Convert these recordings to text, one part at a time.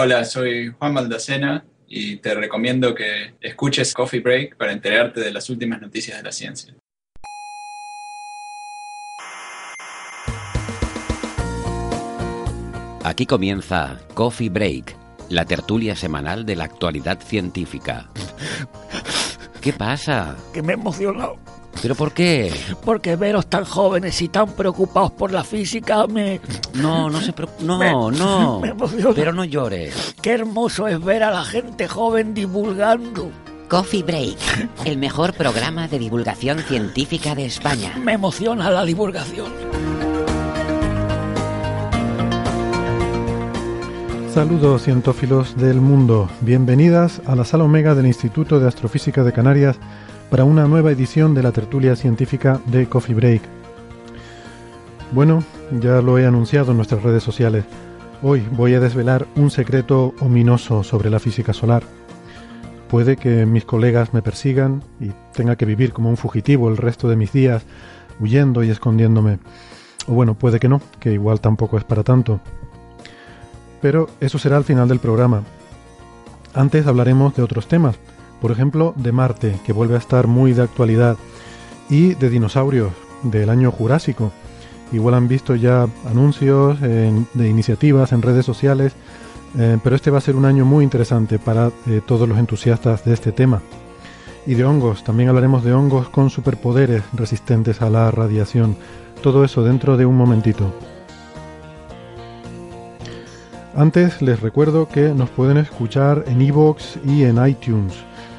Hola, soy Juan Maldacena y te recomiendo que escuches Coffee Break para enterarte de las últimas noticias de la ciencia. Aquí comienza Coffee Break, la tertulia semanal de la actualidad científica. ¿Qué pasa? Que me he emocionado. ¿Pero por qué? Porque veros tan jóvenes y tan preocupados por la física me... No, no se preocupe. No, Me- no. me emociona. Pero no llores. Qué hermoso es ver a la gente joven divulgando. Coffee Break, el mejor programa de divulgación científica de España. Me emociona la divulgación. Saludos cientófilos del mundo, bienvenidas a la sala Omega del Instituto de Astrofísica de Canarias para una nueva edición de la tertulia científica de Coffee Break. Bueno, ya lo he anunciado en nuestras redes sociales. Hoy voy a desvelar un secreto ominoso sobre la física solar. Puede que mis colegas me persigan y tenga que vivir como un fugitivo el resto de mis días, huyendo y escondiéndome. O bueno, puede que no, que igual tampoco es para tanto pero eso será al final del programa. Antes hablaremos de otros temas, por ejemplo de Marte, que vuelve a estar muy de actualidad, y de dinosaurios del año Jurásico. Igual han visto ya anuncios de iniciativas en redes sociales, eh, pero este va a ser un año muy interesante para eh, todos los entusiastas de este tema. Y de hongos, también hablaremos de hongos con superpoderes resistentes a la radiación. Todo eso dentro de un momentito. Antes les recuerdo que nos pueden escuchar en iVoox y en iTunes,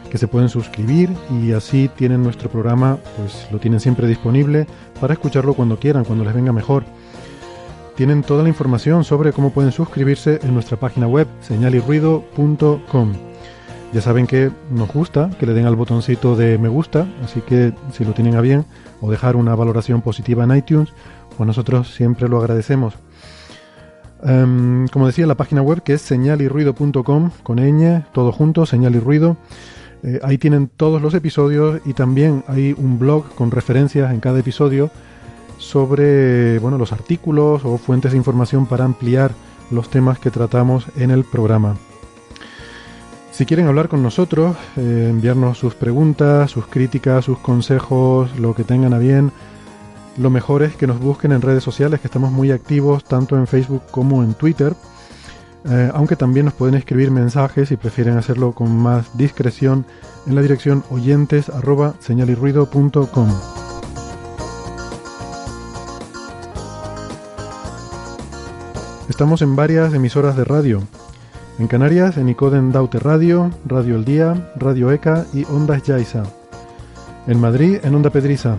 que se pueden suscribir y así tienen nuestro programa, pues lo tienen siempre disponible para escucharlo cuando quieran, cuando les venga mejor. Tienen toda la información sobre cómo pueden suscribirse en nuestra página web señalirruido.com. Ya saben que nos gusta que le den al botoncito de me gusta, así que si lo tienen a bien o dejar una valoración positiva en iTunes, pues nosotros siempre lo agradecemos. Em, como decía, la página web que es señalirruido.com con ñ, todo junto, señal y ruido. Eh, ahí tienen todos los episodios y también hay un blog con referencias en cada episodio sobre bueno, los artículos o fuentes de información para ampliar los temas que tratamos en el programa. Si quieren hablar con nosotros, eh, enviarnos sus preguntas, sus críticas, sus consejos, lo que tengan a bien, lo mejor es que nos busquen en redes sociales, que estamos muy activos tanto en Facebook como en Twitter. Eh, aunque también nos pueden escribir mensajes si prefieren hacerlo con más discreción en la dirección oyentes arroba señalirruido.com. Estamos en varias emisoras de radio. En Canarias, en Icoden Daute Radio, Radio El Día, Radio ECA y Ondas Yaiza. En Madrid, en Onda Pedriza.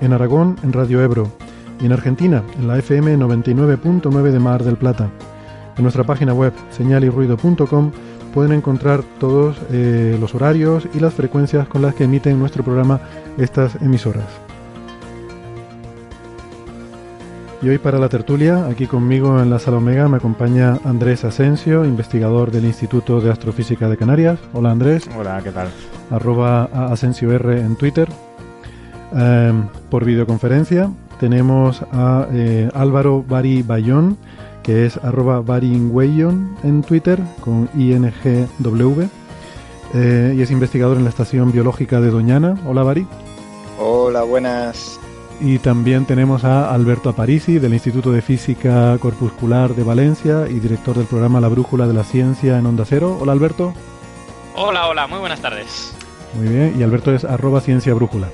En Aragón, en Radio Ebro. Y en Argentina, en la FM 99.9 de Mar del Plata. En nuestra página web señalirruido.com pueden encontrar todos eh, los horarios y las frecuencias con las que emiten nuestro programa estas emisoras. Y hoy para la tertulia, aquí conmigo en la sala Omega me acompaña Andrés Asensio, investigador del Instituto de Astrofísica de Canarias. Hola Andrés, Hola, ¿qué tal? arroba Asensio R en Twitter. Eh, por videoconferencia tenemos a eh, Álvaro Bari Bayón, que es arroba Baringüeyon en Twitter con INGW. eh, y es investigador en la Estación Biológica de Doñana. Hola Bari. Hola, buenas. Y también tenemos a Alberto Aparici del Instituto de Física Corpuscular de Valencia y director del programa La Brújula de la Ciencia en Onda Cero. Hola Alberto. Hola, hola, muy buenas tardes. Muy bien. Y Alberto es arroba ciencia brújula.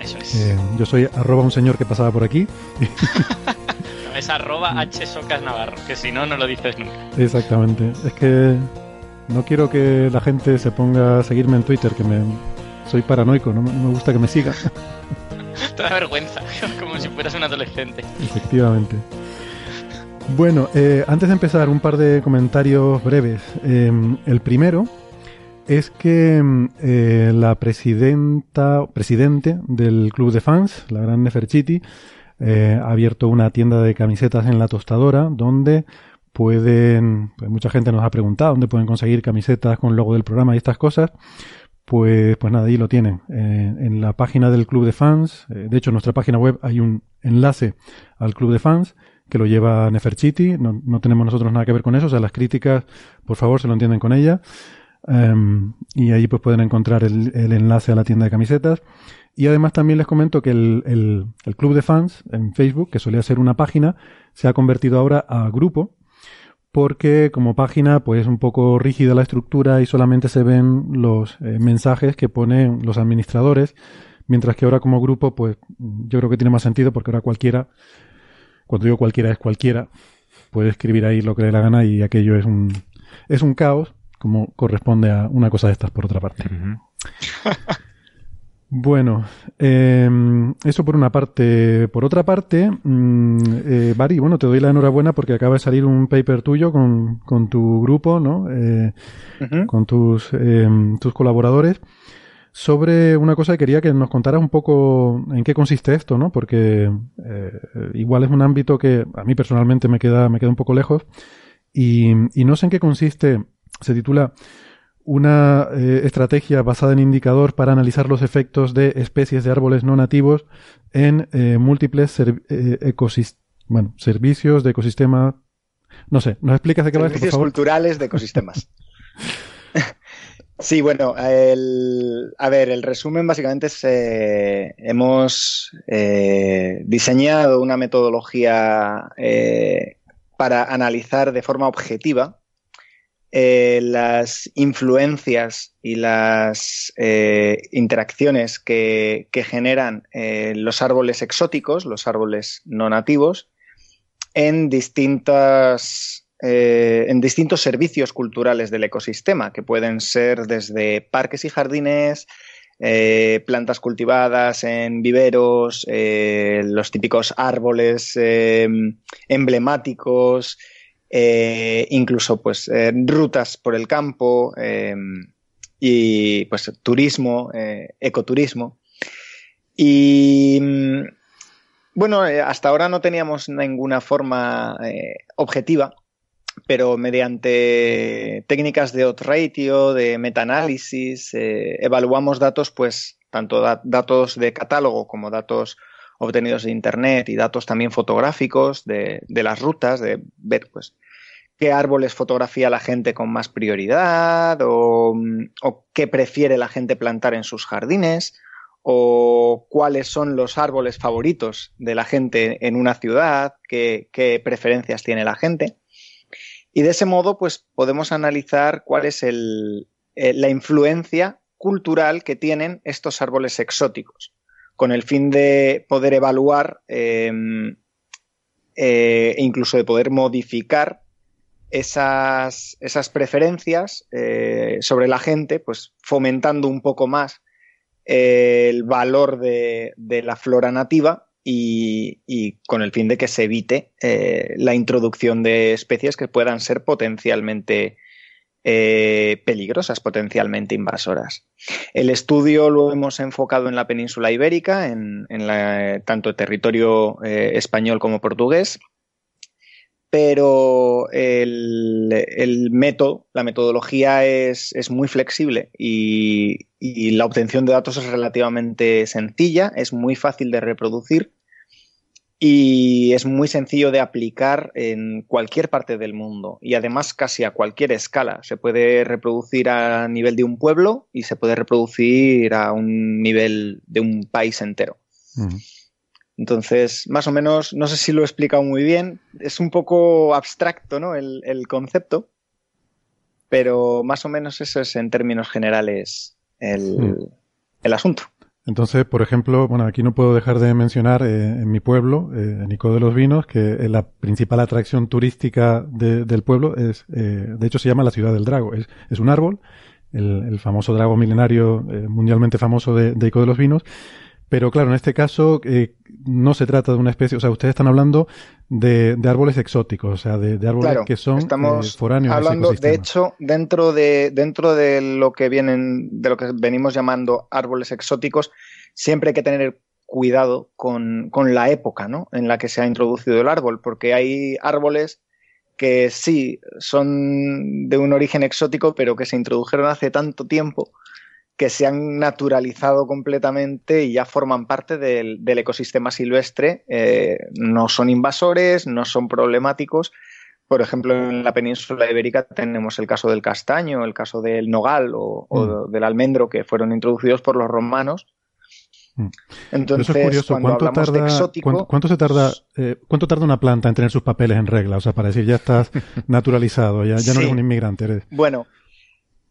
Eso es. Eh, yo soy arroba un señor que pasaba por aquí. Es arroba H Socas Navarro, que si no, no lo dices nunca. Exactamente. Es que no quiero que la gente se ponga a seguirme en Twitter, que me soy paranoico, no me no me gusta que me siga. Te da vergüenza, como si fueras un adolescente. Efectivamente. Bueno, eh, antes de empezar, un par de comentarios breves. Eh, el primero es que eh, la presidenta, presidente del club de fans, la gran Neferchiti, eh, ha abierto una tienda de camisetas en la tostadora donde pueden, pues mucha gente nos ha preguntado dónde pueden conseguir camisetas con logo del programa y estas cosas. Pues, pues nada, ahí lo tienen. Eh, en la página del club de fans, eh, de hecho en nuestra página web hay un enlace al club de fans que lo lleva Neferchiti, no, no tenemos nosotros nada que ver con eso, o sea, las críticas, por favor, se lo entienden con ella. Um, y ahí pues pueden encontrar el, enlace a la tienda de camisetas. Y además también les comento que el, el, el, club de fans en Facebook, que solía ser una página, se ha convertido ahora a grupo, porque como página pues es un poco rígida la estructura y solamente se ven los eh, mensajes que ponen los administradores, mientras que ahora como grupo pues yo creo que tiene más sentido porque ahora cualquiera, cuando digo cualquiera es cualquiera, puede escribir ahí lo que le dé la gana y aquello es un, es un caos como corresponde a una cosa de estas por otra parte. Uh -huh. Bueno, eh, eso por una parte. Por otra parte, mmm, eh, Bari, bueno, te doy la enhorabuena porque acaba de salir un paper tuyo con, con tu grupo, ¿no? Eh, uh -huh. Con tus, tus colaboradores sobre una cosa que quería que nos contaras un poco en qué consiste esto, ¿no? Porque eh, igual es un ámbito que a mí personalmente me queda, me queda un poco lejos y, y no sé en qué consiste se titula Una eh, estrategia basada en indicador para analizar los efectos de especies de árboles no nativos en eh, múltiples eh, ecosist bueno, servicios de ecosistema. No sé, ¿nos explicas de qué va esto, por favor? culturales de ecosistemas. sí, bueno, el, a ver, el resumen básicamente es eh, hemos diseñado una metodología para analizar de forma objetiva eh, las influencias y las eh, interacciones que, generan eh, los árboles exóticos, los árboles no nativos, en distintas en distintos servicios culturales del ecosistema, que pueden ser desde parques y jardines, plantas cultivadas en viveros, los típicos árboles emblemáticos, eh, incluso pues eh, rutas por el campo eh, y pues turismo, eh, ecoturismo. Y bueno, hasta ahora no teníamos ninguna forma objetiva, pero mediante técnicas de ratio, de metaanálisis, evaluamos datos, pues tanto da datos de catálogo como datos obtenidos de Internet y datos también fotográficos de, las rutas, de ver pues qué árboles fotografía la gente con más prioridad o, qué prefiere la gente plantar en sus jardines o cuáles son los árboles favoritos de la gente en una ciudad, qué, qué preferencias tiene la gente. Y de ese modo, pues podemos analizar cuál es el, eh, la influencia cultural que tienen estos árboles exóticos con el fin de poder evaluar eh, eh, incluso de poder modificar esas, esas preferencias eh, sobre la gente, pues fomentando un poco más el valor de, de la flora nativa y, y, con el fin de que se evite eh, la introducción de especies que puedan ser potencialmente eh, peligrosas, potencialmente invasoras. El estudio lo hemos enfocado en la península ibérica, en, en tanto territorio eh, español como portugués, pero el, método, la metodología es, muy flexible y, la obtención de datos es relativamente sencilla, es muy fácil de reproducir y es muy sencillo de aplicar en cualquier parte del mundo y además casi a cualquier escala. Se puede reproducir a nivel de un pueblo y se puede reproducir a un nivel de un país entero. Uh -huh. Entonces, más o menos, no sé si lo he explicado muy bien, es un poco abstracto ¿no? el, el concepto, pero más o menos eso es en términos generales el, el asunto. Entonces, por ejemplo, bueno, aquí no puedo dejar de mencionar eh, en mi pueblo, eh, en Nico de los Vinos, que la principal atracción turística de, del pueblo es, eh, de hecho se llama la ciudad del drago. Es, un árbol, el, el, famoso drago milenario eh, mundialmente famoso de, de Ico de los Vinos, Pero claro, en este caso eh, no se trata de una especie, o sea, ustedes están hablando de, de árboles exóticos, o sea, de, de árboles Claro, que son estamos eh, foráneos a ese hablando, de hecho, dentro de, dentro de lo que vienen, de lo que venimos llamando árboles exóticos, siempre hay que tener cuidado con, con la época ¿no? en la que se ha introducido el árbol, porque hay árboles que sí son de un origen exótico, pero que se introdujeron hace tanto tiempo que se han naturalizado completamente y ya forman parte del, del ecosistema silvestre. Eh, no son invasores, no son problemáticos. Por ejemplo, en la península ibérica tenemos el caso del castaño, el caso del nogal o, o Mm. del almendro que fueron introducidos por los romanos. Mm. Entonces, eso es curioso. cuando ¿Cuánto hablamos tarda, de exótico, cuánto, cuánto se tarda, eh, ¿Cuánto tarda una planta en tener sus papeles en regla? O sea, para decir, ya estás naturalizado, ya, ya no eres un inmigrante. Eres... Bueno,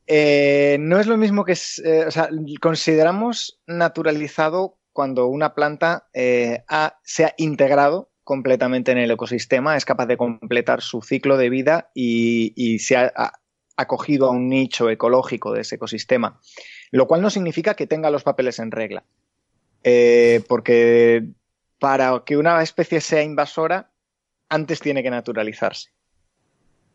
eh, no es lo mismo que eh, o sea, consideramos naturalizado cuando una planta eh, ha- se ha integrado completamente en el ecosistema, es capaz de completar su ciclo de vida y, y se ha, ha acogido a un nicho ecológico de ese ecosistema, lo cual no significa que tenga los papeles en regla, Eh, porque para que una especie sea invasora, antes tiene que naturalizarse.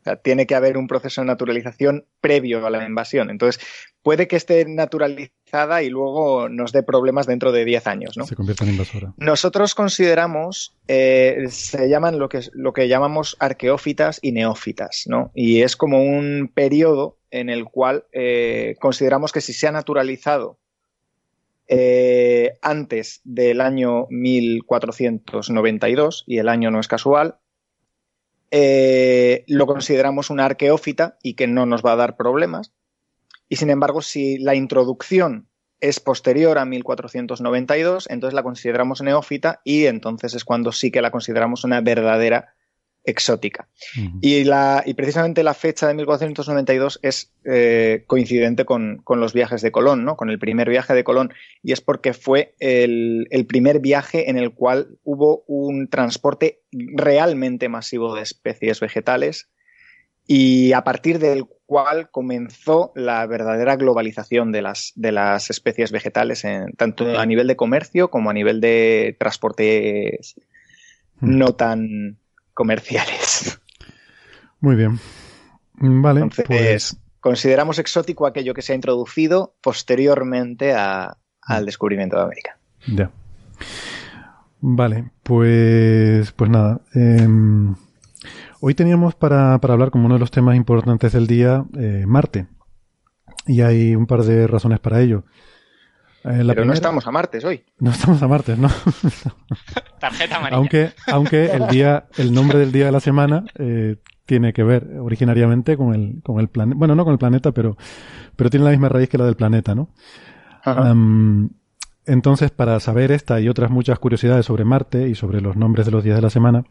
O sea, tiene que haber un proceso de naturalización previo a la invasión. Entonces, puede que esté naturalizada y luego nos dé problemas dentro de 10 años, ¿no? Se convierte en invasora. Nosotros consideramos, eh, se llaman lo que, lo que llamamos arqueófitas y neófitas, ¿no? Y es como un periodo en el cual eh, consideramos que si se ha naturalizado eh, antes del año 1492, y el año no es casual, eh, lo consideramos una arqueófita y que no nos va a dar problemas. Y sin embargo, si la introducción es posterior a 1492, entonces la consideramos neófita y entonces es cuando sí que la consideramos una verdadera exótica. Y, la, y precisamente la fecha de 1492 es eh, coincidente con, con los viajes de Colón, ¿no? con el primer viaje de Colón, y es porque fue el, el primer viaje en el cual hubo un transporte realmente masivo de especies vegetales y a partir del cual comenzó la verdadera globalización de las, de las especies vegetales, en, tanto a nivel de comercio como a nivel de transportes Mm. no tan comerciales. Muy bien. Mm, Vale, Entonces, pues consideramos exótico aquello que se ha introducido posteriormente a- al descubrimiento de América. ya. Vale, pues, pues nada. em, hoy teníamos para, para hablar como uno de los temas importantes del día eh, Marte. Y hay un par de razones para ello. Eh, la Pero no estamos a martes hoy. no estamos a Marte, ¿no? Tarjeta amarilla. aunque, aunque el día, el nombre del día de la semana eh, tiene que ver originariamente con el, con el planeta. Bueno, no con el planeta, pero, pero tiene la misma raíz que la del planeta, ¿no? Entonces, para saber esta y otras muchas curiosidades sobre Marte y sobre los nombres de los días de la semana,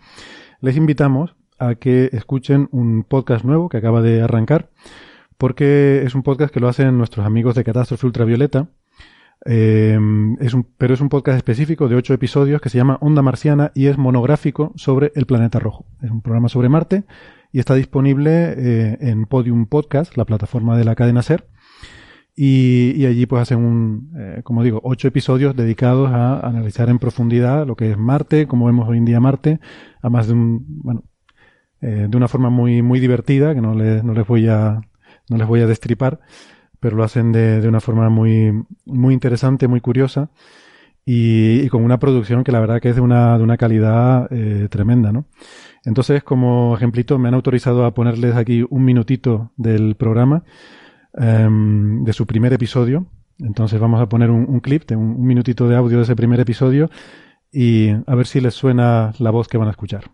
les invitamos a que escuchen un podcast nuevo que acaba de arrancar, porque es un podcast que lo hacen nuestros amigos de Catástrofe Ultravioleta. Eh, es un, pero es un podcast específico de ocho episodios que se llama Onda Marciana y es monográfico sobre el planeta rojo. Es un programa sobre Marte y está disponible eh, en Podium Podcast, la plataforma de la cadena Ser. Y, y allí pues hacen un, eh, como digo, ocho episodios dedicados a analizar en profundidad lo que es Marte, cómo vemos hoy en día Marte, además de un, bueno, eh, de una forma muy, muy divertida, que no les, no les voy a, no les voy a destripar, pero lo hacen de, de una forma muy, muy interesante, muy curiosa y, con una producción que la verdad que es de una, de una calidad eh, tremenda, ¿no? Entonces, como ejemplito, me han autorizado a ponerles aquí un minutito del programa, em, de su primer episodio. Entonces vamos a poner un, clip de un, un minutito de audio de ese primer episodio y a ver si les suena la voz que van a escuchar.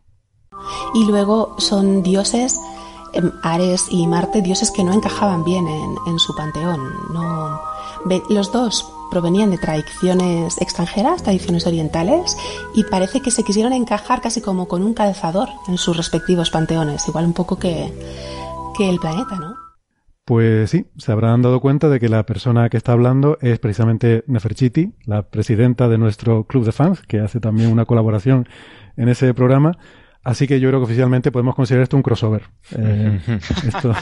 Y luego son dioses, Ares y Marte, dioses que no encajaban bien en, su panteón. No, los dos provenían de tradiciones extranjeras, tradiciones orientales, y parece que se quisieron encajar casi como con un calzador en sus respectivos panteones, igual un poco que, que el planeta, ¿no? Pues sí, se habrán dado cuenta de que la persona que está hablando es precisamente Neferchiti, la presidenta de nuestro club de fans, que hace también una colaboración en ese programa. Así que yo creo que oficialmente podemos considerar esto un crossover. Eh, esto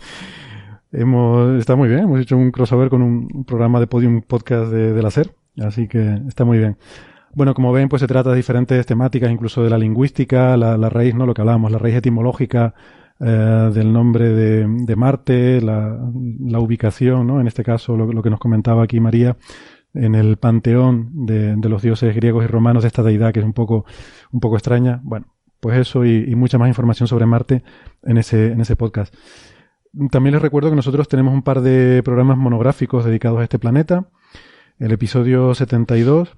hemos, está muy bien, hemos hecho un crossover con un, un programa de Podium Podcast de, de la SER. Así que está muy bien. Bueno, como ven, pues se trata de diferentes temáticas, incluso de la lingüística, la, la raíz, ¿no? Lo que hablábamos, la raíz etimológica eh, del nombre de, de Marte, la, la, ubicación, ¿no? En este caso, lo, lo, que nos comentaba aquí María, en el panteón de, de, los dioses griegos y romanos de esta deidad que es un poco, un poco extraña. Bueno, pues eso y, mucha más información sobre Marte en ese, en ese podcast. También les recuerdo que nosotros tenemos un par de programas monográficos dedicados a este planeta. El episodio 72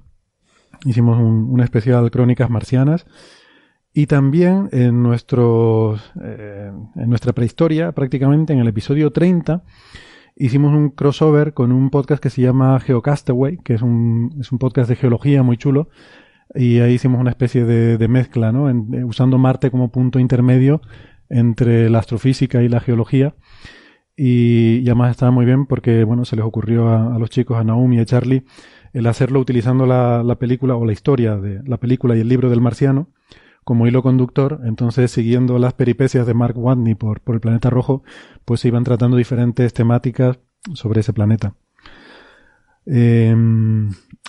hicimos un, especial Crónicas Marcianas. Y también en, nuestro, eh, en nuestra prehistoria, prácticamente en el episodio 30, hicimos un crossover con un podcast que se llama Geocastaway, que es un, es un podcast de geología muy chulo. Y ahí hicimos una especie de, de mezcla, ¿no? En, eh, usando Marte como punto intermedio entre la astrofísica y la geología. Y, además estaba muy bien porque, bueno, se les ocurrió a, los chicos, a Naomi y a Charlie, el hacerlo utilizando la, la, película o la historia de la película y el libro del marciano como hilo conductor. Entonces, siguiendo las peripecias de Mark Watney por, por el planeta rojo, pues se iban tratando diferentes temáticas sobre ese planeta. Eh,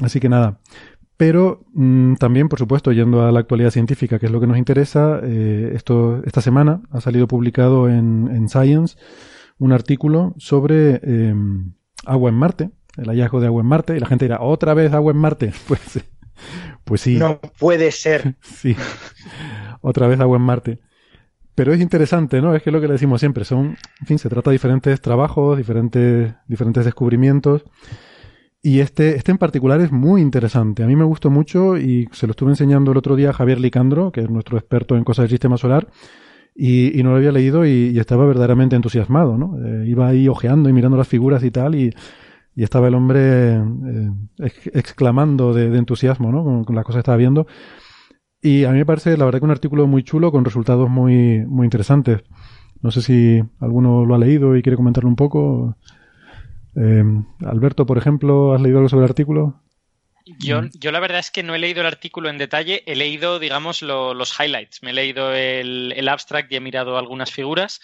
así que nada. Pero mmm, también, por supuesto, yendo a la actualidad científica, que es lo que nos interesa, eh, esto, esta semana ha salido publicado en, en Science un artículo sobre eh, agua en Marte, el hallazgo de agua en Marte, y la gente dirá, ¿otra vez agua en Marte? Pues, pues sí. No puede ser. sí, otra vez agua en Marte. Pero es interesante, ¿no? Es que es lo que le decimos siempre, son, en fin, se trata de diferentes trabajos, diferentes, diferentes descubrimientos. Y este, este en particular es muy interesante. A mí me gustó mucho y se lo estuve enseñando el otro día a Javier Licandro, que es nuestro experto en cosas del sistema solar, y, y no lo había leído y, estaba verdaderamente entusiasmado, ¿no? Eh, iba ahí ojeando y mirando las figuras y tal, y, y estaba el hombre eh, exclamando de, de, entusiasmo, ¿no? Con, con las cosas que estaba viendo. Y a mí me parece, la verdad, que un artículo muy chulo con resultados muy, muy interesantes. No sé si alguno lo ha leído y quiere comentarlo un poco. Eh, Alberto, por ejemplo, ¿has leído algo sobre el artículo? Yo, yo, la verdad es que no he leído el artículo en detalle, he leído, digamos, lo, los highlights. Me he leído el, el, abstract y he mirado algunas figuras.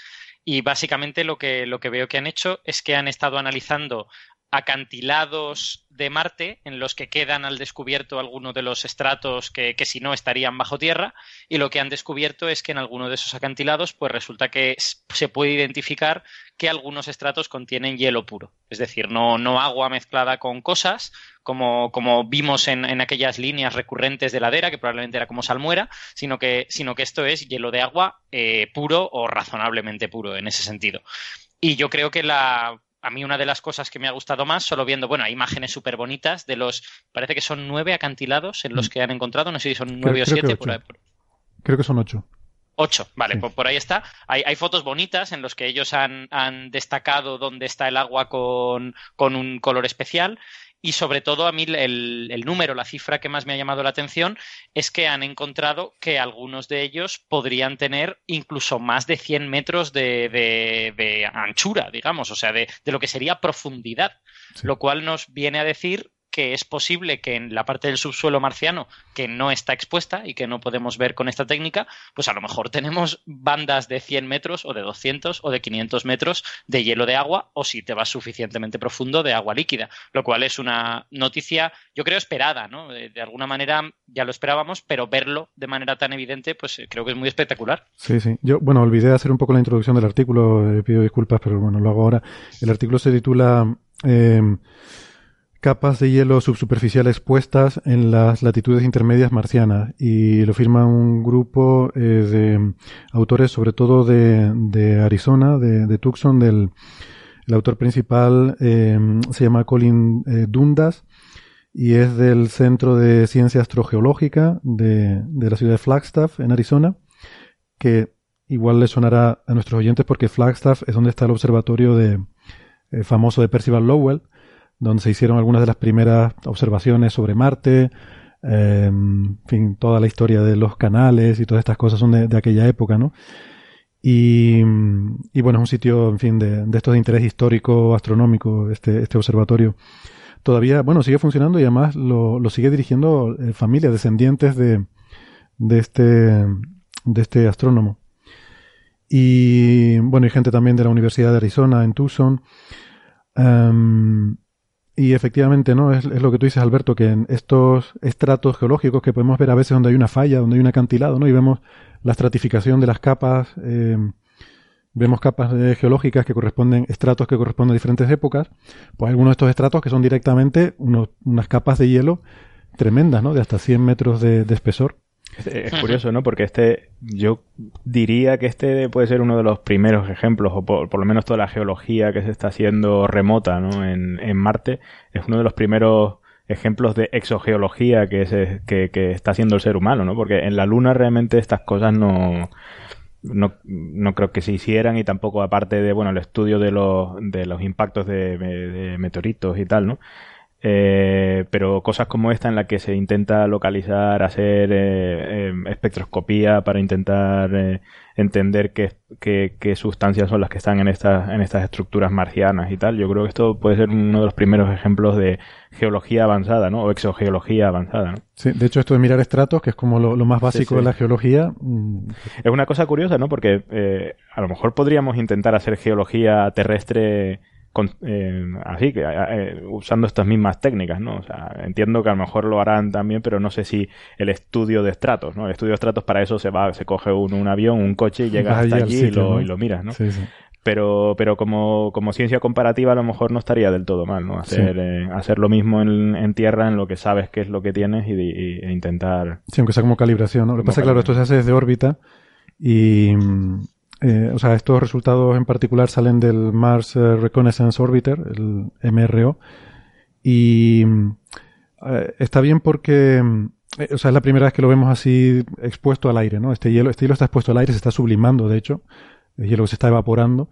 Y básicamente lo que, lo que veo que han hecho es que han estado analizando acantilados de Marte en los que quedan al descubierto algunos de los estratos que, que, si no estarían bajo tierra y lo que han descubierto es que en alguno de esos acantilados pues resulta que se puede identificar que algunos estratos contienen hielo puro, es decir, no, no agua mezclada con cosas como, como vimos en, en, aquellas líneas recurrentes de ladera, que probablemente era como salmuera, sino que, sino que esto es hielo de agua eh, puro o razonablemente puro en ese sentido. Y yo creo que la, a mí una de las cosas que me ha gustado más, solo viendo, bueno, hay imágenes súper bonitas de los, parece que son nueve acantilados en los que han encontrado, no sé si son nueve creo, o siete. Creo, por, creo que son ocho. Ocho, vale, sí. por, por, ahí está. Hay, hay, fotos bonitas en los que ellos han, han destacado dónde está el agua con, con, un color especial y sobre todo a mí el, el, número, la cifra que más me ha llamado la atención es que han encontrado que algunos de ellos podrían tener incluso más de 100 metros de, de, de anchura, digamos, o sea, de, de, lo que sería profundidad, sí. lo cual nos viene a decir que es posible que en la parte del subsuelo marciano que no está expuesta y que no podemos ver con esta técnica, pues a lo mejor tenemos bandas de 100 metros o de 200 o de 500 metros de hielo de agua o si te vas suficientemente profundo de agua líquida, lo cual es una noticia, yo creo, esperada, ¿no? De, alguna manera ya lo esperábamos, pero verlo de manera tan evidente, pues creo que es muy espectacular. Sí, sí. Yo, bueno, olvidé hacer un poco la introducción del artículo, eh, pido disculpas, pero bueno, lo hago ahora. El artículo se titula... Eh, capas de hielo subsuperficial expuestas en las latitudes intermedias marcianas. Y lo firma un grupo eh, de autores sobre todo de, de Arizona, de, Tucson, del el autor principal eh, se llama Colin eh, Dundas y es del Centro de Ciencia Astrogeológica de, de la ciudad de Flagstaff en Arizona, que igual le sonará a nuestros oyentes porque Flagstaff es donde está el observatorio de, famoso de Percival Lowell, donde se hicieron algunas de las primeras observaciones sobre Marte, eh, en fin, toda la historia de los canales y todas estas cosas son de, aquella época, ¿no? Y, y, bueno, es un sitio, en fin, de, de estos de interés histórico, astronómico, este, este observatorio. Todavía, bueno, sigue funcionando y además lo, lo sigue dirigiendo eh, familias descendientes de, de este, de este astrónomo. Y bueno, hay gente también de la Universidad de Arizona en Tucson. Um, Y efectivamente, ¿no? Es, es, lo que tú dices, Alberto, que en estos estratos geológicos que podemos ver a veces donde hay una falla, donde hay un acantilado, ¿no? Y vemos la estratificación de las capas, eh, vemos capas eh, geológicas que corresponden, estratos que corresponden a diferentes épocas, pues algunos de estos estratos que son directamente unos, unas capas de hielo tremendas, ¿no? De hasta 100 metros de, de espesor. Es curioso, ¿no? Porque este, yo diría que este puede ser uno de los primeros ejemplos, o por, por lo menos toda la geología que se está haciendo remota, ¿no? En, en Marte, es uno de los primeros ejemplos de exogeología que, se, que, que, está haciendo el ser humano, ¿no? Porque en la Luna realmente estas cosas no, no, no creo que se hicieran y tampoco aparte de, bueno, el estudio de los, de los impactos de, de meteoritos y tal, ¿no? Eh, pero cosas como esta en la que se intenta localizar, hacer eh, eh, espectroscopía para intentar eh, entender qué, qué, qué, sustancias son las que están en estas, en estas estructuras marcianas y tal, yo creo que esto puede ser uno de los primeros ejemplos de geología avanzada, ¿no? O exogeología avanzada, ¿no? Sí, de hecho esto de mirar estratos, que es como lo, lo más básico sí, sí. de la geología. Mm. Es una cosa curiosa, ¿no? Porque eh, a lo mejor podríamos intentar hacer geología terrestre con, eh, así que eh, usando estas mismas técnicas, ¿no? O sea, entiendo que a lo mejor lo harán también, pero no sé si el estudio de estratos, ¿no? El estudio de estratos para eso se va, se coge un, un avión, un coche y llegas hasta allí sitio, y, lo, ¿no? y, lo, miras, ¿no? Sí, sí. Pero, pero como, como ciencia comparativa a lo mejor no estaría del todo mal, ¿no? Hacer, sí. eh, hacer lo mismo en, en, tierra, en lo que sabes qué es lo que tienes y, y e intentar. Sí, aunque sea como calibración, ¿no? Lo que pasa, claro, esto se hace desde órbita y, eh, o sea, estos resultados en particular salen del Mars eh, Reconnaissance Orbiter, el MRO, y eh, está bien porque, eh, o sea, es la primera vez que lo vemos así expuesto al aire, ¿no? Este hielo, este hielo está expuesto al aire, se está sublimando, de hecho, el hielo que se está evaporando,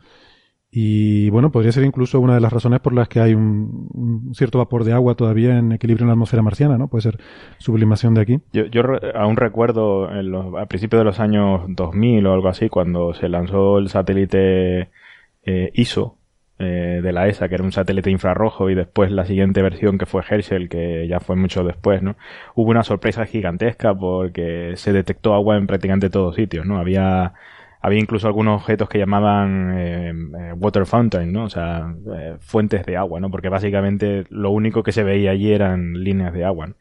y bueno, podría ser incluso una de las razones por las que hay un, cierto vapor de agua todavía en equilibrio en la atmósfera marciana, ¿no? Puede ser sublimación de aquí. Yo, yo aún recuerdo en los, a principios de los años 2000 o algo así, cuando se lanzó el satélite eh, ISO eh, de la ESA, que era un satélite infrarrojo, y después la siguiente versión que fue Herschel, que ya fue mucho después, ¿no? Hubo una sorpresa gigantesca porque se detectó agua en prácticamente todos sitios, ¿no? Había había incluso algunos objetos que llamaban eh, eh, water fountain, ¿no? O sea, eh, fuentes de agua, ¿no? Porque básicamente lo único que se veía allí eran líneas de agua. ¿no?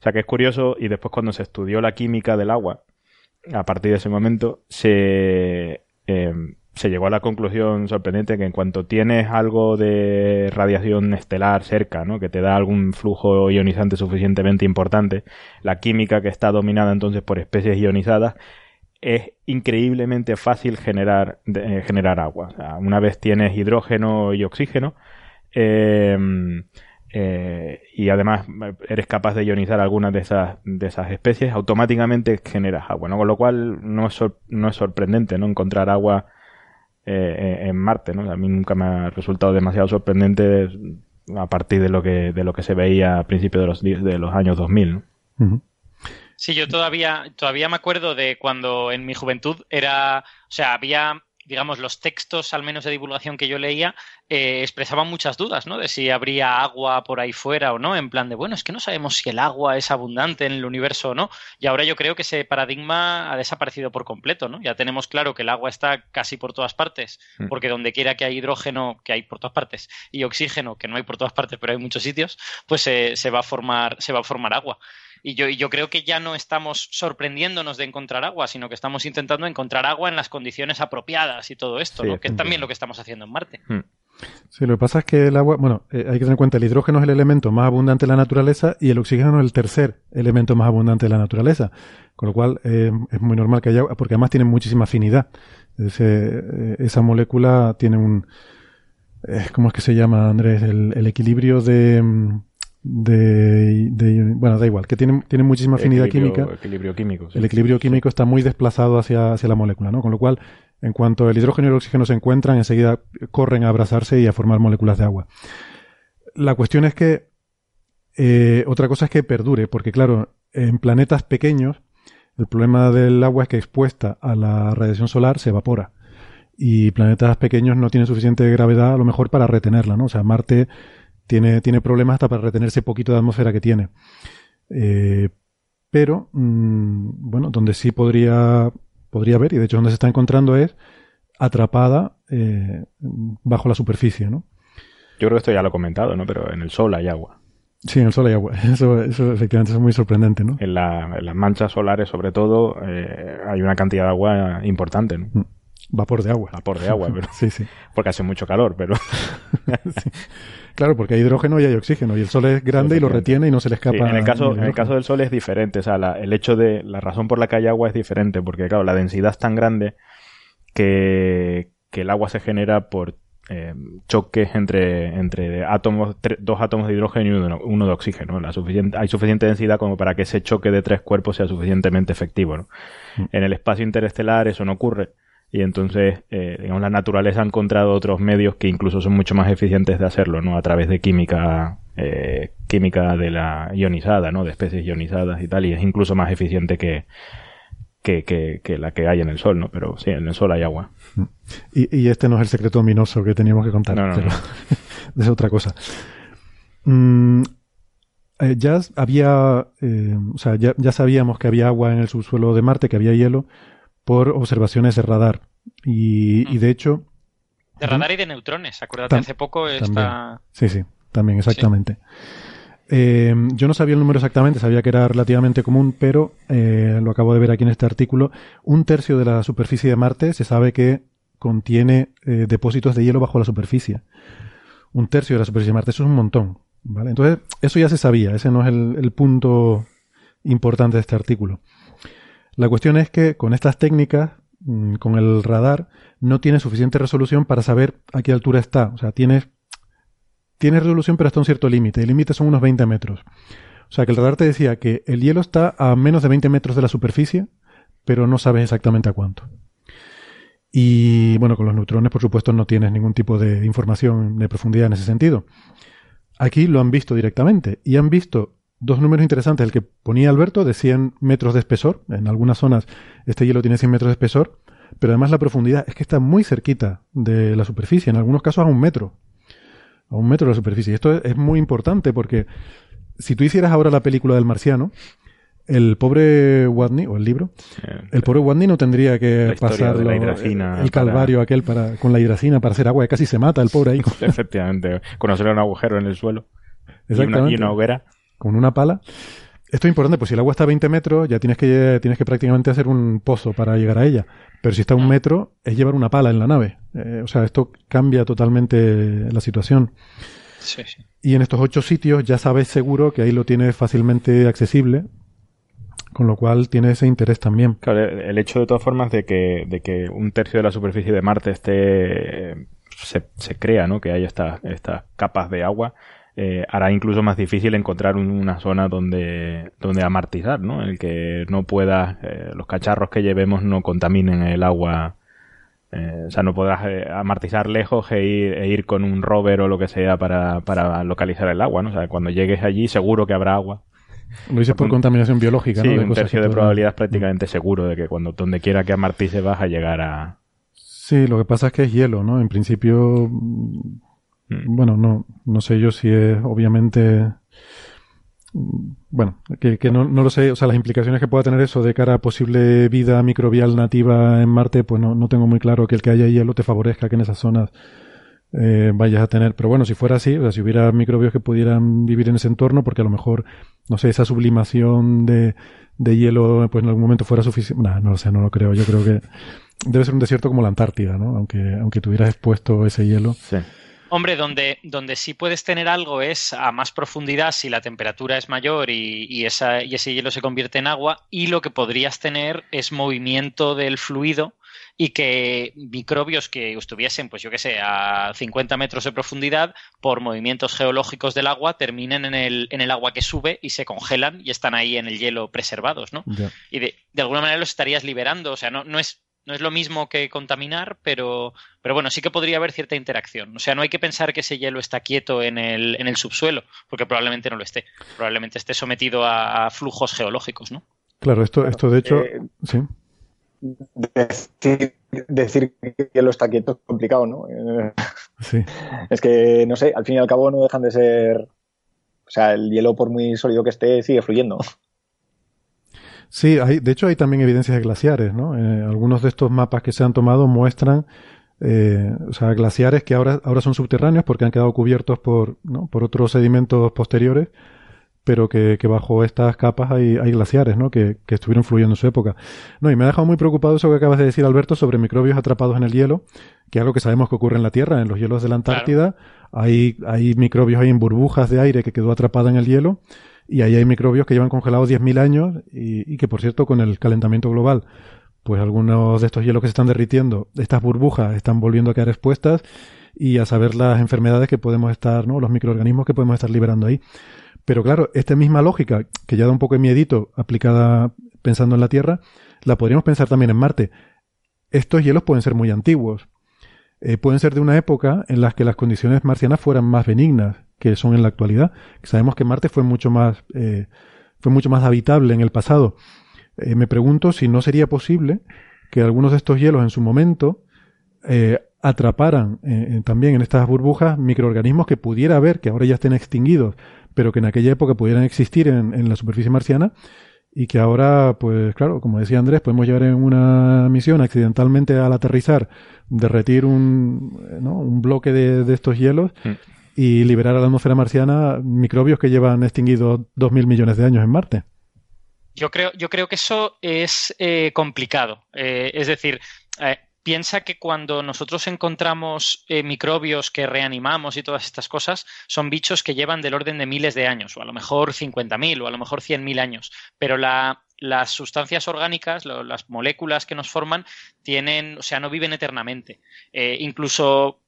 O sea que es curioso y después cuando se estudió la química del agua, a partir de ese momento se, eh, se llegó a la conclusión sorprendente que en cuanto tienes algo de radiación estelar cerca, ¿no? que te da algún flujo ionizante suficientemente importante, la química que está dominada entonces por especies ionizadas es increíblemente fácil generar, eh, generar agua. Una vez tienes hidrógeno y oxígeno, eh, eh, y además eres capaz de ionizar algunas de esas, de esas especies, automáticamente generas agua, ¿no? Con lo cual no es, no es sorprendente no encontrar agua eh, en Marte, ¿no? A mí nunca me ha resultado demasiado sorprendente a partir de lo que, de lo que se veía a principios de los, de los años 2000, ¿no? Sí, yo todavía, todavía me acuerdo de cuando en mi juventud era, o sea, había digamos, los textos, al menos de divulgación que yo leía, eh, expresaban muchas dudas, ¿no? De si habría agua por ahí fuera o no, en plan de, bueno, es que no sabemos si el agua es abundante en el universo o no. Y ahora yo creo que ese paradigma ha desaparecido por completo, ¿no? Ya tenemos claro que el agua está casi por todas partes, porque donde quiera que hay hidrógeno, que hay por todas partes, y oxígeno, que no hay por todas partes, pero hay muchos sitios, pues eh, se va a formar, se va a formar agua. Y yo, yo creo que ya no estamos sorprendiéndonos de encontrar agua, sino que estamos intentando encontrar agua en las condiciones apropiadas y todo esto, sí, ¿no? que es también lo que estamos haciendo en Marte. Hmm. Sí, lo que pasa es que el agua, bueno, eh, hay que tener en cuenta, el hidrógeno es el elemento más abundante de la naturaleza y el oxígeno es el tercer elemento más abundante de la naturaleza. Con lo cual eh, es muy normal que haya agua, porque además tiene muchísima afinidad. Ese, eh, esa molécula tiene un... ¿Cómo es que se llama, Andrés? El, el equilibrio de mm, de, de, bueno da igual que tiene, tiene muchísima afinidad equilibrio, química. equilibrio químico sí, el equilibrio sí, químico sí. está muy desplazado hacia, hacia la molécula no con lo cual en cuanto el hidrógeno y el oxígeno se encuentran enseguida corren a abrazarse y a formar moléculas de agua. La cuestión es que eh, otra cosa es que perdure porque claro en planetas pequeños el problema del agua es que expuesta a la radiación solar se evapora. Y planetas pequeños no tienen suficiente gravedad a lo mejor para retenerla no o sea Marte tiene, tiene problemas hasta para retener ese poquito de atmósfera que tiene. Eh, pero, mmm, bueno, donde sí podría, podría haber, y de hecho donde se está encontrando es atrapada eh, bajo la superficie, ¿no? Yo creo que esto ya lo he comentado, ¿no? Pero en el sol hay agua. Sí, en el sol hay agua. Eso, eso efectivamente es muy sorprendente, ¿no? En, la- en las manchas solares, sobre todo, eh, hay una cantidad de agua importante, ¿no? Mm. Vapor de agua. Vapor de agua, pero, Sí, sí. porque hace mucho calor, pero Claro, porque hay hidrógeno y hay oxígeno, y el sol es grande y lo retiene y no se le escapa. Sí, en el caso, en el caso del Sol es diferente. O sea, la- el hecho de la razón por la que hay agua es diferente, porque claro, la densidad es tan grande que, que el agua se genera por eh, choques entre, entre átomos, tre- dos átomos de hidrógeno y uno, uno de oxígeno. La suficiente, hay suficiente densidad como para que ese choque de tres cuerpos sea suficientemente efectivo. ¿no? Mm. En el espacio interestelar eso no ocurre. Y entonces, eh, digamos, la naturaleza ha encontrado otros medios que incluso son mucho más eficientes de hacerlo, ¿no? A través de química, eh, química de la ionizada, ¿no? De especies ionizadas y tal, y es incluso más eficiente que, que, que, que la que hay en el Sol, ¿no? Pero sí, en el Sol hay agua. Y, y este no es el secreto ominoso que teníamos que contar. No, no, pero no. es otra cosa. Mm, eh, ya había, eh, o sea, ya, ya sabíamos que había agua en el subsuelo de Marte, que había hielo, por observaciones de radar. Y, y de hecho, De radar y de neutrones. Acuérdate, hace poco está... Sí, sí, también, exactamente. Eh, yo no sabía el número exactamente, sabía que era relativamente común, pero eh, lo acabo de ver aquí en este artículo. Un tercio de la superficie de Marte se sabe que contiene eh, depósitos de hielo bajo la superficie. Un tercio de la superficie de Marte, eso es un montón. ¿vale? Entonces, eso ya se sabía, ese no es el, el punto importante de este artículo. La cuestión es que con estas técnicas, mm, con el radar, no tiene suficiente resolución para saber a qué altura está. O sea, tienes tiene resolución pero hasta un cierto límite. El límite son unos 20 metros. O sea que el radar te decía que el hielo está a menos de 20 metros de la superficie, pero no sabes exactamente a cuánto. Y bueno, con los neutrones, por supuesto, no tienes ningún tipo de información de profundidad en ese sentido. Aquí lo han visto directamente y han visto dos números interesantes. El que ponía Alberto de 100 metros de espesor. En algunas zonas este hielo tiene 100 metros de espesor, pero además la profundidad es que está muy cerquita de la superficie, en algunos casos a un metro a un metro de la superficie. Y esto es, es muy importante porque si tú hicieras ahora la película del marciano, el pobre Watney, o el libro, Eh, el pobre Watney no tendría que pasar hidracina el calvario aquel para, con la hidracina para hacer agua, que casi se mata el pobre ahí. Efectivamente, conocer un agujero en el suelo y una, y una hoguera. Con una pala. Esto es importante, pues si el agua está a 20 metros, ya tienes que, tienes que prácticamente hacer un pozo para llegar a ella. Pero si está a un metro, es llevar una pala en la nave. Eh, o sea, esto cambia totalmente la situación. Sí, sí. Y en estos ocho sitios ya sabes seguro que ahí lo tienes fácilmente accesible, con lo cual tiene ese interés también. Claro, el hecho de todas formas de que, de que un tercio de la superficie de Marte esté se, se crea, ¿no? Que hay estas estas capas de agua, eh, hará incluso más difícil encontrar un- una zona donde, donde amartizar, ¿no? En el que no puedas, eh, los cacharros que llevemos no contaminen el agua. eh, o sea, no podrás amartizar lejos e ir, e ir con un rover o lo que sea para, para localizar el agua, ¿no? O sea, cuando llegues allí seguro que habrá agua. Lo dices por Un- contaminación biológica, Sí, ¿no? De un tercio de probabilidad es prácticamente seguro de que cuando donde quiera que amartice vas a llegar a... Sí, lo que pasa es que es hielo, ¿no? En principio, mm, bueno, no, no sé yo si es obviamente, mm, bueno, que, que no, no lo sé, o sea, las implicaciones que pueda tener eso de cara a posible vida microbial nativa en Marte, pues no, no tengo muy claro que el que haya hielo te favorezca que en esas zonas eh, vayas a tener. Pero bueno, si fuera así, o sea, si hubiera microbios que pudieran vivir en ese entorno, porque a lo mejor, no sé, esa sublimación de, de hielo, pues en algún momento fuera suficiente. Nah, no lo sé, no lo creo. Yo creo que debe ser un desierto como la Antártida, ¿no? Aunque, aunque tuvieras expuesto ese hielo. Sí. Hombre, donde, donde sí puedes tener algo es a más profundidad si la temperatura es mayor y, y esa, y ese hielo se convierte en agua y lo que podrías tener es movimiento del fluido y que microbios que estuviesen, pues yo qué sé, a 50 metros de profundidad, por movimientos geológicos del agua, terminen en el, en el agua que sube y se congelan y están ahí en el hielo preservados, ¿no? Y de, de alguna manera los estarías liberando, o sea, no, no es no es lo mismo que contaminar, pero, pero bueno, sí que podría haber cierta interacción. O sea, no hay que pensar que ese hielo está quieto en el, en el subsuelo, porque probablemente no lo esté. Probablemente esté sometido a, a flujos geológicos, ¿no? Claro, esto, esto de hecho, Eh, sí. Decir, decir que lo está quieto es complicado, ¿no? Sí, Es que, no sé, al fin y al cabo no dejan de ser. O sea, el hielo, por muy sólido que esté, sigue fluyendo. Sí hay, de hecho hay también evidencias de glaciares, ¿no? Eh, algunos de estos mapas que se han tomado muestran eh, o sea, glaciares que ahora, ahora son subterráneos porque han quedado cubiertos por, ¿no? por otros sedimentos posteriores, pero que, que bajo estas capas hay, hay glaciares, ¿no? Que, que, estuvieron fluyendo en su época. No, y me ha dejado muy preocupado eso que acabas de decir, Alberto, sobre microbios atrapados en el hielo, que es algo que sabemos que ocurre en la Tierra, en los hielos de la Antártida. Hay, hay microbios ahí en burbujas de aire que quedó atrapada en el hielo, y ahí hay microbios que llevan congelados 10.000 años y, que, por cierto, con el calentamiento global pues algunos de estos hielos que se están derritiendo, estas burbujas están volviendo a quedar expuestas y a saber las enfermedades que podemos estar, ¿no? Los microorganismos que podemos estar liberando ahí. Pero claro, esta misma lógica, que ya da un poco de miedito aplicada pensando en la Tierra, la podríamos pensar también en Marte. Estos hielos pueden ser muy antiguos. Eh, pueden ser de una época en las que las condiciones marcianas fueran más benignas que son en la actualidad. Sabemos que Marte fue mucho más, eh, fue mucho más habitable en el pasado. Eh, me pregunto si no sería posible que algunos de estos hielos en su momento eh, atraparan eh, también en estas burbujas microorganismos que pudiera haber, que ahora ya estén extinguidos, pero que en aquella época pudieran existir en, en, la superficie marciana y que ahora, pues claro, como decía Andrés, podemos llevar en una misión accidentalmente al aterrizar, derretir un, ¿no? un bloque de, de estos hielos mm. Y liberar a la atmósfera marciana microbios que llevan extinguidos dos mil millones de años en Marte. Yo creo, yo creo que eso es eh, complicado. Eh, es decir, eh, piensa que cuando nosotros encontramos microbios que reanimamos y todas estas cosas, son bichos que llevan del orden de miles de años, o a lo mejor 50.000 o a lo mejor 100.000 años. Pero la, las sustancias orgánicas, las moléculas que nos forman, tienen, o sea, no viven eternamente. incluso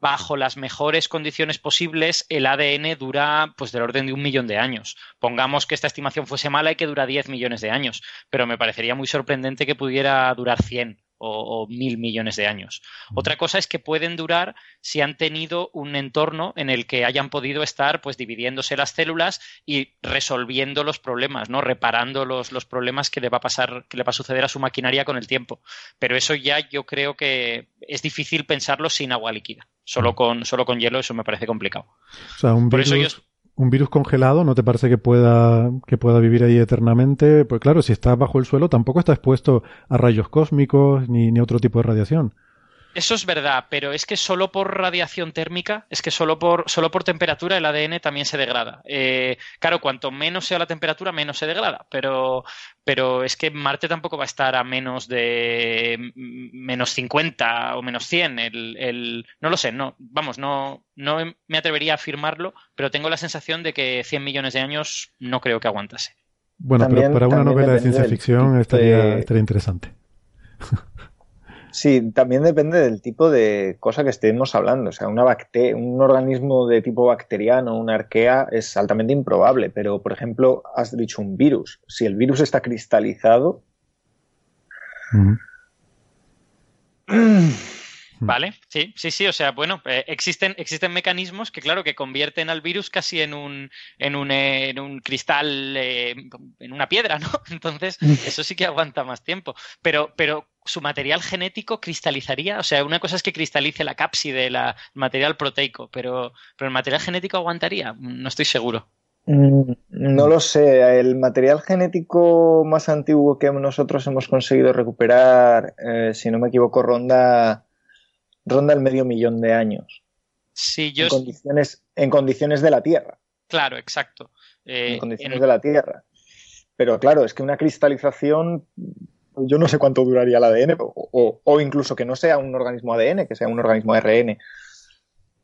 bajo las mejores condiciones posibles, el ADN dura pues del orden de un millón de años. Pongamos que esta estimación fuese mala y que dura 10 millones de años, pero me parecería muy sorprendente que pudiera durar 100 o, o, mil millones de años. Otra cosa es que pueden durar si han tenido un entorno en el que hayan podido estar pues dividiéndose las células y resolviendo los problemas, ¿no? Reparando los, los problemas que le va a pasar, que le va a suceder a su maquinaria con el tiempo. Pero eso ya yo creo que es difícil pensarlo sin agua líquida. Solo con, solo con hielo eso me parece complicado. O sea, un virus, Por eso yo... un virus congelado no te parece que pueda, que pueda vivir ahí eternamente. Pues claro, si está bajo el suelo tampoco está expuesto a rayos cósmicos ni, ni otro tipo de radiación. Eso es verdad, pero es que solo por radiación térmica, es que solo por, solo por temperatura el ADN también se degrada. Eh, claro, cuanto menos sea la temperatura, menos se degrada, pero, pero es que Marte tampoco va a estar a menos de menos 50 o menos 100. El, el, no lo sé, no, vamos, no, no me atrevería a afirmarlo, pero tengo la sensación de que 100 millones de años no creo que aguantase. Bueno, también, pero para una novela de ciencia ficción estaría, estaría interesante. Sí, también depende del tipo de cosa que estemos hablando. O sea, una bacte un organismo de tipo bacteriano, una arquea, es altamente improbable. Pero, por ejemplo, has dicho un virus. Si el virus está cristalizado. Mm -hmm. Vale, sí, sí, sí. O sea, bueno, eh, existen, existen mecanismos que, claro, que convierten al virus casi en un, en un, en un cristal, eh, en una piedra, ¿no? Entonces, eso sí que aguanta más tiempo. Pero, pero su material genético cristalizaría. O sea, una cosa es que cristalice la cápside, el material proteico, pero, pero el material genético aguantaría. No estoy seguro. No lo sé. El material genético más antiguo que nosotros hemos conseguido recuperar, eh, si no me equivoco, ronda ronda el medio millón de años. Sí, yo... En condiciones, en condiciones de la Tierra. Claro, exacto. Eh, en condiciones en... de la Tierra. Pero claro, es que una cristalización, yo no sé cuánto duraría el ADN, o, o, o incluso que no sea un organismo ADN, que sea un organismo ARN.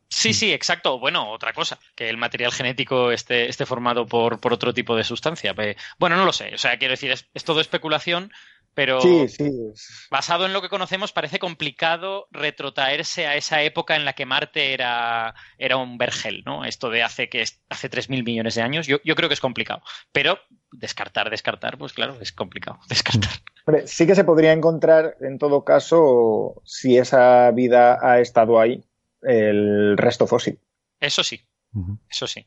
Sí, sí, exacto. Bueno, otra cosa, que el material genético esté, esté formado por, por, otro tipo de sustancia. Bueno, no lo sé. O sea, quiero decir, es todo especulación, pero sí, sí. basado en lo que conocemos parece complicado retrotraerse a esa época en la que Marte era, era un vergel, ¿no? Esto de hace que hace 3.000 millones de años, yo, yo, creo que es complicado. Pero descartar, descartar, pues claro, es complicado, descartar. Hombre, sí que se podría encontrar, en todo caso, si esa vida ha estado ahí, el resto fósil. Eso sí, uh -huh. eso sí.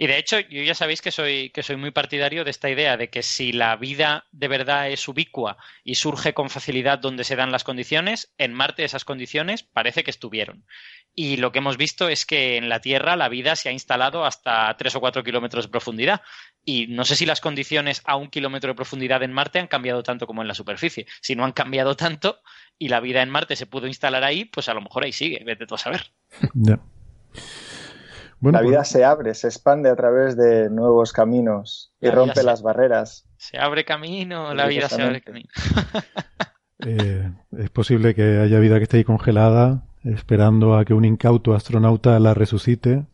Y de hecho, yo ya sabéis que soy, que soy muy partidario de esta idea de que si la vida de verdad es ubicua y surge con facilidad donde se dan las condiciones, en Marte esas condiciones parece que estuvieron. Y lo que hemos visto es que en la Tierra la vida se ha instalado hasta 3 o 4 kilómetros de profundidad. Y no sé si las condiciones a un kilómetro de profundidad en Marte han cambiado tanto como en la superficie. Si no han cambiado tanto y la vida en Marte se pudo instalar ahí, pues a lo mejor ahí sigue, vete tú a saber. La pues vida se abre, se expande a través de nuevos caminos y La rompe se- las barreras. Se abre camino, la vida se abre camino. Eh, es posible que haya vida que esté ahí congelada, esperando a que un incauto astronauta la resucite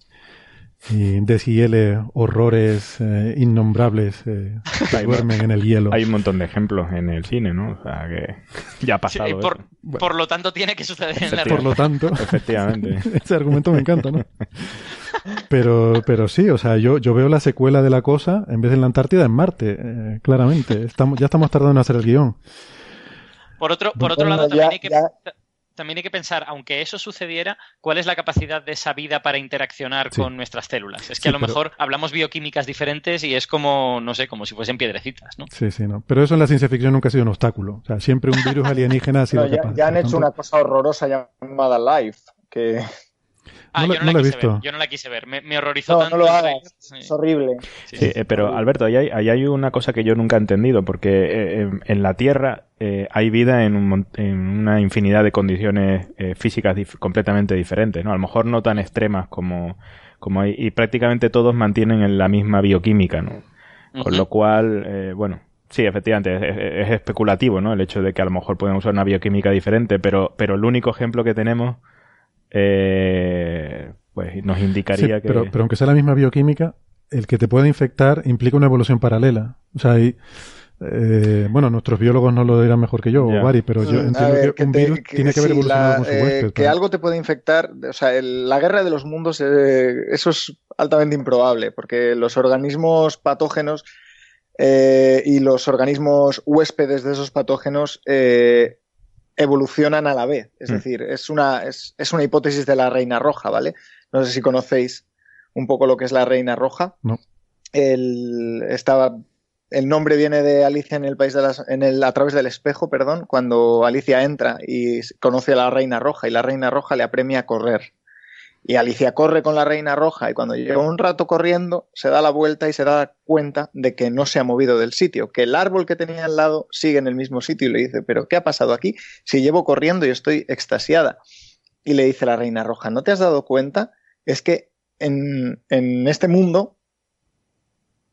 y deshiele horrores eh, innombrables eh, que duermen en el hielo. Hay un montón de ejemplos en el cine, ¿no? O sea, que ya ha Sí, pasado. y por, eso. por lo tanto, tiene que suceder en la Por lo tanto, Efectivamente. ese argumento me encanta, ¿no? Pero, pero sí, o sea, yo, yo veo la secuela de la cosa en vez de en la Antártida en Marte, eh, claramente. Estamos, ya estamos tardando en hacer el guion. Por otro, por otro Bueno, lado, ya- también hay, que, ya- también hay que pensar, aunque eso sucediera, ¿cuál es la capacidad de esa vida para interaccionar Sí. con nuestras células? Es que Sí, a lo pero- mejor hablamos bioquímicas diferentes y es como, no sé, como si fuesen piedrecitas, ¿no? Sí, sí, no. Pero eso en la ciencia ficción nunca ha sido un obstáculo. O sea, siempre un virus alienígena ha sido ya, capaz. ya han hecho tanto, una cosa horrorosa llamada Life, que Ah, No yo no, no la he quise visto. ver, yo no la quise ver, me, me horrorizó no, tanto no lo hagas, es horrible. sí, Sí, sí. eh, pero Alberto, ahí hay, ahí hay una cosa que yo nunca he entendido, porque eh, en- la Tierra eh, hay vida en, un mon- en una infinidad de condiciones eh, físicas dif- completamente diferentes, ¿no? A lo mejor no tan extremas como, como hay, y prácticamente todos mantienen la misma bioquímica, ¿no? Con lo cual, eh, bueno, sí, efectivamente, es especulativo, ¿no? El hecho de que a lo mejor pueden usar una bioquímica diferente, pero, pero el único ejemplo que tenemos, eh, pues nos Sí, indicaría que... pero, pero aunque sea la misma bioquímica, el que te pueda infectar implica una evolución paralela. O sea, hay, eh, bueno, nuestros biólogos no lo dirán mejor que yo, o Bari, pero yo Mm, entiendo ver, que un te- virus tiene que haber sí, evolucionado la- con su eh, huésped. que ¿no? algo te puede infectar, o sea, el- la guerra de los mundos, eh, eso es altamente improbable, porque los organismos patógenos eh, y los organismos huéspedes de esos patógenos eh, evolucionan a la vez. Es Mm. decir, es una, es, es una hipótesis de la reina roja, ¿vale? No sé si conocéis un poco lo que es la reina roja. No. El, estaba, el nombre viene de Alicia en el país de las, en el, a través del espejo, perdón, cuando Alicia entra y conoce a la reina roja y la reina roja le apremia a correr. Y Alicia corre con la reina roja y cuando lleva un rato corriendo se da la vuelta y se da cuenta de que no se ha movido del sitio, que el árbol que tenía al lado sigue en el mismo sitio y le dice, pero ¿qué ha pasado aquí? Si llevo corriendo y estoy extasiada. Y le dice la reina roja, ¿no te has dado cuenta? Es que en, en este mundo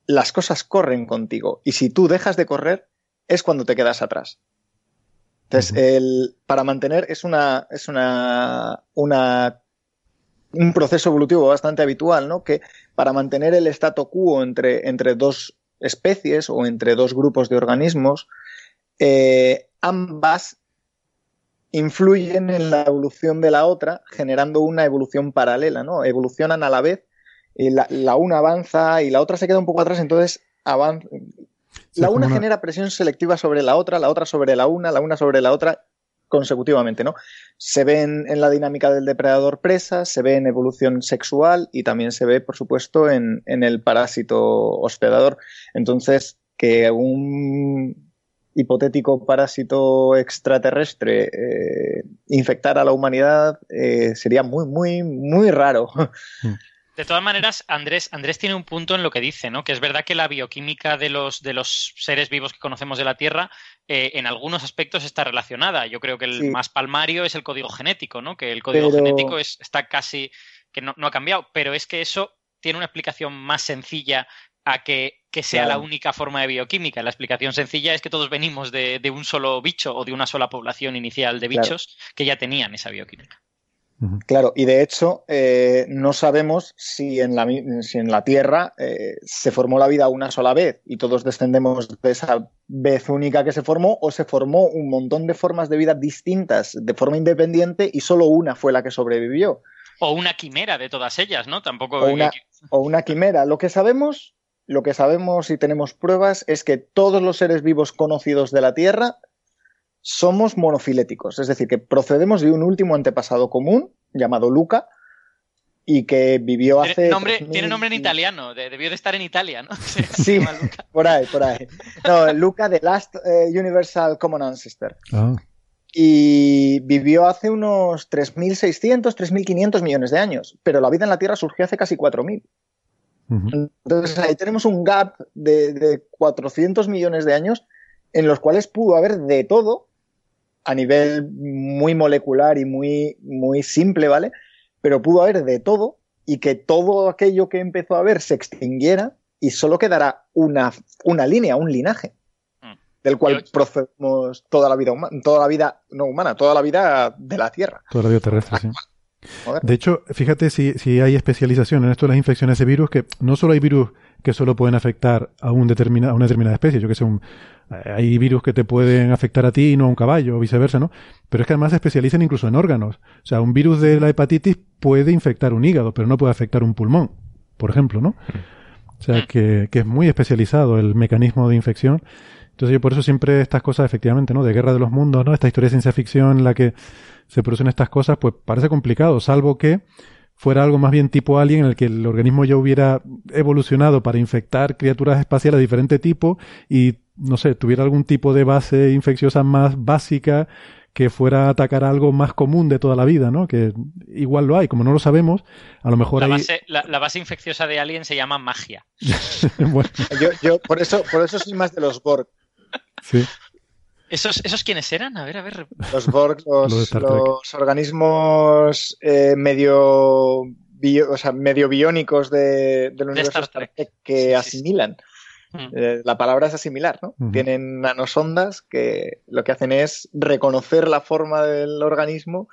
las cosas corren contigo y si tú dejas de correr es cuando te quedas atrás. Entonces, el, para mantener es una, es una, una, un proceso evolutivo bastante habitual, ¿no? Que para mantener el statu quo entre, entre dos especies o entre dos grupos de organismos, eh, ambas influyen en la evolución de la otra, generando una evolución paralela, ¿no? Evolucionan a la vez y la, la una avanza y la otra se queda un poco atrás, entonces avanza. La una- genera presión selectiva sobre la otra, la otra sobre la una, la una sobre la otra consecutivamente, ¿no? Se ve en, en la dinámica del depredador presa, se ve en evolución sexual y también se ve, por supuesto, en, en el parásito hospedador. Entonces, que un hipotético parásito extraterrestre eh, infectara a la humanidad eh, sería muy, muy, muy raro. De todas maneras, Andrés, Andrés tiene un punto en lo que dice, ¿no? Que es verdad que la bioquímica de los, de los seres vivos que conocemos de la Tierra eh, en algunos aspectos está relacionada. Yo creo que el Sí. más palmario es el código genético, ¿no? Que el código Pero- genético es, está casi que no, no ha cambiado, pero es que eso tiene una explicación más sencilla a que, que sea Claro. la única forma de bioquímica. La explicación sencilla es que todos venimos de, de un solo bicho o de una sola población inicial de Claro. bichos que ya tenían esa bioquímica. Claro, y de hecho eh, no sabemos si en la, si en la Tierra eh, se formó la vida una sola vez y todos descendemos de esa vez única que se formó o se formó un montón de formas de vida distintas de forma independiente y solo una fue la que sobrevivió. O una quimera de todas ellas, ¿no? Tampoco O una, o una quimera. Lo que sabemos, lo que sabemos y tenemos pruebas es que todos los seres vivos conocidos de la Tierra somos monofiléticos, es decir, que procedemos de un último antepasado común llamado Luca y que vivió hace... Tiene nombre, 3000 tiene nombre en italiano, de- debió de estar en Italia, ¿no? Se Sí, por ahí, por ahí. No, Luca, The Last eh, Universal Common Ancestor. Ah, Y vivió hace unos 3.600, 3.500 millones de años, pero la vida en la Tierra surgió hace casi 4.000. ujú. Entonces ahí tenemos un gap de, de 400 millones de años en los cuales pudo haber de todo a nivel muy molecular y muy, muy simple, ¿vale? Pero pudo haber de todo y que todo aquello que empezó a haber se extinguiera y solo quedará una, una línea, un linaje, Mm. del cual procedemos toda la vida humana, toda la vida, no humana, toda la vida de la Tierra. Toda la vida terrestre, sí. Joder. De hecho, fíjate si, si hay especialización en esto de las infecciones de virus, que no solo hay virus que solo pueden afectar a, un determina, a una determinada especie, yo que sé, un- hay virus que te pueden afectar a ti y no a un caballo, o viceversa, ¿no? Pero es que además se especializan incluso en órganos. O sea, un virus de la hepatitis puede infectar un hígado, pero no puede afectar un pulmón, por ejemplo, ¿no? O sea, que, que es muy especializado el mecanismo de infección. Entonces yo por eso siempre estas cosas, efectivamente, ¿no? De guerra de los mundos, ¿no? Esta historia de ciencia ficción en la que se producen estas cosas, pues parece complicado, salvo que fuera algo más bien tipo alien en el que el organismo ya hubiera evolucionado para infectar criaturas espaciales de diferente tipo y, no sé, tuviera algún tipo de base infecciosa más básica que fuera a atacar algo más común de toda la vida, ¿no? Que igual lo hay, como no lo sabemos, a lo mejor La hay... base, la, la base infecciosa de Alien se llama magia. bueno, Yo, yo por eso, por eso soy más de los Borg. sí. ¿Esos, ¿Esos quiénes eran? A ver, a ver. Los Borg, los, organismos eh, medio, bio- o sea, medio biónicos de, del universo Star Star Trek. Trek que Sí, sí, sí. asimilan. Mm. Eh, la palabra es asimilar, ¿no? Tienen nanosondas que lo que hacen es reconocer la forma del organismo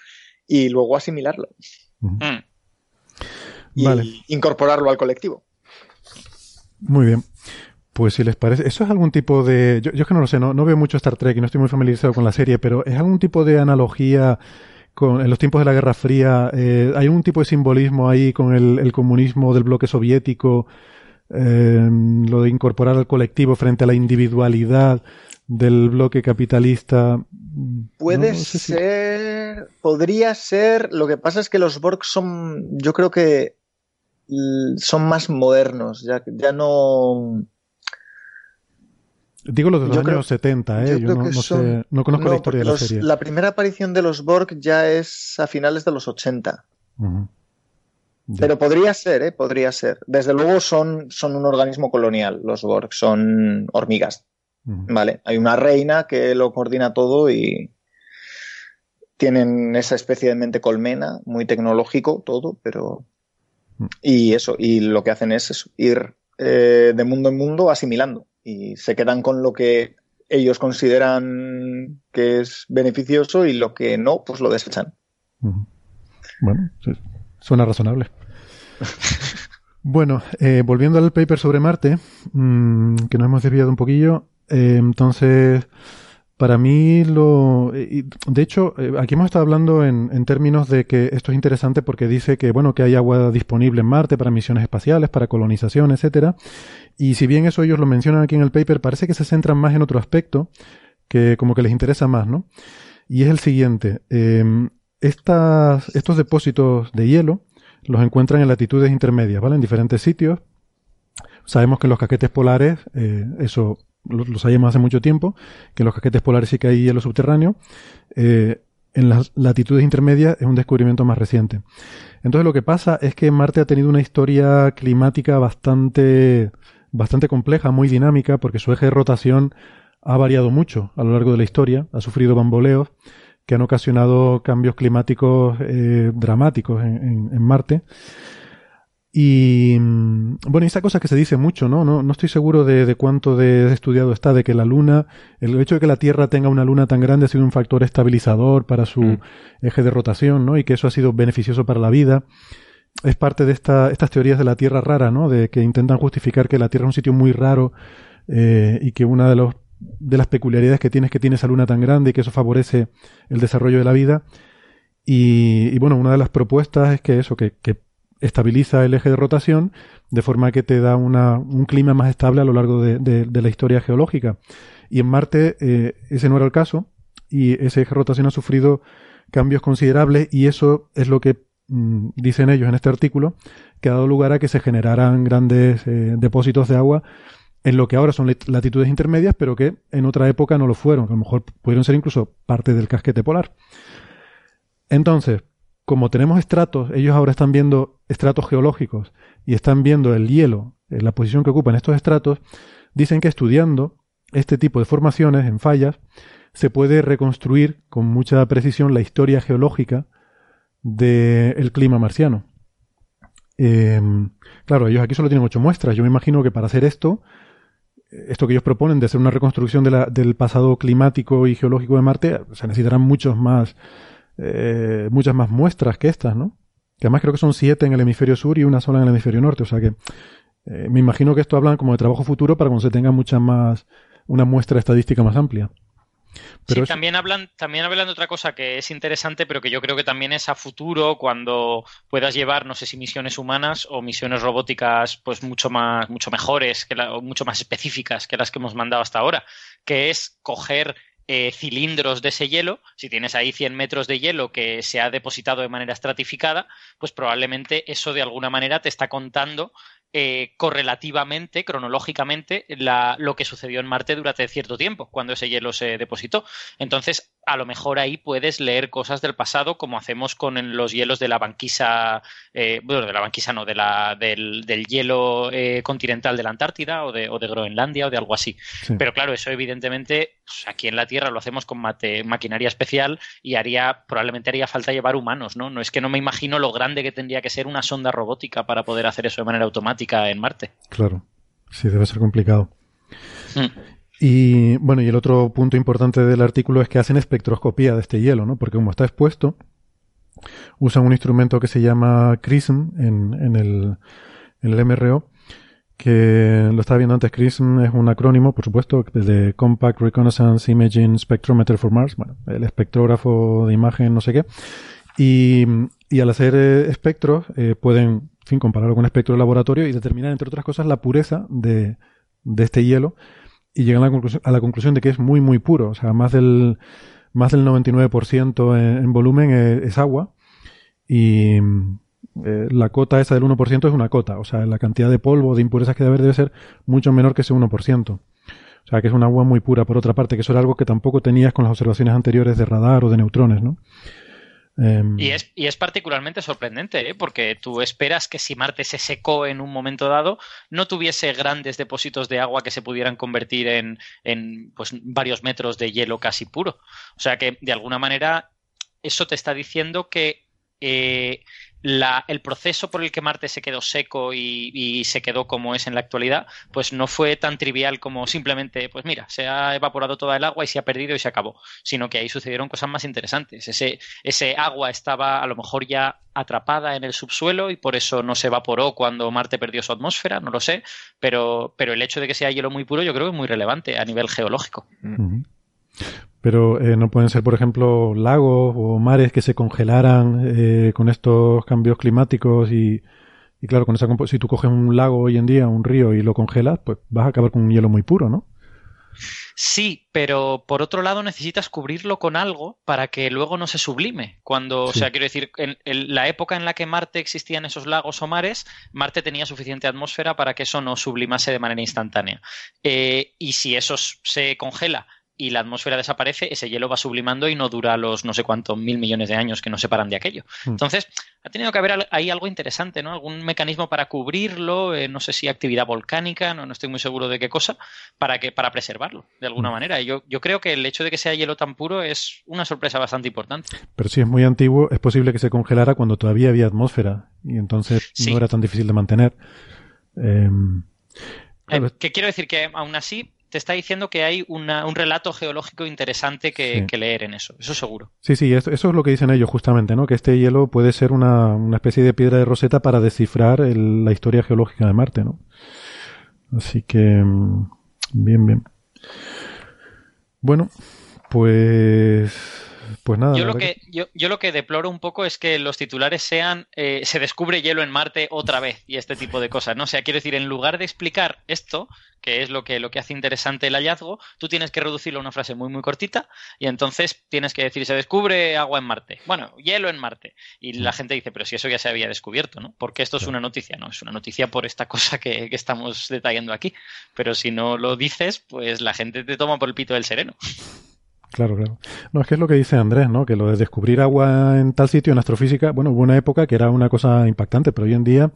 y luego asimilarlo Mm. y Vale. incorporarlo al colectivo. Muy bien. Pues si les parece, ¿eso es algún tipo de... Yo, yo es que no lo sé, no, no veo mucho Star Trek y no estoy muy familiarizado con la serie, pero ¿es algún tipo de analogía con, en los tiempos de la Guerra Fría? eh, ¿Hay algún tipo de simbolismo ahí con el, el comunismo del bloque soviético? eh, lo de incorporar al colectivo frente a la individualidad del bloque capitalista. Puede No, no sé si- ser, podría ser. Lo que pasa es que los Borg son, yo creo que son más modernos, ya, ya no. Digo los de los Yo años creo- 70, ¿eh? yo no, no son- sé, no conozco la historia de la los- serie. la primera aparición de los Borg ya es a finales de los 80. Ujú. Ya. Pero podría ser, ¿eh? Podría ser. Desde luego son, son un organismo colonial, los Borg, son hormigas. ¿vale? Hay una reina que lo coordina todo y tienen esa especie de mente colmena, muy tecnológico todo, pero... Y eso, y lo que hacen es eso, ir eh, de mundo en mundo asimilando y se quedan con lo que ellos consideran que es beneficioso y lo que no, pues lo desechan. Bueno, suena razonable. bueno, eh, volviendo al paper sobre Marte, mm, que nos hemos desviado un poquillo, eh, entonces, para mí lo... eh, de hecho, eh, aquí hemos estado hablando en, en términos de que esto es interesante porque dice que, bueno, que hay agua disponible en Marte para misiones espaciales, para colonización, etcétera. Y si bien eso ellos lo mencionan aquí en el paper, parece que se centran más en otro aspecto, que como que les interesa más, ¿no? Y es el siguiente. eh, estas, estos depósitos de hielo los encuentran en latitudes intermedias, ¿vale? En diferentes sitios. Sabemos que en los casquetes polares, eh, eso lo, lo hace mucho tiempo, que en los casquetes polares sí que hay hielo subterráneo. Eh, en las latitudes intermedias es un descubrimiento más reciente. Entonces lo que pasa es que Marte ha tenido una historia climática bastante, bastante compleja, muy dinámica, porque su eje de rotación ha variado mucho a lo largo de la historia, ha sufrido bamboleos que han ocasionado cambios climáticos eh, dramáticos en, en- en Marte. Y mm, bueno, esa cosa que se dice mucho, ¿no? No, no estoy seguro de, de cuánto de estudiado está, de que la Luna, el hecho de que la Tierra tenga una Luna tan grande ha sido un factor estabilizador para su Mm. eje de rotación, ¿no? Y que eso ha sido beneficioso para la vida. Es parte de esta, estas teorías de la Tierra rara, ¿no? De que intentan justificar que la Tierra es un sitio muy raro eh, y que una de, las peculiaridades que tiene es que tiene esa luna tan grande y que eso favorece el desarrollo de la vida. Y, bueno, una de las propuestas es que eso, que, que estabiliza el eje de rotación de forma que te da una, un clima más estable a lo largo de, la historia geológica. Y en Marte eh, ese no era el caso y ese eje de rotación ha sufrido cambios considerables y eso es lo que dicen ellos en este artículo, que ha dado lugar a que se generaran grandes eh, depósitos de agua en lo que ahora son latitudes intermedias, pero que en otra época no lo fueron, a lo mejor pudieron ser incluso parte del casquete polar. Entonces, como tenemos estratos, ellos ahora están viendo estratos geológicos y están viendo el hielo, en la posición que ocupan estos estratos, dicen que estudiando este tipo de formaciones en fallas, se puede reconstruir con mucha precisión la historia geológica del clima marciano. Em, claro, ellos aquí solo tienen ocho muestras. Yo me imagino que para hacer esto, esto que ellos proponen de hacer una reconstrucción del pasado climático y geológico de Marte, se necesitarán muchos más, eh, muchas más muestras que estas, ¿no? Que además creo que son siete en el hemisferio sur y una sola en el hemisferio norte. O sea que eh, me imagino que esto hablan como de trabajo futuro para cuando se tenga mucha más, una muestra estadística más amplia. Pero sí, también hablan, también hablan de otra cosa que es interesante, pero que yo creo que también es a futuro cuando puedas llevar, no sé si misiones humanas o misiones robóticas, pues mucho más, mucho mejores, que o mucho más específicas que las que hemos mandado hasta ahora, que es coger eh, cilindros de ese hielo, si tienes ahí 100 metros de hielo que se ha depositado de manera estratificada, pues probablemente eso de alguna manera te está contando eh, correlativamente, cronológicamente, lo que sucedió en Marte durante cierto tiempo, cuando ese hielo se depositó. Entonces, a lo mejor ahí puedes leer cosas del pasado, como hacemos con los hielos de la banquisa, eh, bueno, de la banquisa no, de la, del, hielo eh, continental de la Antártida o de, o de, Groenlandia o de algo así. Pero claro, eso evidentemente pues, aquí en la Tierra lo hacemos con maquinaria especial y haría, probablemente haría falta llevar humanos, ¿no? No es que no me imagino lo grande que tendría que ser una sonda robótica para poder hacer eso de manera automática en Marte. Claro, sí, debe ser complicado. Mm. Y bueno, y el otro punto importante del artículo es que hacen espectroscopía de este hielo, ¿no? Porque como está expuesto, usan un instrumento que se llama CRISM en, en, el, en el MRO, que lo estaba viendo antes, CRISM es un acrónimo, por supuesto, de Compact Reconnaissance Imaging Spectrometer for Mars, bueno, el espectrógrafo de imagen, no sé qué. Y, y al hacer eh, espectros, eh, pueden, en fin, compararlo con un espectro de laboratorio y determinar, entre otras cosas, la pureza de, de este hielo y llegan a la, conclusión, a la conclusión de que es muy, muy puro. O sea, más del, más del 99% en, en volumen es, agua y eh, la cota esa del 1% es una cota. O sea, la cantidad de polvo, de impurezas que debe haber debe ser mucho menor que ese 1%. O sea, que es un agua muy pura, por otra parte, que eso era algo que tampoco tenías con las observaciones anteriores de radar o de neutrones, ¿no? Em, y, es, y es particularmente sorprendente, ¿eh? porque tú esperas que si Marte se secó en un momento dado, no tuviese grandes depósitos de agua que se pudieran convertir en, en pues, varios metros de hielo casi puro. O sea que, de alguna manera, eso te está diciendo que eh, el proceso por el que Marte se quedó seco y, se quedó como es en la actualidad, pues no fue tan trivial como simplemente, pues mira, se ha evaporado toda el agua y se ha perdido y se acabó, sino que ahí sucedieron cosas más interesantes. Ese, ese agua estaba a lo mejor ya atrapada en el subsuelo y por eso no se evaporó cuando Marte perdió su atmósfera, no lo sé, pero, pero el hecho de que sea hielo muy puro yo creo que es muy relevante a nivel geológico. Pero eh, no pueden ser, por ejemplo, lagos o mares que se congelaran eh, con estos cambios climáticos y, y claro, con esa si tú coges un lago hoy en día, un río y lo congelas, pues vas a acabar con un hielo muy puro, ¿no? Sí, pero por otro lado necesitas cubrirlo con algo para que luego no se sublime. Cuando, o sea, quiero decir, en, la época en la que Marte existían esos lagos o mares, Marte tenía suficiente atmósfera para que eso no sublimase de manera instantánea. Eh, y si eso se congela y la atmósfera desaparece, ese hielo va sublimando y no dura los no sé cuántos mil millones de años que nos separan de aquello. Hmm. Entonces, ha tenido que haber ahí algo interesante, ¿no? Algún mecanismo para cubrirlo, eh, no sé si actividad volcánica, no, no, estoy muy seguro de qué cosa, para que, para preservarlo, de alguna hmm. manera. Y yo, yo creo que el hecho de que sea hielo tan puro es una sorpresa bastante importante. Pero si es muy antiguo, es posible que se congelara cuando todavía había atmósfera, y entonces no era tan difícil de mantener. Em, eh, ¿Qué quiero decir? Que aún así te está diciendo que hay un relato geológico interesante que, leer en eso, eso seguro. Sí, sí, eso, es lo que dicen ellos justamente, ¿no? Que este hielo puede ser una, especie de piedra de roseta para descifrar la historia geológica de Marte, ¿no? Así que, mm, bien, bien. Bueno, pues Pues nada. Yo lo, que, yo, yo lo que deploro un poco es que los titulares sean eh, se descubre hielo en Marte otra vez y este tipo de cosas, ¿no? O sea, quiero decir, en lugar de explicar esto, que es lo que, lo que hace interesante el hallazgo, tú tienes que reducirlo a una frase muy, muy cortita y entonces tienes que decir, se descubre agua en Marte. Bueno, hielo en Marte. Y la gente dice, pero si eso ya se había descubierto, ¿no? Porque esto es una noticia, ¿no? Es una noticia por esta cosa que, que estamos detallando aquí. Pero si no lo dices, pues la gente te toma por el pito del sereno. Claro, claro. No, es que es lo que dice Andrés, ¿no? Que lo de descubrir agua en tal sitio en astrofísica, bueno, hubo una época que era una cosa impactante, pero hoy en día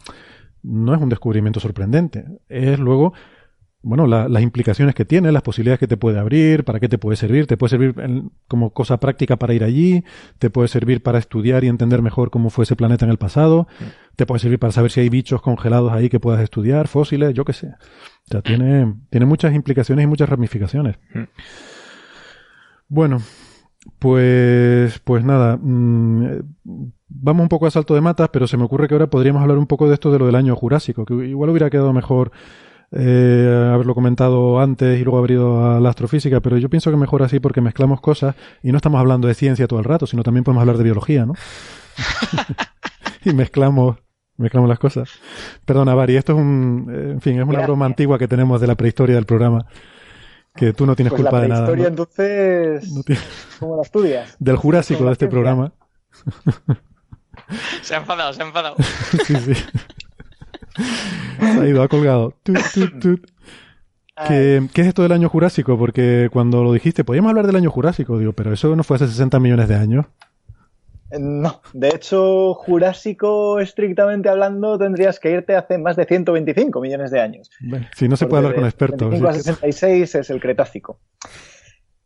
no es un descubrimiento sorprendente. Es luego, bueno, la- las implicaciones que tiene, las posibilidades que te puede abrir, para qué te puede servir. Te puede servir en- como cosa práctica para ir allí, te puede servir para estudiar y entender mejor cómo fue ese planeta en el pasado, te puede servir para saber si hay bichos congelados ahí que puedas estudiar, fósiles, yo qué sé. O sea, tiene, tiene muchas implicaciones y muchas ramificaciones. Bueno, pues, pues nada, mm, eh, vamos un poco a salto de matas, pero se me ocurre que ahora podríamos hablar un poco de esto de lo del año jurásico, que igual hubiera quedado mejor eh, haberlo comentado antes y luego haber ido a la astrofísica, pero yo pienso que mejor así porque mezclamos cosas y no estamos hablando de ciencia todo el rato, sino también podemos hablar de biología, ¿no? y mezclamos mezclamos las cosas. Perdona, Vari, esto es un, eh, en fin, es una Gracias. broma antigua que tenemos de la prehistoria del programa, que tú no tienes Pues culpa la de nada. prehistoria, ¿no? entonces, No tiene- ¿cómo la estudias? del Jurásico de la este ciencia. programa. Se ha enfadado, se ha enfadado. sí, sí. Se ha ido, ha colgado. Tut, tut, tut. ¿Qué, qué es esto del año Jurásico? Porque cuando lo dijiste, podíamos hablar del año Jurásico, digo, pero eso no fue hace 60 millones de años. Eh, No, de hecho, Jurásico, estrictamente hablando, tendrías que irte hace más de 125 millones de años. Bueno, si no se puede hablar con expertos. 25 a así que- 66 es el Cretácico.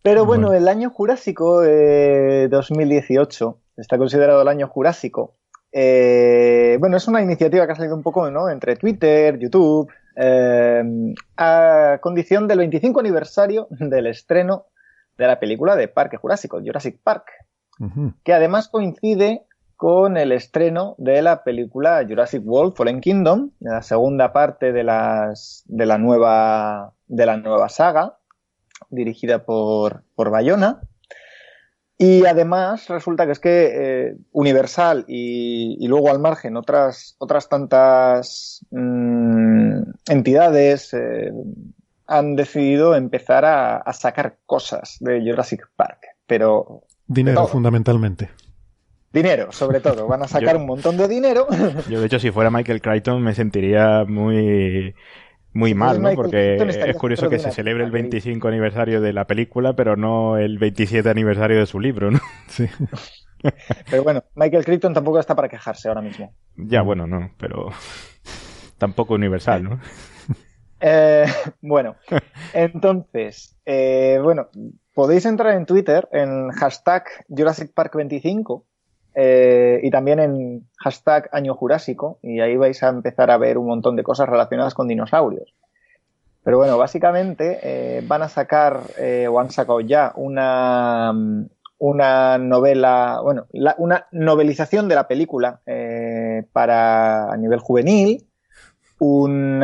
Pero bueno, Bueno. el año Jurásico eh, 2018 está considerado el año Jurásico. Eh, bueno, es una iniciativa que ha salido un poco ¿no? entre Twitter, YouTube, eh, a condición del 25 aniversario del estreno de la película de Parque Jurásico, Jurassic Park Que además coincide con el estreno de la película Jurassic World Fallen Kingdom, la segunda parte de, de, la, nueva, de la nueva saga, dirigida por, por Bayona. Y además resulta que es que eh, Universal y, y luego al margen otras, otras tantas mm, entidades eh, han decidido empezar a, a sacar cosas de Jurassic Park. Pero Dinero, fundamentalmente. Dinero, sobre todo. Van a sacar Yo- un montón de dinero. Yo, de hecho, si fuera Michael Crichton, me sentiría muy, muy mal, ¿no? Michael Porque es curioso que se celebre el película. 25 aniversario de la película, pero no el 27 aniversario de su libro, ¿no? Sí. Pero bueno, Michael Crichton tampoco está para quejarse ahora mismo. Ya, bueno, no, pero tampoco universal, ¿no? Eh, bueno, entonces, eh, bueno, podéis entrar en Twitter en hashtag Jurassic Park 25 eh, y también en hashtag Año Jurásico y ahí vais a empezar a ver un montón de cosas relacionadas con dinosaurios. Pero bueno, básicamente eh, van a sacar eh, o han sacado ya una, una novela, bueno, una novelización de la película para a nivel juvenil, un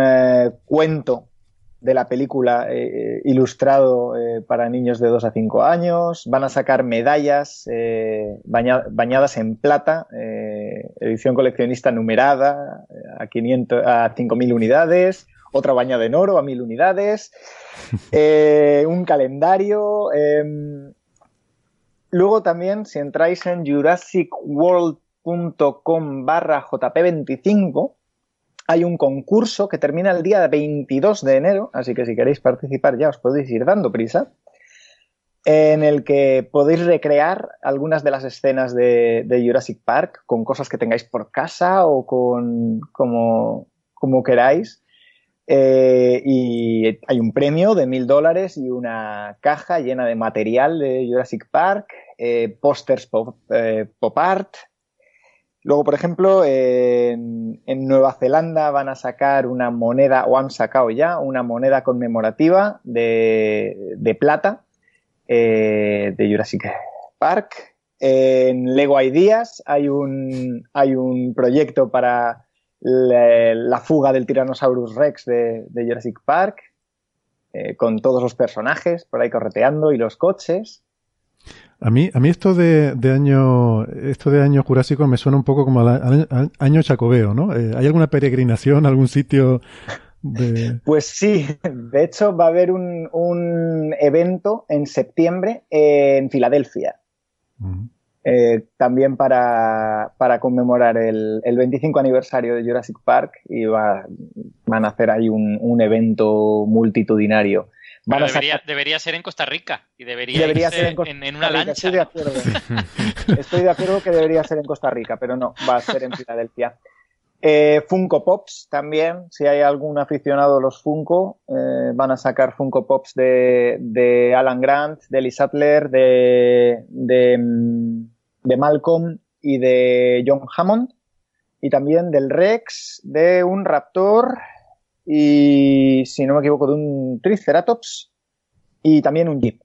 cuento de la película eh, ilustrado eh, para niños de 2 a 5 años, van a sacar medallas eh, baña- bañadas en plata, eh, edición coleccionista numerada eh, a 500 a 5000 unidades, otra bañada en oro a 1000 unidades, eh, un calendario, em, Luego también, si entráis en jurassicworld.com barra jp25, hay un concurso que termina el día 22 de enero, así que si queréis participar ya os podéis ir dando prisa, en el que podéis recrear algunas de las escenas de, Jurassic Park con cosas que tengáis por casa o con como, queráis. Eh, y hay un premio de mil dólares y una caja llena de material de Jurassic Park, eh, pósters eh, pop art. Luego, por ejemplo, en, Nueva Zelanda van a sacar una moneda, o han sacado ya, una moneda conmemorativa de, de plata eh, de Jurassic Park. En Lego Ideas hay un, hay un proyecto para la, la fuga del Tyrannosaurus Rex de, de Jurassic Park, eh, con todos los personajes por ahí correteando y los coches. A mí, a mí esto de, de año, esto de año jurásico me suena un poco como al, al año chacobeo, ¿no? Eh, ¿Hay alguna peregrinación, algún sitio de... Pues sí, de hecho va a haber un, un evento en septiembre en Filadelfia. Eh, también para, para conmemorar el, el 25 aniversario de Jurassic Park y va- van a hacer ahí un, un evento multitudinario. Van a sacar- debería, debería ser en Costa Rica y debería, Debería ser en Costa en, en una lancha. Estoy de acuerdo. Estoy de acuerdo que debería ser en Costa Rica, pero no, va a ser en Filadelfia. Eh, Funko Pops también, si hay algún aficionado a los Funko, eh, van a sacar Funko Pops de, de Alan Grant, de Lee Sattler, de, de, mm, de Malcolm y de John Hammond, y también del Rex, de un Raptor y, si no me equivoco, de un Triceratops y también un Jeep.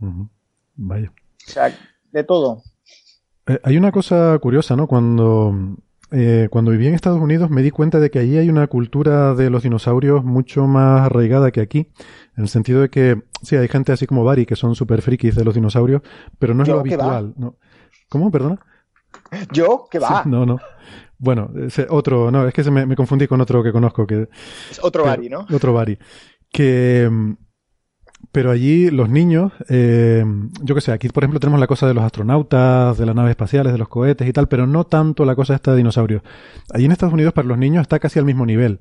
Ujú. Vaya. O sea, de todo. Eh, hay una cosa curiosa, ¿no? Cuando, eh, cuando viví en Estados Unidos me di cuenta de que allí hay una cultura de los dinosaurios mucho más arraigada que aquí, en el sentido de que, sí, hay gente así como Bari que son súper frikis de los dinosaurios, pero no es Yo, lo ¿qué habitual. ¿no? ¿Cómo? ¿Perdona? Yo, que va. Sí, no, no. Bueno, otro, no, es que se me, me confundí con otro que conozco, que Es otro pero- Bari, ¿no? Otro Bari. Que, mm, pero allí los niños, eh, yo que sé, aquí por ejemplo tenemos la cosa de los astronautas, de las naves espaciales, de los cohetes y tal, pero no tanto la cosa esta de dinosaurios. Allí en Estados Unidos para los niños está casi al mismo nivel.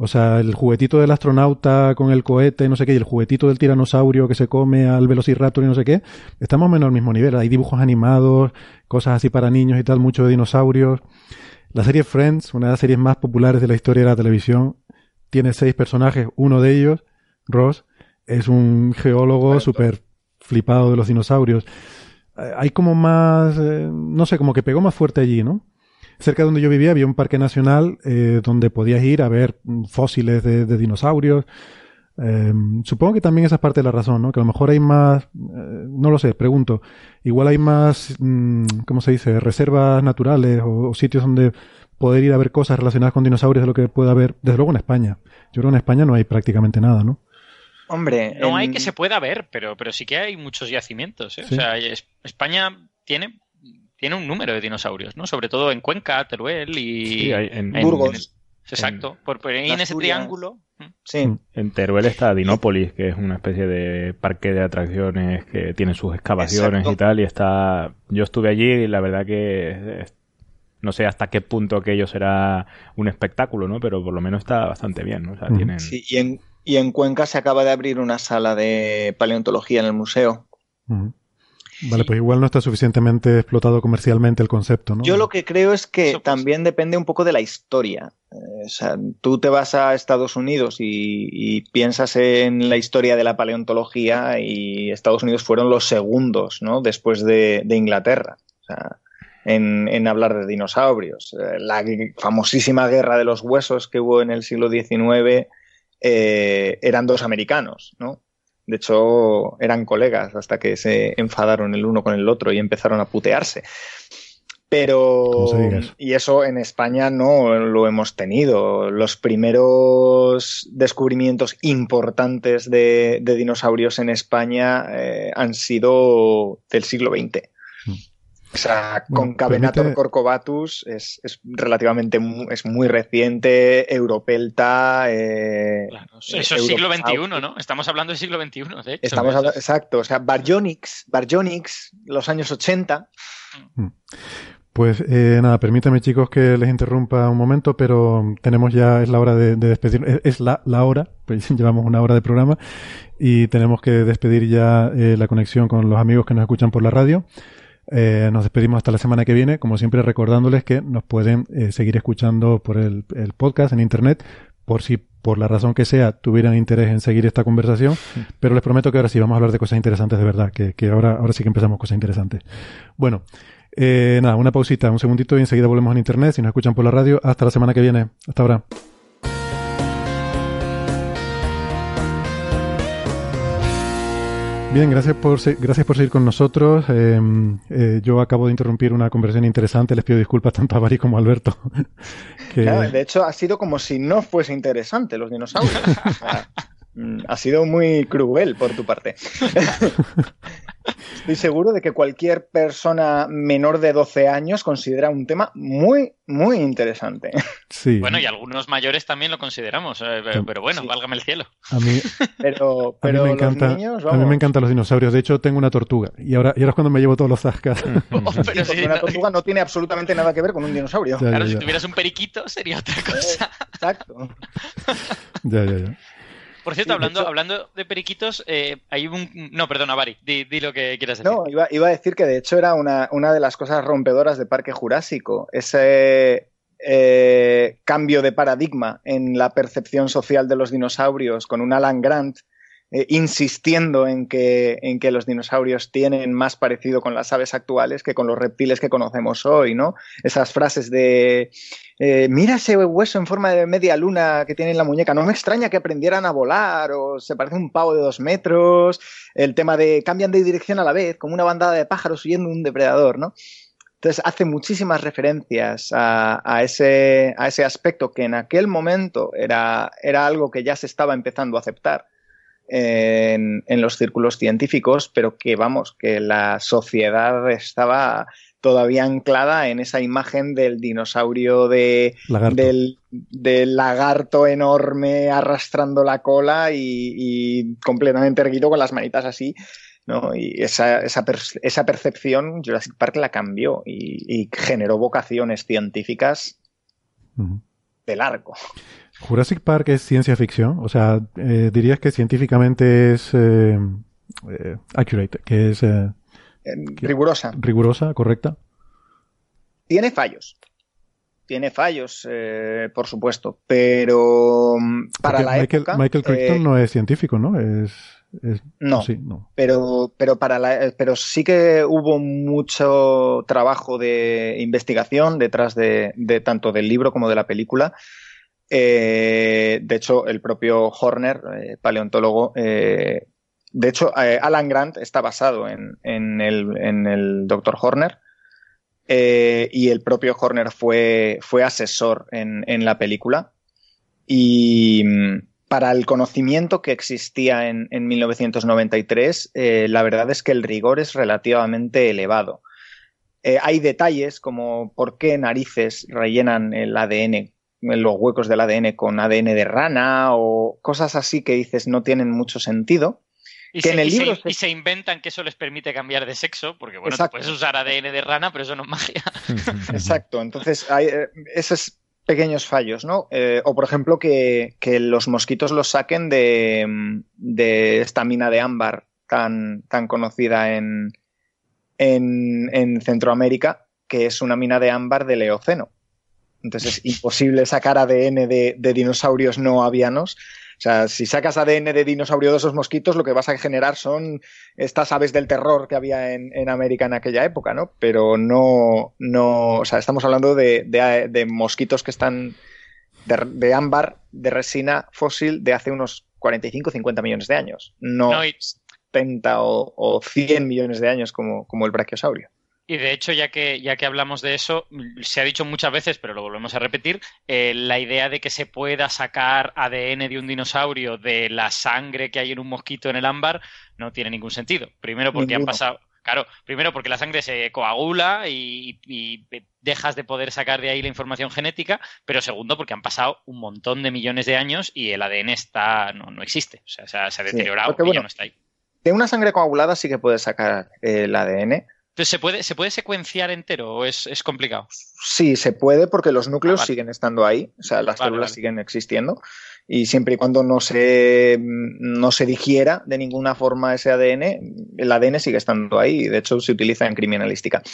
O sea, el juguetito del astronauta con el cohete, no sé qué, y el juguetito del tiranosaurio que se come al velociraptor y no sé qué, está más o menos al mismo nivel. Hay dibujos animados, cosas así para niños y tal, mucho de dinosaurios. La serie Friends, una de las series más populares de la historia de la televisión, tiene seis personajes. Uno de ellos, Ross, es un geólogo súper flipado de los dinosaurios. Eh, Hay como más, eh, no sé, como que pegó más fuerte allí, ¿no? Cerca de donde yo vivía había un parque nacional eh, donde podías ir a ver mm, fósiles de, de dinosaurios. Eh, supongo que también esa es parte de la razón, ¿no? Que a lo mejor hay más, eh, no lo sé, pregunto, igual hay más, mm, ¿cómo se dice?, reservas naturales o, o sitios donde poder ir a ver cosas relacionadas con dinosaurios de lo que pueda haber, desde luego en España. Yo creo que en España no hay prácticamente nada, ¿no? Hombre, No en- hay que se pueda ver, pero, pero sí que hay muchos yacimientos. ¿eh? Sí. O sea, es- España tiene, tiene un número de dinosaurios, ¿no? Sobre todo en Cuenca, Teruel y... Sí, hay en- en- Burgos. En exacto. Por, por ahí en ese Asturias. triángulo. mm, Sí. En Teruel está Dinópolis, que es una especie de parque de atracciones que tiene sus excavaciones Exacto. y tal, y está... Yo estuve allí y la verdad que... es- No sé hasta qué punto aquello será un espectáculo, ¿no? Pero por lo menos está bastante bien, ¿no? O sea, Ujú. tienen... Sí, y en, y en Cuenca se acaba de abrir una sala de paleontología en el museo. Vale, pues igual no está suficientemente explotado comercialmente el concepto, ¿no? Yo lo que creo es que Eso, pues. también depende un poco de la historia. Eh, o sea, tú te vas a Estados Unidos y, y piensas en la historia de la paleontología y Estados Unidos fueron los segundos, ¿no? Después de, de Inglaterra. O sea, en, en hablar de dinosaurios. Eh, La famosísima guerra de los huesos que hubo en el siglo XIX eh, eran dos americanos, ¿no? De hecho, eran colegas hasta que se enfadaron el uno con el otro y empezaron a putearse. Pero, y eso en España no lo hemos tenido. Los primeros descubrimientos importantes de, de dinosaurios en España eh, han sido del siglo XX. Mm. O sea, Bueno, Concavenator permite- corcovatus es, es relativamente mu- es muy reciente, Europelta. eh, Claro, Eso es siglo. XXI, ¿no? Estamos hablando del siglo XXI, de hecho. Estamos hablando, exacto, o sea, Baryonyx, Baryonyx, los años 80. Pues eh, nada, permítame chicos que les interrumpa un momento, pero tenemos ya, es la hora de, de despedir, es, es la, la hora, pues llevamos una hora de programa y tenemos que despedir ya eh, la conexión con los amigos que nos escuchan por la radio. Eh, nos despedimos hasta la semana que viene, como siempre recordándoles que nos pueden eh, seguir escuchando por el, el podcast en internet, por si por la razón que sea tuvieran interés en seguir esta conversación, pero les prometo que ahora sí vamos a hablar de cosas interesantes de verdad, que, que ahora, ahora sí que empezamos cosas interesantes. Bueno, eh, nada, una pausita, un segundito y enseguida volvemos en internet. Si nos escuchan por la radio, hasta la semana que viene. Hasta ahora. Bien, gracias por, gracias por seguir con nosotros. Eh, eh, yo acabo de interrumpir una conversación interesante. Les pido disculpas tanto a Bari como a Alberto. que- Claro, de hecho, ha sido como si no fuese interesante los dinosaurios. Mm, Ha sido muy cruel por tu parte. Estoy seguro de que cualquier persona menor de 12 años considera un tema muy, muy interesante. Sí. Bueno, y algunos mayores también lo consideramos, eh, pero, pero bueno, Sí. válgame el cielo. A mí, Pero, a mí pero me los encanta, niños, a mí me encantan los dinosaurios. De hecho, tengo una tortuga y ahora, y ahora es cuando me llevo todos los zascas. Oh, pero porque sí, una no- tortuga no tiene absolutamente nada que ver con un dinosaurio. Ya, claro, ya, si tuvieras un periquito sería otra Eh, cosa. Exacto. ya, ya, ya. Por cierto, Sí, hablando, hecho- hablando de periquitos, eh, hay un... No, perdona, Bari, di, di lo que quieras decir. No, iba, iba a decir que de hecho era una, una de las cosas rompedoras de Parque Jurásico, ese eh, cambio de paradigma en la percepción social de los dinosaurios con un Alan Grant eh, insistiendo en que, en que los dinosaurios tienen más parecido con las aves actuales que con los reptiles que conocemos hoy, ¿no? Esas frases de eh, mira ese hueso en forma de media luna que tiene en la muñeca, no me extraña que aprendieran a volar o se parece un pavo de dos metros, el tema de cambian de dirección a la vez, como una bandada de pájaros huyendo un depredador, ¿no? Entonces hace muchísimas referencias a, a ese, a ese aspecto que en aquel momento era, era algo que ya se estaba empezando a aceptar en, en los círculos científicos, pero que vamos, que la sociedad estaba todavía anclada en esa imagen del dinosaurio de, Lagarto. del, del lagarto enorme arrastrando la cola y, y completamente erguido con las manitas así. ¿no? Y esa, esa, per- esa percepción Jurassic Park la cambió y, y generó vocaciones científicas de largo. Jurassic Park es ciencia ficción, o sea, eh, dirías que científicamente es eh, eh, accurate, que es eh, Rigurosa. rigurosa, correcta. Tiene fallos. Tiene fallos, eh, por supuesto, pero mm, para Porque la Michael, época... Michael Crichton no es científico, ¿no? Es, es- No. sí, no. pero, pero, para la, pero sí que hubo mucho trabajo de investigación detrás de, de tanto del libro como de la película. Eh, de hecho, el propio Horner, eh, paleontólogo, eh, de hecho, Alan Grant está basado en, el, Dr. Horner. y el propio Horner fue, asesor en, en la película. Y mm, para el conocimiento que existía en, en 1993, eh, la verdad es que el rigor es relativamente elevado. Hay detalles como por qué narices rellenan el ADN, los huecos del ADN con ADN de rana o cosas así que dices no tienen mucho sentido. Y que se, en el y se- libro se- y se inventan que eso les permite cambiar de sexo, porque bueno, tú puedes usar ADN de rana, pero eso no es magia. Exacto, entonces hay eh, esos pequeños fallos, ¿no? Eh, o por ejemplo que, que los mosquitos los saquen de, de esta mina de ámbar tan, tan conocida en, en, en Centroamérica, que es una mina de ámbar del Eoceno. Entonces es imposible sacar ADN de, de dinosaurios no avianos. O sea, si sacas ADN de dinosaurio de esos mosquitos, lo que vas a generar son estas aves del terror que había en, en América en aquella época, ¿no? Pero no, no, o sea, estamos hablando de, de- de mosquitos que están de, de ámbar, de resina fósil de hace unos 45 50 millones de años, no, No, y- 70 o, o 100 millones de años como, como el brachiosaurio. Y de hecho, ya que, ya que hablamos de eso, se ha dicho muchas veces, pero lo volvemos a repetir, eh, la idea de que se pueda sacar ADN de un dinosaurio de la sangre que hay en un mosquito en el ámbar no tiene ningún sentido. Primero porque han pasado, claro, primero porque la sangre se coagula y, y dejas de poder sacar de ahí la información genética, pero segundo porque han pasado un montón de millones de años y el ADN está no, no existe, o sea, se ha, se ha Sí, deteriorado porque, y ya bueno, no está ahí. De una sangre coagulada sí que puedes sacar el ADN. Entonces, ¿se puede, ¿se puede secuenciar entero o es, es complicado? Sí, se puede porque los núcleos Ah, vale. siguen estando ahí, o sea, las Vale, células vale. siguen existiendo y siempre y cuando no se, no se digiera de ninguna forma ese ADN, el ADN sigue estando ahí y de hecho se utiliza en criminalística.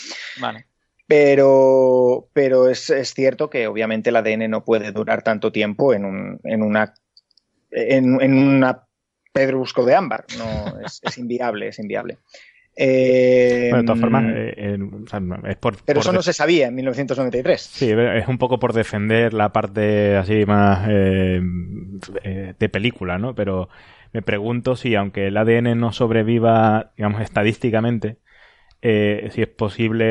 Vale. Pero, pero es, es cierto que obviamente el ADN no puede durar tanto tiempo en, un, en una en, en una pedrusco de ámbar, no es, es inviable, es inviable. Eh, Bueno, de todas formas, eh, eh, o sea, no, es por, pero por eso no se sabía en 1993. Sí, es un poco por defender la parte así más eh, eh, de película, ¿no? Pero me pregunto si, aunque el ADN no sobreviva, digamos, estadísticamente, eh, si es posible,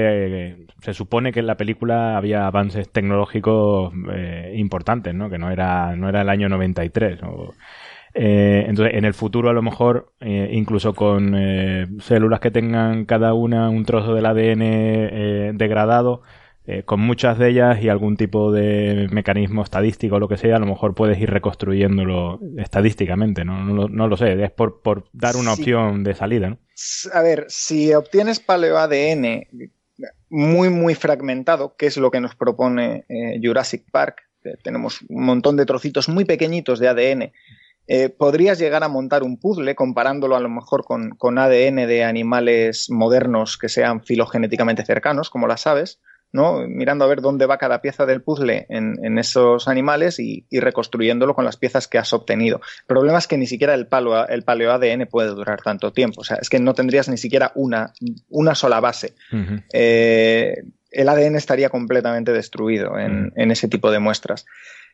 eh, se supone que en la película había avances tecnológicos eh, importantes, ¿no? Que no era, no era el año 93. o- Eh, entonces, en el futuro, a lo mejor, eh, incluso con eh, células que tengan cada una un trozo del ADN degradado, con muchas de ellas y algún tipo de mecanismo estadístico o lo que sea, a lo mejor puedes ir reconstruyéndolo estadísticamente, ¿no? No, lo sé, es por, por dar una opción de salida, ¿no? A ver, si obtienes paleo-ADN muy, muy fragmentado, que es lo que nos propone Jurassic Park, tenemos un montón de trocitos muy pequeñitos de ADN eh, podrías llegar a montar un puzzle comparándolo a lo mejor con, ADN de animales modernos que sean filogenéticamente cercanos, como las aves, ¿no? mirando a ver dónde va cada pieza del puzzle en, esos animales y, reconstruyéndolo con las piezas que has obtenido. El problema es que ni siquiera el, palo, el paleo ADN puede durar tanto tiempo, o sea, es que no tendrías ni siquiera una, una sola base. Eh, el ADN estaría completamente destruido en ese tipo de muestras.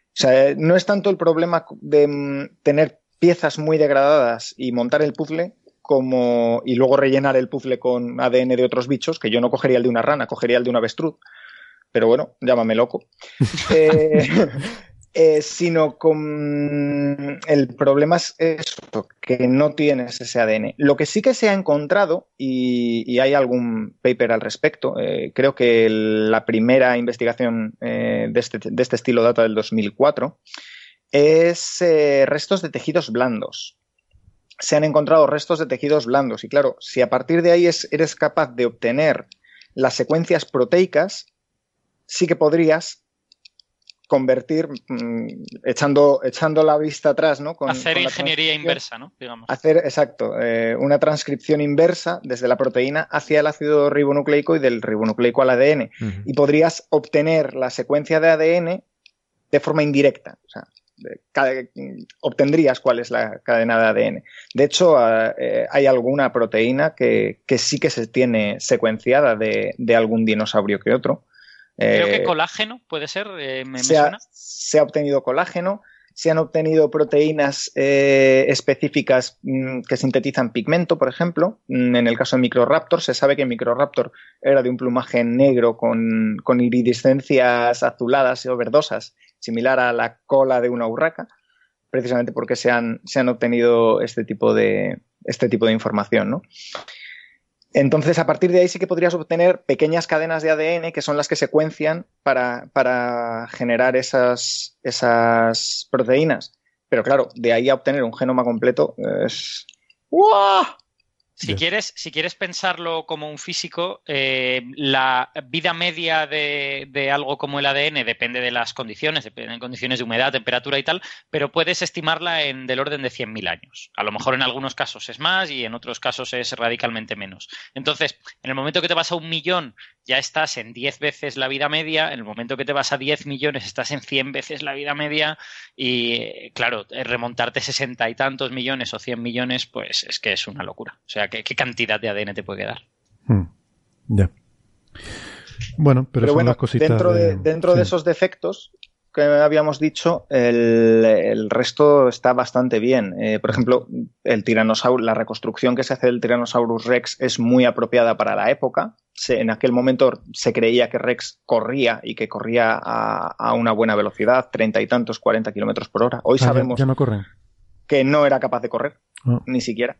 O sea, no es tanto el problema de mm, tener piezas muy degradadas y montar el puzzle como y luego rellenar el puzzle con ADN de otros bichos, que yo no cogería el de una rana, cogería el de un avestruz. Pero bueno, llámame loco. eh, eh, sino con el problema es eso, que no tienes ese ADN. Lo que sí que se ha encontrado, y, hay algún paper al respecto, eh, creo que la primera investigación eh, este, de, este, estilo data del 2004, es restos de tejidos blandos. Se han encontrado restos de tejidos blandos y claro, si a partir de ahí eres capaz de obtener las secuencias proteicas, sí que podrías convertir, mm, echando, echando la vista atrás, ¿no? hacer ingeniería inversa, ¿no? Hacer, exacto, eh, una transcripción inversa desde la proteína hacia el ácido ribonucleico y del ribonucleico al ADN. Y podrías obtener la secuencia de ADN de forma indirecta. O sea, obtendrías cuál es la cadena de ADN. De hecho, eh, hay alguna proteína que, sí que se tiene secuenciada de, de algún dinosaurio que otro. Creo que eh, colágeno puede ser, eh, me, se, ha, se, ha, obtenido colágeno, se han obtenido proteínas eh, específicas mm, que sintetizan pigmento, por ejemplo. Mm, en el caso de Microraptor, se sabe que Microraptor era de un plumaje negro con, con iridiscencias azuladas o verdosas, similar a la cola de una urraca, precisamente porque se han, se han obtenido este tipo de, este tipo de información. ¿no? Entonces, a partir de ahí sí que podrías obtener pequeñas cadenas de ADN que son las que secuencian para, generar esas, esas proteínas. Pero claro, de ahí a obtener un genoma completo es... ¡Wow! Si quieres, si quieres pensarlo como un físico, eh, la vida media de, algo como el ADN depende de las condiciones, depende de condiciones de humedad, temperatura y tal, pero puedes estimarla en del orden de 100.000 años. A lo mejor en algunos casos es más y en otros casos es radicalmente menos. Entonces, en el momento que te vas a un millón, ya estás en 10 veces la vida media, en el momento que te vas a 10 millones, estás en 100 veces la vida media y, claro, remontarte 60 y tantos millones o 100 millones, pues es que es una locura. O sea, ¿qué, cantidad de ADN te puede quedar? Hmm. Ya. Bueno, pero, son las cositas. Dentro de, dentro de esos defectos que habíamos dicho, el, resto está bastante bien. Eh, por ejemplo, el tiranosaurio, la reconstrucción que se hace del Tyrannosaurus Rex es muy apropiada para la época. en aquel momento se creía que Rex corría y que corría a, una buena velocidad, treinta y tantos, cuarenta kilómetros por hora. Hoy ah, sabemos que no era capaz de correr, ah. ni siquiera.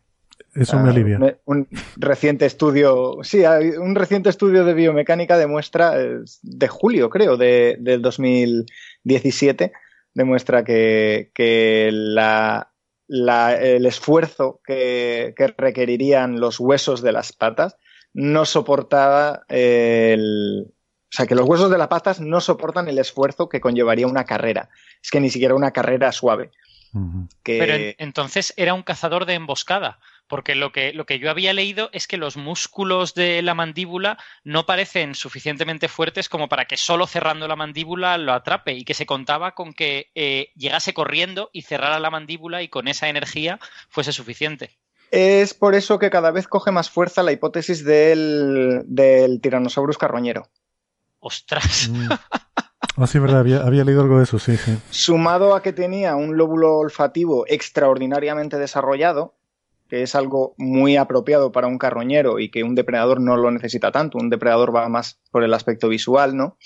Eso me alivia. Un, reciente estudio, sí, un reciente estudio de biomecánica demuestra, de julio creo, de, del 2017, demuestra que, el esfuerzo que, requerirían los huesos de las patas no soportaba el... O sea, que los huesos de las patas no soportan el esfuerzo que conllevaría una carrera. Es que ni siquiera una carrera suave. Pero entonces era un cazador de emboscada, porque lo que, lo que yo había leído es que los músculos de la mandíbula no parecen suficientemente fuertes como para que solo cerrando la mandíbula lo atrape y que se contaba con que eh, llegase corriendo y cerrara la mandíbula y con esa energía fuese suficiente. Es por eso que cada vez coge más fuerza la hipótesis del, del Tyrannosaurus carroñero. ¡Ostras! Mm. Ah, sí, verdad, había, había, leído algo de eso, sí, sí. Sumado a que tenía un lóbulo olfativo extraordinariamente desarrollado, que es algo muy apropiado para un carroñero y que un depredador no lo necesita tanto. Un depredador va más por el aspecto visual, ¿no?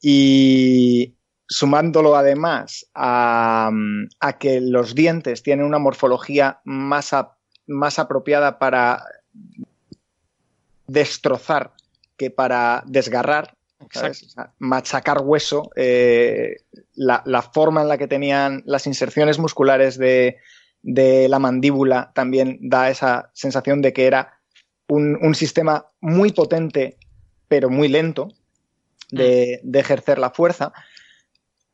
Y sumándolo además a, que los dientes tienen una morfología más, más apropiada para destrozar que para desgarrar, machacar hueso, eh, la, forma en la que tenían las inserciones musculares de, la mandíbula también da esa sensación de que era un, sistema muy potente pero muy lento de, mm. ejercer la fuerza.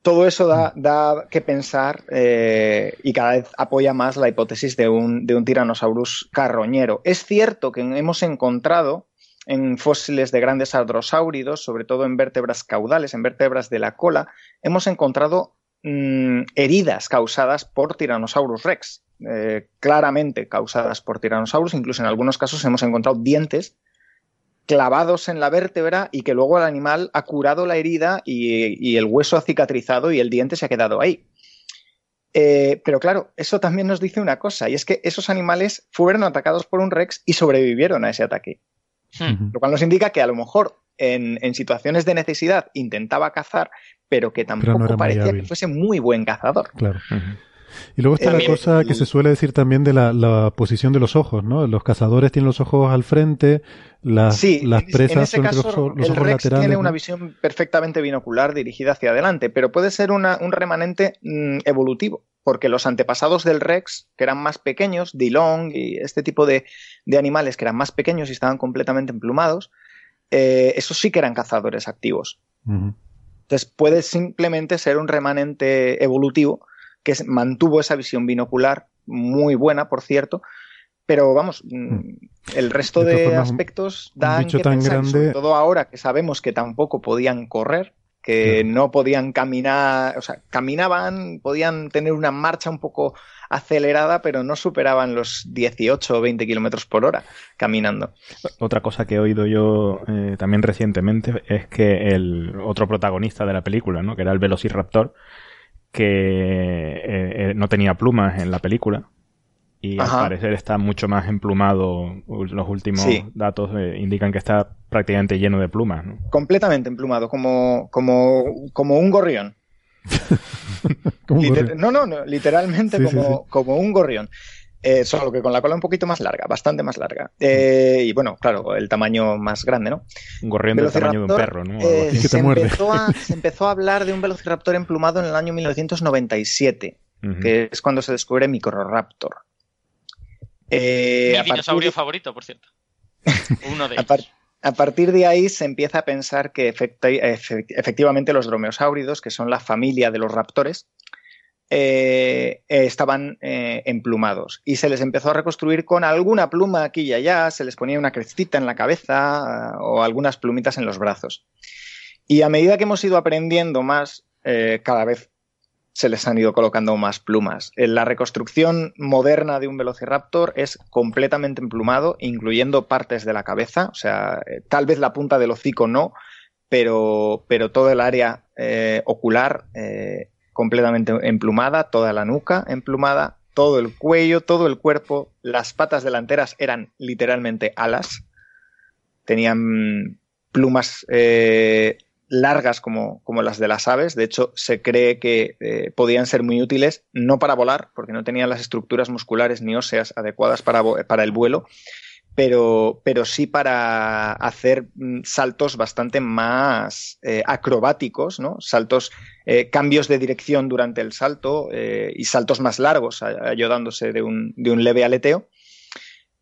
Todo eso da, mm. que pensar eh, y cada vez apoya más la hipótesis de un, de un tiranosaurus carroñero. Es cierto que hemos encontrado en fósiles de grandes hadrosáuridos, sobre todo en vértebras caudales, en vértebras de la cola, hemos encontrado mm, heridas causadas por Tyrannosaurus rex, eh, claramente causadas por Tyrannosaurus, incluso en algunos casos hemos encontrado dientes clavados en la vértebra y que luego el animal ha curado la herida y, el hueso ha cicatrizado y el diente se ha quedado ahí. Eh, pero claro, eso también nos dice una cosa, y es que esos animales fueron atacados por un Rex y sobrevivieron a ese ataque. Hmm. Lo cual nos indica que a lo mejor en, situaciones de necesidad intentaba cazar, pero que tampoco parecía que fuese muy buen cazador. Claro. Y luego está la cosa que se suele decir también de la, posición de los ojos, ¿no? Los cazadores tienen los ojos al frente, las, las presas son los, ojos el Rex Tiene una visión perfectamente binocular dirigida hacia adelante, pero puede ser un remanente mm, evolutivo porque los antepasados del Rex, que eran más pequeños, Dilong y este tipo de, animales que eran más pequeños y estaban completamente emplumados, eh, esos sí que eran cazadores activos. Entonces puede simplemente ser un remanente evolutivo que mantuvo esa visión binocular muy buena, por cierto, pero vamos, mm, mm. el resto de, aspectos dan que tan grande... sobre todo ahora que sabemos que tampoco podían correr, que no podían caminar, o sea, caminaban, podían tener una marcha un poco acelerada, pero no superaban los 18 o 20 kilómetros por hora caminando. Otra cosa que he oído yo eh, también recientemente es que el otro protagonista de la película, ¿no? que era el Velociraptor, que eh, eh, no tenía plumas en la película, y al parecer está mucho más emplumado. Los últimos datos eh, indican que está prácticamente lleno de plumas. ¿no? Completamente emplumado, como, como, como un gorrión. No, no, no, literalmente como, como un gorrión. Eh, solo que con la cola un poquito más larga, bastante más larga. Eh, y bueno, claro, el tamaño más grande, ¿no? Un gorrión del tamaño de un perro, ¿no? se, empezó a, se, empezó a, hablar de un velociraptor emplumado en el año 1997, que es cuando se descubre Microraptor. Eh, Mi dinosaurio favorito, por cierto. Uno de ellos. A partir de ahí se empieza a pensar que efectivamente los dromeosáuridos, que son la familia de los raptores, eh, estaban eh, emplumados y se les empezó a reconstruir con alguna pluma aquí y allá, se les ponía una crestita en la cabeza o algunas plumitas en los brazos. Y a medida que hemos ido aprendiendo más, cada vez se les han ido colocando más plumas. La reconstrucción moderna de un velociraptor es completamente emplumado, incluyendo partes de la cabeza, o sea, eh, tal vez la punta del hocico no, pero, pero todo el área eh, ocular eh, completamente emplumada, toda la nuca emplumada, todo el cuello, todo el cuerpo, las patas delanteras eran literalmente alas, tenían plumas largas como, como, las de las aves. De hecho, se cree que eh, podían ser muy útiles, no para volar, porque no tenían las estructuras musculares ni óseas adecuadas para, para el vuelo, pero, pero, sí para hacer mm, saltos bastante más eh, acrobáticos, ¿no? Saltos, eh, cambios de dirección durante el salto y saltos más largos, ayudándose de un, de un leve aleteo.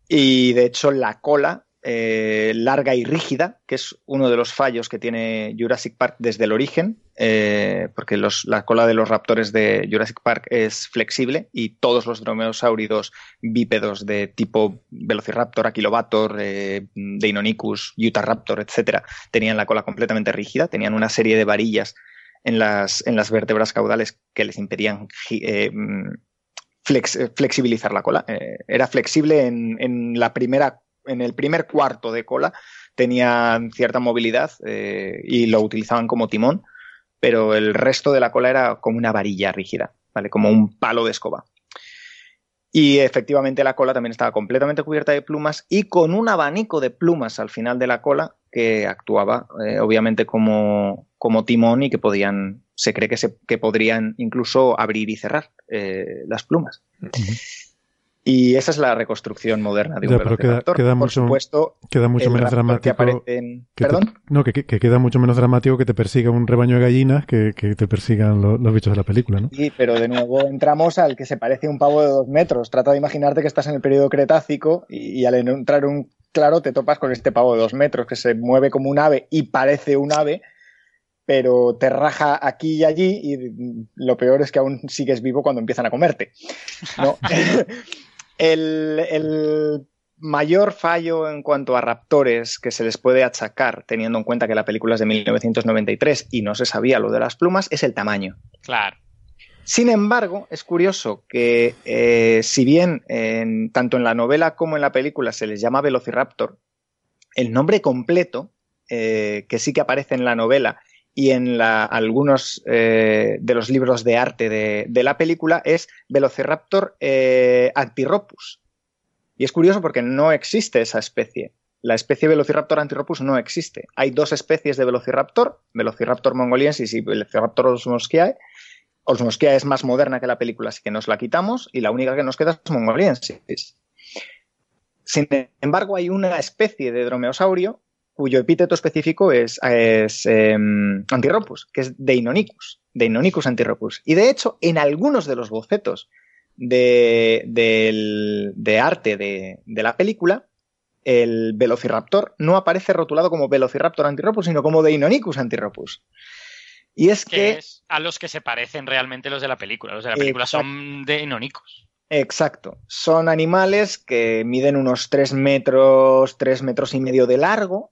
Y de hecho, la cola eh, larga y rígida, que es uno de los fallos que tiene Jurassic Park desde el origen, eh, porque la cola de los raptores de Jurassic Park es flexible y todos los dromeosáuridos bípedos de tipo Velociraptor, Aquilobator, eh, Deinonychus, Utahraptor, etcétera, tenían la cola completamente rígida, tenían una serie de varillas en las, en las vértebras caudales que les impedían flexibilizar la cola. era flexible en, en la primera en el primer cuarto de cola tenían cierta movilidad eh, y lo utilizaban como timón, pero el resto de la cola era como una varilla rígida, ¿vale? Como un palo de escoba. Y efectivamente la cola también estaba completamente cubierta de plumas y con un abanico de plumas al final de la cola que actuaba eh, obviamente como, como timón y que podían se cree que, se, que podrían incluso abrir y cerrar eh, las plumas. Y esa es la reconstrucción moderna de un Ya, pero queda, velociraptor. queda Por mucho, supuesto, queda mucho el menos que dramático. que te- ¿Perdón? no, que, que- que queda mucho menos dramático que te persiga un rebaño de gallinas que, que te persigan lo- los bichos de la película, ¿no? Sí, pero de nuevo entramos al que se parece a un pavo de dos metros. Trata de imaginarte que estás en el periodo Cretácico y, y al entrar un claro te topas con este pavo de dos metros que se mueve como un ave y parece un ave, pero te raja aquí y allí y lo peor es que aún sigues vivo cuando empiezan a comerte. ¿no? el, el mayor fallo en cuanto a raptores que se les puede achacar, teniendo en cuenta que la película es de 1993 y no se sabía lo de las plumas, es el tamaño. Claro. Sin embargo, es curioso que eh, si bien en- tanto en la novela como en la película se les llama Velociraptor, el nombre completo, eh, que sí que aparece en la novela y en algunos eh, de los libros de arte de, la película, es Velociraptor eh. Y es curioso porque no existe esa especie. La especie Velociraptor antiropus no existe. Hay dos especies de Velociraptor, Velociraptor mongoliensis y Velociraptor osmoschiae, Osmosquia es más moderna que la película, así que nos la quitamos y la única que nos queda es Mongoliensis. Sin embargo, hay una especie de dromeosaurio cuyo epíteto específico es, es eh, Antiropus, que es Deinonychus, Deinonychus antiropus. Y de hecho, en algunos de los bocetos de, del- de arte de, de la película, el Velociraptor no aparece rotulado como Velociraptor antiropus, sino como Deinonychus antiropus. Y es Que que es a los que se parecen realmente los de la película. Los de la película son de enónicos. Exacto. Son animales que miden unos 3 metros, 3 metros y medio de largo,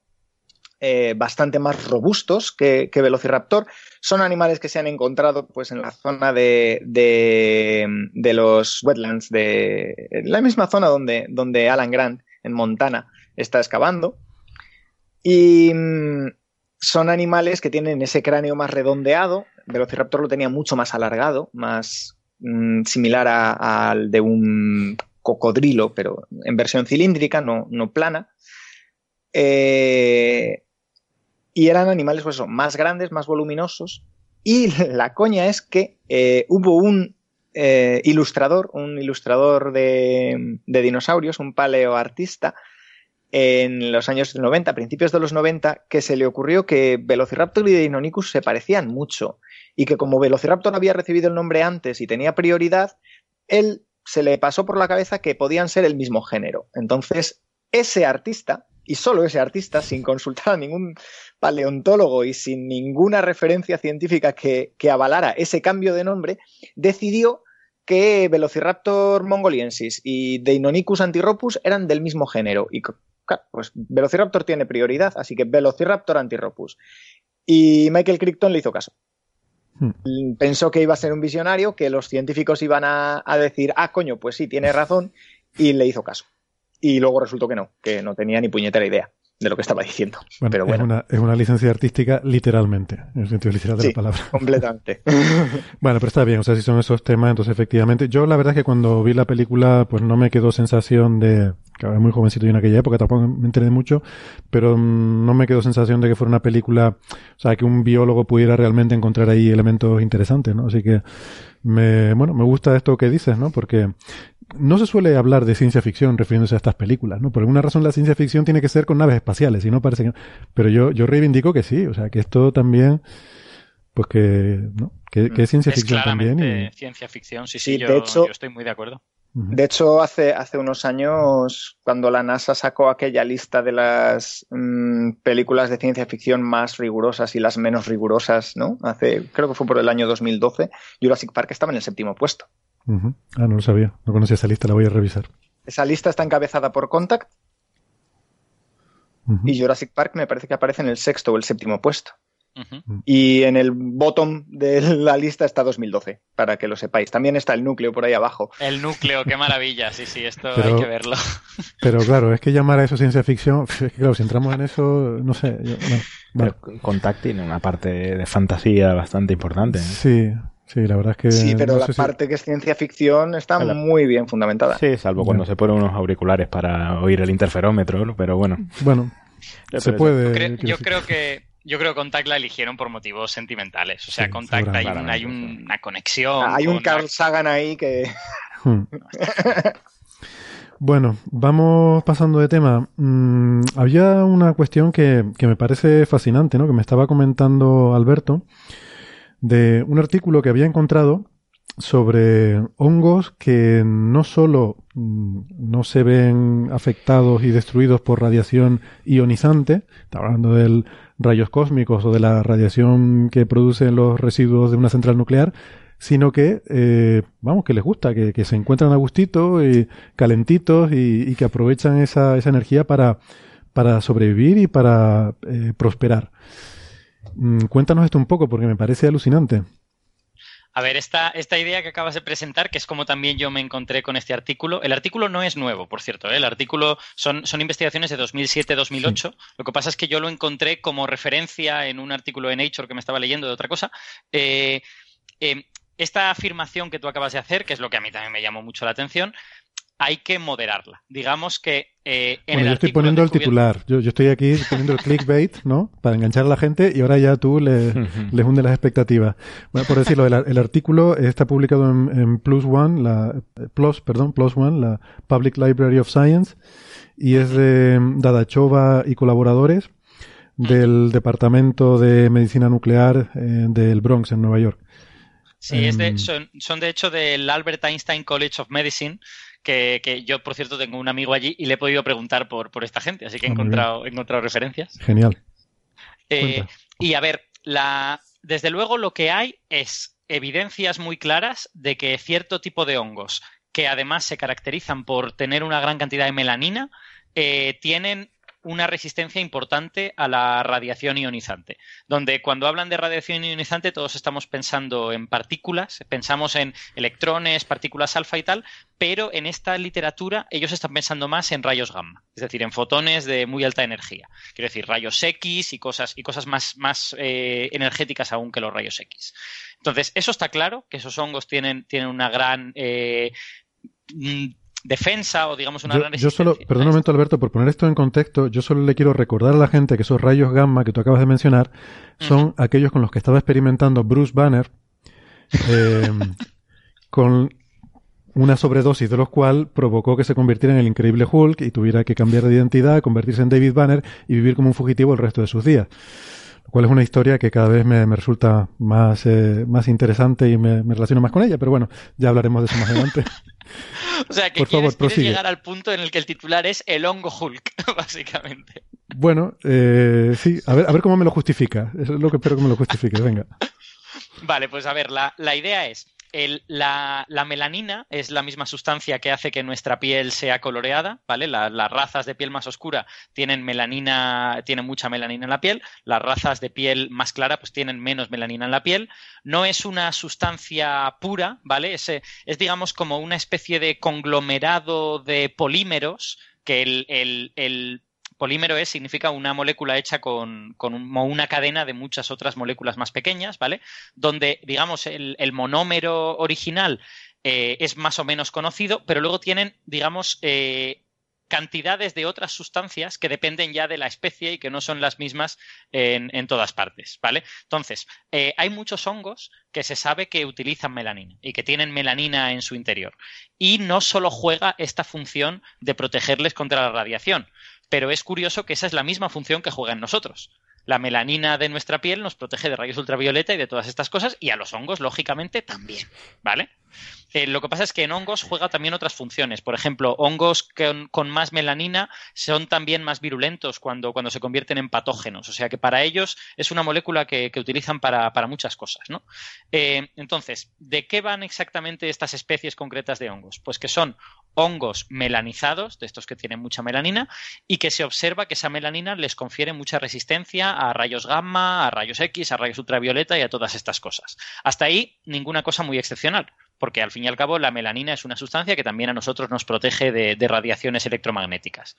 eh, bastante más robustos que, Velociraptor. Son animales que se han encontrado pues, en la zona de, de, los wetlands, de la misma zona donde, donde Alan Grant, en Montana, está excavando. Y mm, son animales que tienen ese cráneo más redondeado. Velociraptor lo tenía mucho más alargado, más mm, similar al de un cocodrilo, pero en versión cilíndrica, no, no plana. Eh, y eran animales pues, más grandes, más voluminosos. Y la coña es que eh, hubo un eh, ilustrador, un ilustrador de, de dinosaurios, un paleoartista, en los años 90, principios de los 90, que se le ocurrió que Velociraptor y Deinonychus se parecían mucho y que como Velociraptor había recibido el nombre antes y tenía prioridad, él se le pasó por la cabeza que podían ser el mismo género. Entonces, ese artista, y solo ese artista, sin consultar a ningún paleontólogo y sin ninguna referencia científica que, que avalara ese cambio de nombre, decidió que Velociraptor mongoliensis y Deinonychus antiropus eran del mismo género. Y claro, pues Velociraptor tiene prioridad, así que Velociraptor antiropus. Y Michael Crichton le hizo caso. Hmm. Pensó que iba a ser un visionario, que los científicos iban a, a decir, ah, coño, pues sí, tiene razón, y le hizo caso. Y luego resultó que no, que no tenía ni puñetera idea de lo que estaba diciendo. Bueno, Pero bueno, Es, una, es una licencia artística literalmente, en el sentido literal de Sí. la palabra. completamente. Bueno, pero está bien, o sea, si son esos temas, entonces efectivamente. Yo la verdad es que cuando vi la película, pues no me quedó sensación de. que era muy jovencito y en aquella época tampoco me enteré mucho, pero mm, no me quedó sensación de que fuera una película, o sea, que un biólogo pudiera realmente encontrar ahí elementos interesantes, ¿no? Así que me, bueno, me gusta esto que dices, ¿no? Porque no se suele hablar de ciencia ficción refiriéndose a estas películas, ¿no? Por alguna razón la ciencia ficción tiene que ser con naves espaciales, y no parece que... Pero yo, yo reivindico que sí, o sea, que esto también, pues que, ¿no? Que, que es ciencia Es ficción también. Y, ciencia ficción, sí, Sí, sí, de yo, hecho- yo estoy muy de acuerdo. De hecho, hace, hace unos años, cuando la NASA sacó aquella lista de las mm, películas de ciencia ficción más rigurosas y las menos rigurosas, ¿no? Hace, creo que fue por el año 2012, Jurassic Park estaba en el séptimo puesto. Ah, no lo sabía, no conocía esa lista, la voy a revisar. Esa lista está encabezada por Contact y Jurassic Park me parece que aparece en el sexto o el séptimo puesto. Y en el bottom de la lista está 2012, para que lo sepáis. También está el núcleo por ahí abajo. El núcleo, qué maravilla, sí, sí, esto Pero- hay que verlo. Pero claro, es que llamar a eso ciencia ficción, es que claro, si entramos en eso, no sé. yo- no. Bueno, Pero Contact tiene una parte de fantasía bastante importante. ¿eh? sí, sí, la verdad es que. Sí, pero no la si- parte que es ciencia ficción está muy bien fundamentada. Sí, salvo cuando se ponen unos auriculares para oír el interferómetro, pero bueno. Bueno, se puede. Yo decir. creo que Yo creo que Contact la eligieron por motivos sentimentales. O sea, Sí, Contact hay, un- hay una conexión. Ah, Hay un Carl Sagan ahí que... Hmm. Bueno, vamos pasando de tema. Mm, había una cuestión que, que me parece fascinante, ¿no? Que me estaba comentando Alberto, de un artículo que había encontrado sobre hongos que no solo mm, no se ven afectados y destruidos por radiación ionizante, está hablando de rayos cósmicos o de la radiación que producen los residuos de una central nuclear, sino que, eh, vamos, que les gusta, que, se encuentran a gustito y calentitos y, y que aprovechan esa, esa energía para, para sobrevivir y para eh, prosperar. Mm, cuéntanos esto un poco porque me parece alucinante. A ver, esta, esta idea que acabas de presentar, que es como también yo me encontré con este artículo, el artículo no es nuevo, por cierto, ¿eh? el artículo son, son investigaciones de 2007-2008, lo que pasa es que yo lo encontré como referencia en un artículo de Nature que me estaba leyendo de otra cosa. Eh, eh, esta afirmación que tú acabas de hacer, que es lo que a mí también me llamó mucho la atención, hay que moderarla. Digamos que eh, en Bueno, el yo estoy poniendo el titular. Yo, yo estoy aquí poniendo el clickbait, ¿no? Para enganchar a la gente y ahora ya tú le, les hundes las expectativas. Bueno, por decirlo, el, ar- el artículo está publicado en, en Plus One, la, eh, Plus, perdón, Plus One, la Public Library of Science, y es de Dadachova y colaboradores del Departamento de Medicina Nuclear eh, del Bronx, en Nueva York. Sí, es de- Em, son, son de hecho del Albert Einstein College of Medicine, que, que yo, por cierto, tengo un amigo allí y le he podido preguntar por, por esta gente, así que he Ah, encontrado, he encontrado referencias. Genial. Eh, y a ver, la, desde luego lo que hay es evidencias muy claras de que cierto tipo de hongos, que además se caracterizan por tener una gran cantidad de melanina, eh, tienen una resistencia importante a la radiación ionizante. Donde cuando hablan de radiación ionizante todos estamos pensando en partículas, pensamos en electrones, partículas alfa y tal, pero en esta literatura ellos están pensando más en rayos gamma, es decir, en fotones de muy alta energía. Quiero decir, rayos X y cosas, y cosas más, más eh, energéticas aún que los rayos X. Entonces, eso está claro, que esos hongos tienen, tienen una gran eh, defensa o digamos una Yo, gran yo solo, resistencia. perdón un momento Alberto, por poner esto en contexto, yo solo le quiero recordar a la gente que esos rayos gamma que tú acabas de mencionar son aquellos con los que estaba experimentando Bruce Banner, eh, con una sobredosis de los cual provocó que se convirtiera en el increíble Hulk y tuviera que cambiar de identidad, convertirse en David Banner y vivir como un fugitivo el resto de sus días. Lo cual es una historia que cada vez me, me resulta más, eh, más interesante y me, me relaciono más con ella, pero bueno, ya hablaremos de eso más adelante. O sea, que Por favor, quieres, llegar al punto en el que el titular es el hongo Hulk, básicamente. Bueno, eh, sí, a ver, a ver cómo me lo justifica. Eso es lo que espero que me lo justifique. Venga. Vale, pues a ver, la, la idea es, la, la melanina es la misma sustancia que hace que nuestra piel sea coloreada, ¿vale? La- las razas de piel más oscura tienen melanina, tienen mucha melanina en la piel, las razas de piel más clara pues tienen menos melanina en la piel. No es una sustancia pura, ¿vale? Es, digamos como una especie de conglomerado de polímeros que el- el polímero es, significa una molécula hecha con, una cadena de muchas otras moléculas más pequeñas, ¿vale? Donde, digamos, el, el monómero original eh, es más o menos conocido, pero luego tienen, digamos, eh, cantidades de otras sustancias que dependen ya de la especie y que no son las mismas en, en todas partes, ¿vale? Entonces, eh, hay muchos hongos que se sabe que utilizan melanina y que tienen melanina en su interior. Y no solo juega esta función de protegerles contra la radiación, pero es curioso que esa es la misma función que juega en nosotros. La melanina de nuestra piel nos protege de rayos ultravioleta y de todas estas cosas, y a los hongos, lógicamente, también, ¿vale? Eh, lo que pasa es que en hongos juega también otras funciones. Por ejemplo, hongos con, con más melanina son también más virulentos cuando, cuando se convierten en patógenos. O sea que para ellos es una molécula que, utilizan para, para muchas cosas, ¿no? Eh, entonces, ¿de qué van exactamente estas especies concretas de hongos? Pues que son hongos melanizados, de estos que tienen mucha melanina, y que se observa que esa melanina les confiere mucha resistencia a rayos gamma, a rayos X, a rayos ultravioleta y a todas estas cosas. Hasta ahí, ninguna cosa muy excepcional, porque al fin y al cabo la melanina es una sustancia que también a nosotros nos protege de, de radiaciones electromagnéticas.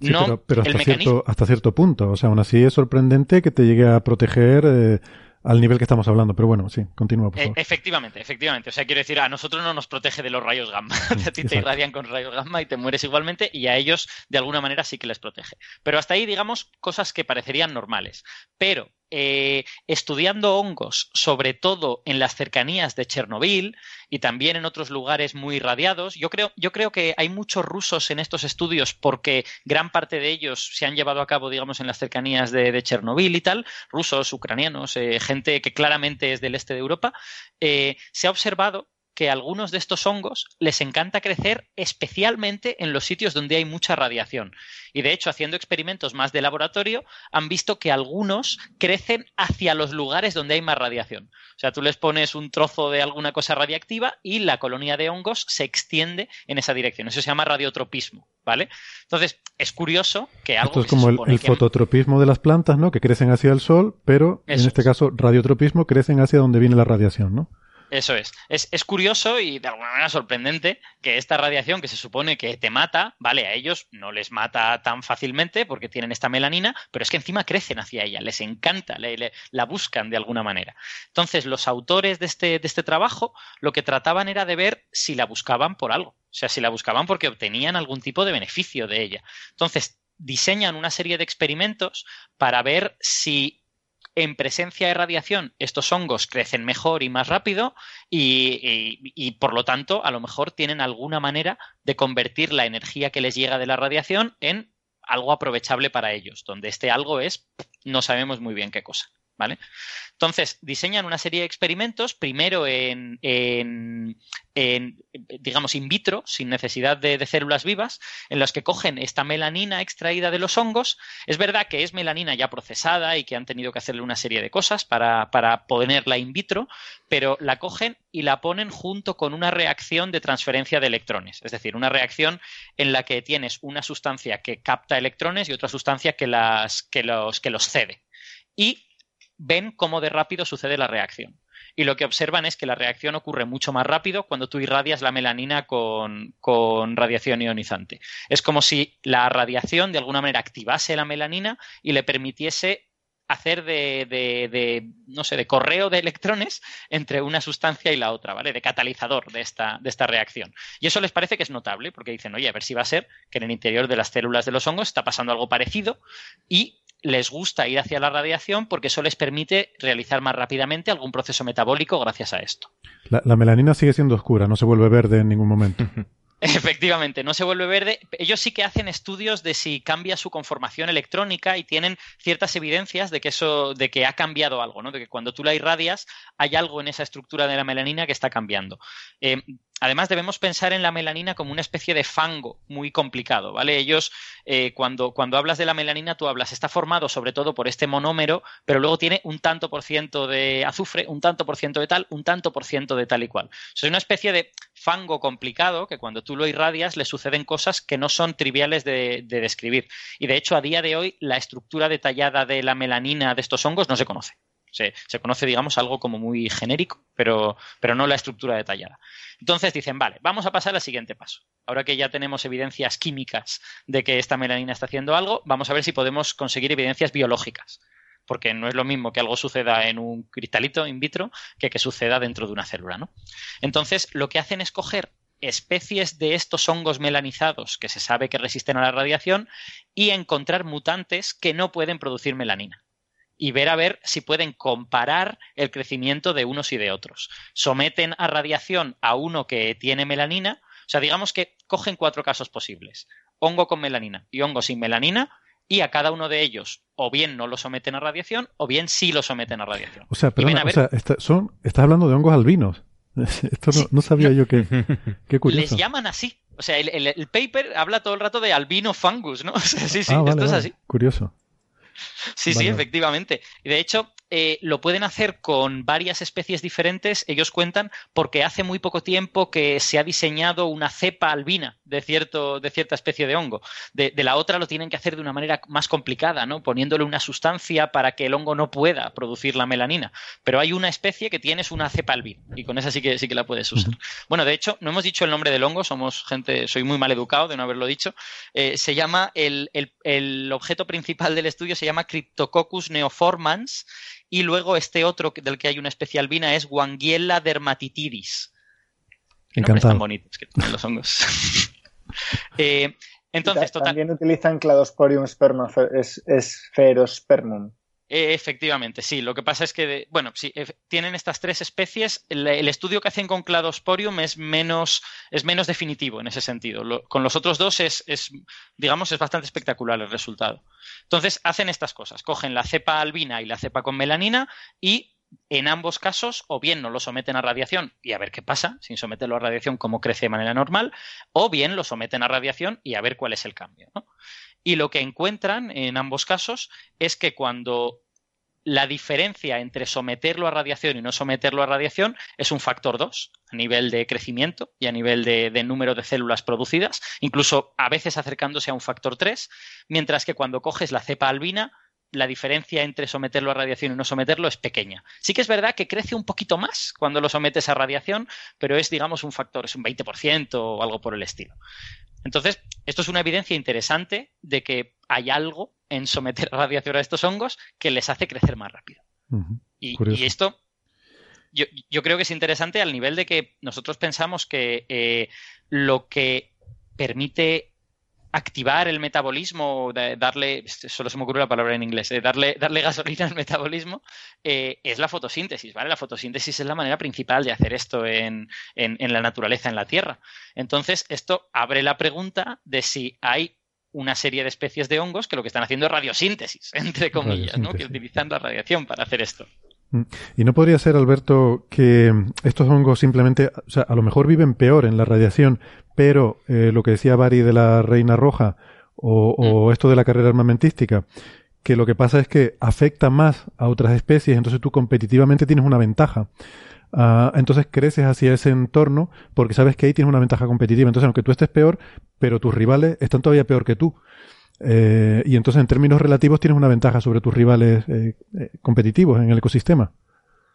Sí, no, pero, pero el hasta, mecanismo. cierto, hasta cierto punto. O sea, aún así es sorprendente que te llegue a proteger eh, al nivel que estamos hablando. Pero bueno, sí, continúa, por Eh, efectivamente, efectivamente. O sea, quiero decir, a nosotros no nos protege de los rayos gamma. a ti te irradian con rayos gamma y te mueres igualmente, y a ellos, de alguna manera, sí que les protege. Pero hasta ahí, digamos, cosas que parecerían normales. Pero eh, estudiando hongos, sobre todo en las cercanías de Chernobyl y también en otros lugares muy radiados. Yo creo, yo creo que hay muchos rusos en estos estudios porque gran parte de ellos se han llevado a cabo, digamos, en las cercanías de, Chernobyl y tal, rusos, ucranianos, eh, gente que claramente es del este de Europa. Eh, se ha observado que algunos de estos hongos les encanta crecer especialmente en los sitios donde hay mucha radiación. Y de hecho, haciendo experimentos más de laboratorio, han visto que algunos crecen hacia los lugares donde hay más radiación. O sea, tú les pones un trozo de alguna cosa radiactiva y la colonia de hongos se extiende en esa dirección. Eso se llama radiotropismo, ¿vale? Entonces, es curioso que algo... Esto es como el, fototropismo de las plantas, ¿no? Que crecen hacia el sol, pero en este caso, radiotropismo crecen hacia donde viene la radiación, ¿no? Eso es. es. curioso y de alguna manera sorprendente que esta radiación que se supone que te mata, vale, a ellos no les mata tan fácilmente porque tienen esta melanina, pero es que encima crecen hacia ella, les encanta, la buscan de alguna manera. Entonces, los autores de este, de este trabajo lo que trataban era de ver si la buscaban por algo, o sea, si la buscaban porque obtenían algún tipo de beneficio de ella. Entonces, diseñan una serie de experimentos para ver si en presencia de radiación estos hongos crecen mejor y más rápido y, por lo tanto a lo mejor tienen alguna manera de convertir la energía que les llega de la radiación en algo aprovechable para ellos, donde este algo es no sabemos muy bien qué cosa. ¿Vale? Entonces, diseñan una serie de experimentos, primero en, digamos, in vitro, sin necesidad de, células vivas, en los que cogen esta melanina extraída de los hongos. Es verdad que es melanina ya procesada y que han tenido que hacerle una serie de cosas para, para ponerla in vitro, pero la cogen y la ponen junto con una reacción de transferencia de electrones, es decir, una reacción en la que tienes una sustancia que capta electrones y otra sustancia que, las, que, los, que los cede. Y ven cómo de rápido sucede la reacción. Y lo que observan es que la reacción ocurre mucho más rápido cuando tú irradias la melanina con, radiación ionizante. Es como si la radiación de alguna manera activase la melanina y le permitiese hacer de, de, no sé, de correo de electrones entre una sustancia y la otra, ¿vale? De catalizador de esta, de esta reacción. Y eso les parece que es notable, porque dicen, oye, a ver si va a ser que en el interior de las células de los hongos está pasando algo parecido y les gusta ir hacia la radiación porque eso les permite realizar más rápidamente algún proceso metabólico gracias a esto. La, melanina sigue siendo oscura, no se vuelve verde en ningún momento. Efectivamente, no se vuelve verde. Ellos sí que hacen estudios de si cambia su conformación electrónica y tienen ciertas evidencias de que eso, de que ha cambiado algo, ¿no? De que cuando tú la irradias hay algo en esa estructura de la melanina que está cambiando. Eh, Además, debemos pensar en la melanina como una especie de fango muy complicado, ¿vale? Ellos, eh, cuando, cuando hablas de la melanina, tú hablas, está formado sobre todo por este monómero, pero luego tiene un tanto por ciento de azufre, un tanto por ciento de tal, un tanto por ciento de tal y cual. es una especie de fango complicado que cuando tú lo irradias le suceden cosas que no son triviales de, de describir. Y de hecho, a día de hoy, la estructura detallada de la melanina de estos hongos no se conoce. Se, conoce, digamos, algo como muy genérico, pero, pero no la estructura detallada. Entonces dicen, vale, vamos a pasar al siguiente paso. Ahora que ya tenemos evidencias químicas de que esta melanina está haciendo algo, vamos a ver si podemos conseguir evidencias biológicas. Porque no es lo mismo que algo suceda en un cristalito in vitro que que suceda dentro de una célula, ¿no? Entonces, lo que hacen es coger especies de estos hongos melanizados que se sabe que resisten a la radiación y encontrar mutantes que no pueden producir melanina y ver a ver si pueden comparar el crecimiento de unos y de otros. Someten a radiación a uno que tiene melanina, o sea, digamos que cogen cuatro casos posibles. Hongo con melanina y hongo sin melanina, y a cada uno de ellos o bien no lo someten a radiación o bien sí lo someten a radiación. O sea, pero son, estás hablando de hongos albinos. Esto no, sabía yo que, qué curioso. Les llaman así. O sea, el, paper habla todo el rato de albino fungus, ¿no? sí, sí, ah, esto es así. Curioso. Sí, sí, efectivamente. Y de hecho, eh, lo pueden hacer con varias especies diferentes, ellos cuentan, porque hace muy poco tiempo que se ha diseñado una cepa albina de, cierto, de cierta especie de hongo. De, la otra lo tienen que hacer de una manera más complicada, ¿no? poniéndole una sustancia para que el hongo no pueda producir la melanina. Pero hay una especie que tienes una cepa albina y con esa sí que, sí que la puedes usar. Bueno, de hecho, no hemos dicho el nombre del hongo, somos gente, soy muy mal educado de no haberlo dicho. Eh, se llama, el, el, el objeto principal del estudio se llama Cryptococcus neoformans y luego este otro del que hay una especie albina es Wangiella dermatitidis. Encantado. Tan bonitos que tienen los hongos. eh, entonces, También utilizan Cladosporium spermospermum. Eh, efectivamente, sí. Lo que pasa es que, bueno, sí, tienen estas tres especies. El, estudio que hacen con Cladosporium es menos, es menos definitivo en ese sentido. con los otros dos es, es, digamos, es bastante espectacular el resultado. Entonces, hacen estas cosas. Cogen la cepa albina y la cepa con melanina y en ambos casos, o bien no lo someten a radiación y a ver qué pasa, sin someterlo a radiación, cómo crece de manera normal, o bien lo someten a radiación y a ver cuál es el cambio. Y lo que encuentran en ambos casos es que cuando la diferencia entre someterlo a radiación y no someterlo a radiación es un factor 2 a nivel de crecimiento y a nivel de, de, número de células producidas, incluso a veces acercándose a un factor 3, mientras que cuando coges la cepa albina la diferencia entre someterlo a radiación y no someterlo es pequeña. Sí que es verdad que crece un poquito más cuando lo sometes a radiación, pero es, digamos, un factor, es un 20% o algo por el estilo. Entonces, esto es una evidencia interesante de que hay algo en someter a radiación a estos hongos que les hace crecer más rápido. y, esto yo, creo que es interesante al nivel de que nosotros pensamos que eh, lo que permite activar el metabolismo, darle, solo se me ocurre la palabra en inglés, eh, darle, darle gasolina al metabolismo, eh, es la fotosíntesis, ¿vale? La fotosíntesis es la manera principal de hacer esto en, en, la naturaleza, en la Tierra. Entonces, esto abre la pregunta de si hay una serie de especies de hongos que lo que están haciendo es radiosíntesis, entre comillas, ¿no? que utilizan la radiación para hacer esto. Mm. ¿Y no podría ser, Alberto, que estos hongos simplemente, o sea, a lo mejor viven peor en la radiación, pero eh, lo que decía Bari de la Reina Roja o, mm. esto de la carrera armamentística, que lo que pasa es que afecta más a otras especies, entonces tú competitivamente tienes una ventaja. Ah, entonces creces hacia ese entorno porque sabes que ahí tienes una ventaja competitiva. Entonces, aunque tú estés peor, pero tus rivales están todavía peor que tú. Eh, y entonces, en términos relativos, tienes una ventaja sobre tus rivales eh, eh, competitivos en el ecosistema.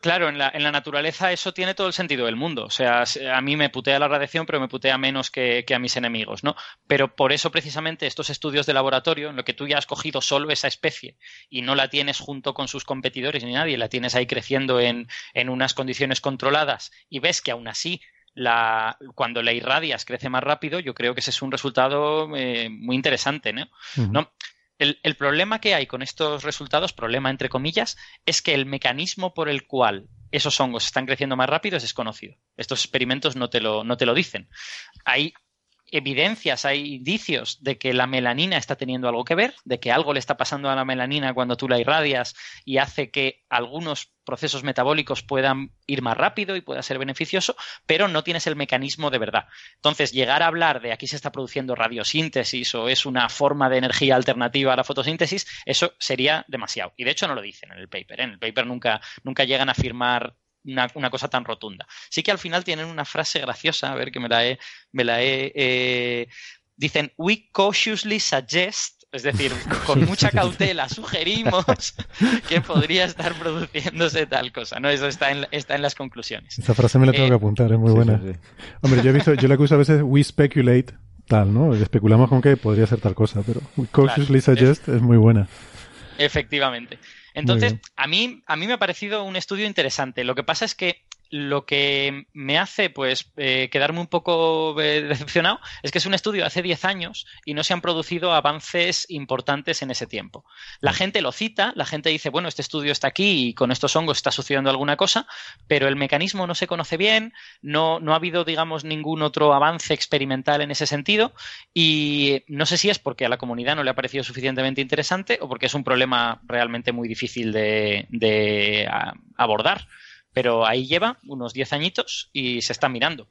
Claro, en la, en la, naturaleza eso tiene todo el sentido del mundo. O sea, a mí me putea la radiación, pero me putea menos que, que, a mis enemigos, ¿no? Pero por eso precisamente estos estudios de laboratorio, en lo que tú ya has cogido solo esa especie y no la tienes junto con sus competidores ni nadie, la tienes ahí creciendo en, en unas condiciones controladas y ves que aún así la, cuando la irradias crece más rápido, yo creo que ese es un resultado eh, muy interesante. ¿no? ¿No? El, el, problema que hay con estos resultados, problema entre comillas, es que el mecanismo por el cual esos hongos están creciendo más rápido es desconocido. Estos experimentos no te lo, no te lo dicen. Hay evidencias, hay indicios de que la melanina está teniendo algo que ver, de que algo le está pasando a la melanina cuando tú la irradias y hace que algunos procesos metabólicos puedan ir más rápido y pueda ser beneficioso, pero no tienes el mecanismo de verdad. Entonces, llegar a hablar de aquí se está produciendo radiosíntesis o es una forma de energía alternativa a la fotosíntesis, eso sería demasiado. Y de hecho no lo dicen en el paper. ¿eh? En el paper nunca, nunca llegan a afirmar una, cosa tan rotunda. Sí que al final tienen una frase graciosa, a ver que me la he... Me la he eh, dicen, we cautiously suggest, es decir, con mucha cautela sugerimos que podría estar produciéndose tal cosa, ¿no? Eso está en, está en las conclusiones. Esa frase me la tengo que eh, apuntar, es muy buena. Hombre, yo he visto, yo la que uso a veces, we speculate, tal, ¿no? Especulamos con que podría ser tal cosa, pero we cautiously suggest es muy buena. Efectivamente. Entonces, a mí, a mí me ha parecido un estudio interesante. Lo que pasa es que lo que me hace pues eh, quedarme un poco eh, decepcionado es que es un estudio de hace 10 años y no se han producido avances importantes en ese tiempo. La gente lo cita, la gente dice, bueno, este estudio está aquí y con estos hongos está sucediendo alguna cosa, pero el mecanismo no se conoce bien, no, no ha habido, digamos, ningún otro avance experimental en ese sentido y no sé si es porque a la comunidad no le ha parecido suficientemente interesante o porque es un problema realmente muy difícil de, de abordar pero ahí lleva unos 10 añitos y se está mirando.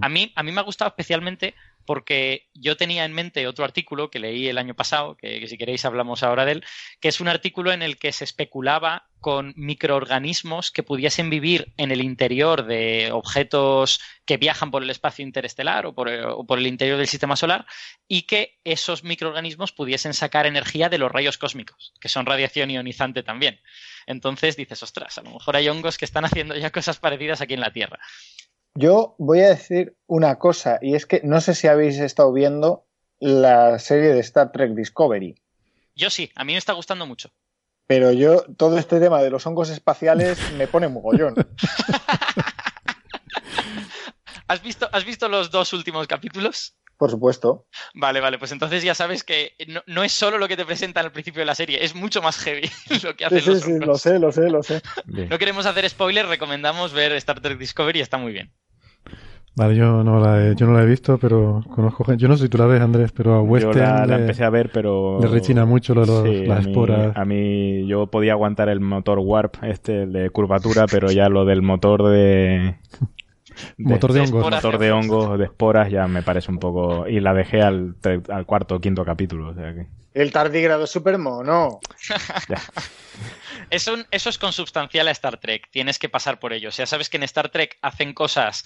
A mí, a mí me ha gustado especialmente porque yo tenía en mente otro artículo que leí el año pasado, que, si queréis hablamos ahora de él, que es un artículo en el que se especulaba con microorganismos que pudiesen vivir en el interior de objetos que viajan por el espacio interestelar o por, o por el interior del sistema solar y que esos microorganismos pudiesen sacar energía de los rayos cósmicos, que son radiación ionizante también. Entonces dices, ostras, a lo mejor hay hongos que están haciendo ya cosas parecidas aquí en la Tierra. Yo voy a decir una cosa, y es que no sé si habéis estado viendo la serie de Star Trek Discovery. Yo sí, a mí me está gustando mucho. Pero yo, todo este tema de los hongos espaciales me pone mogollón. ¿Has visto, ¿Has visto los dos últimos capítulos? Por supuesto. Vale, vale, pues entonces ya sabes que no, no, es solo lo que te presentan al principio de la serie, es mucho más heavy lo que hacen sí, los sí, sí, lo sé, lo sé, lo sé. Bien. No queremos hacer spoilers, recomendamos ver Star Trek Discovery, está muy bien. Vale, yo no la he, yo no la he visto, pero conozco gente. Yo no sé si tú la ves, Andrés, pero a Yo Western la, la le- empecé a ver, pero... le rechina mucho lo de los- Sí, las a mí- esporas. A mí, yo podía aguantar el motor Warp, este, el de curvatura, pero ya lo del motor de... Motor de hongos. esporas. Motor de hongos, de esporas, ya me parece un poco... Y la dejé al, al cuarto o quinto capítulo, o sea que... El tardígrado es súper mono. Ya. Es un- eso es consubstancial a Star Trek, tienes que pasar por ello. O sea, sabes que en Star Trek hacen cosas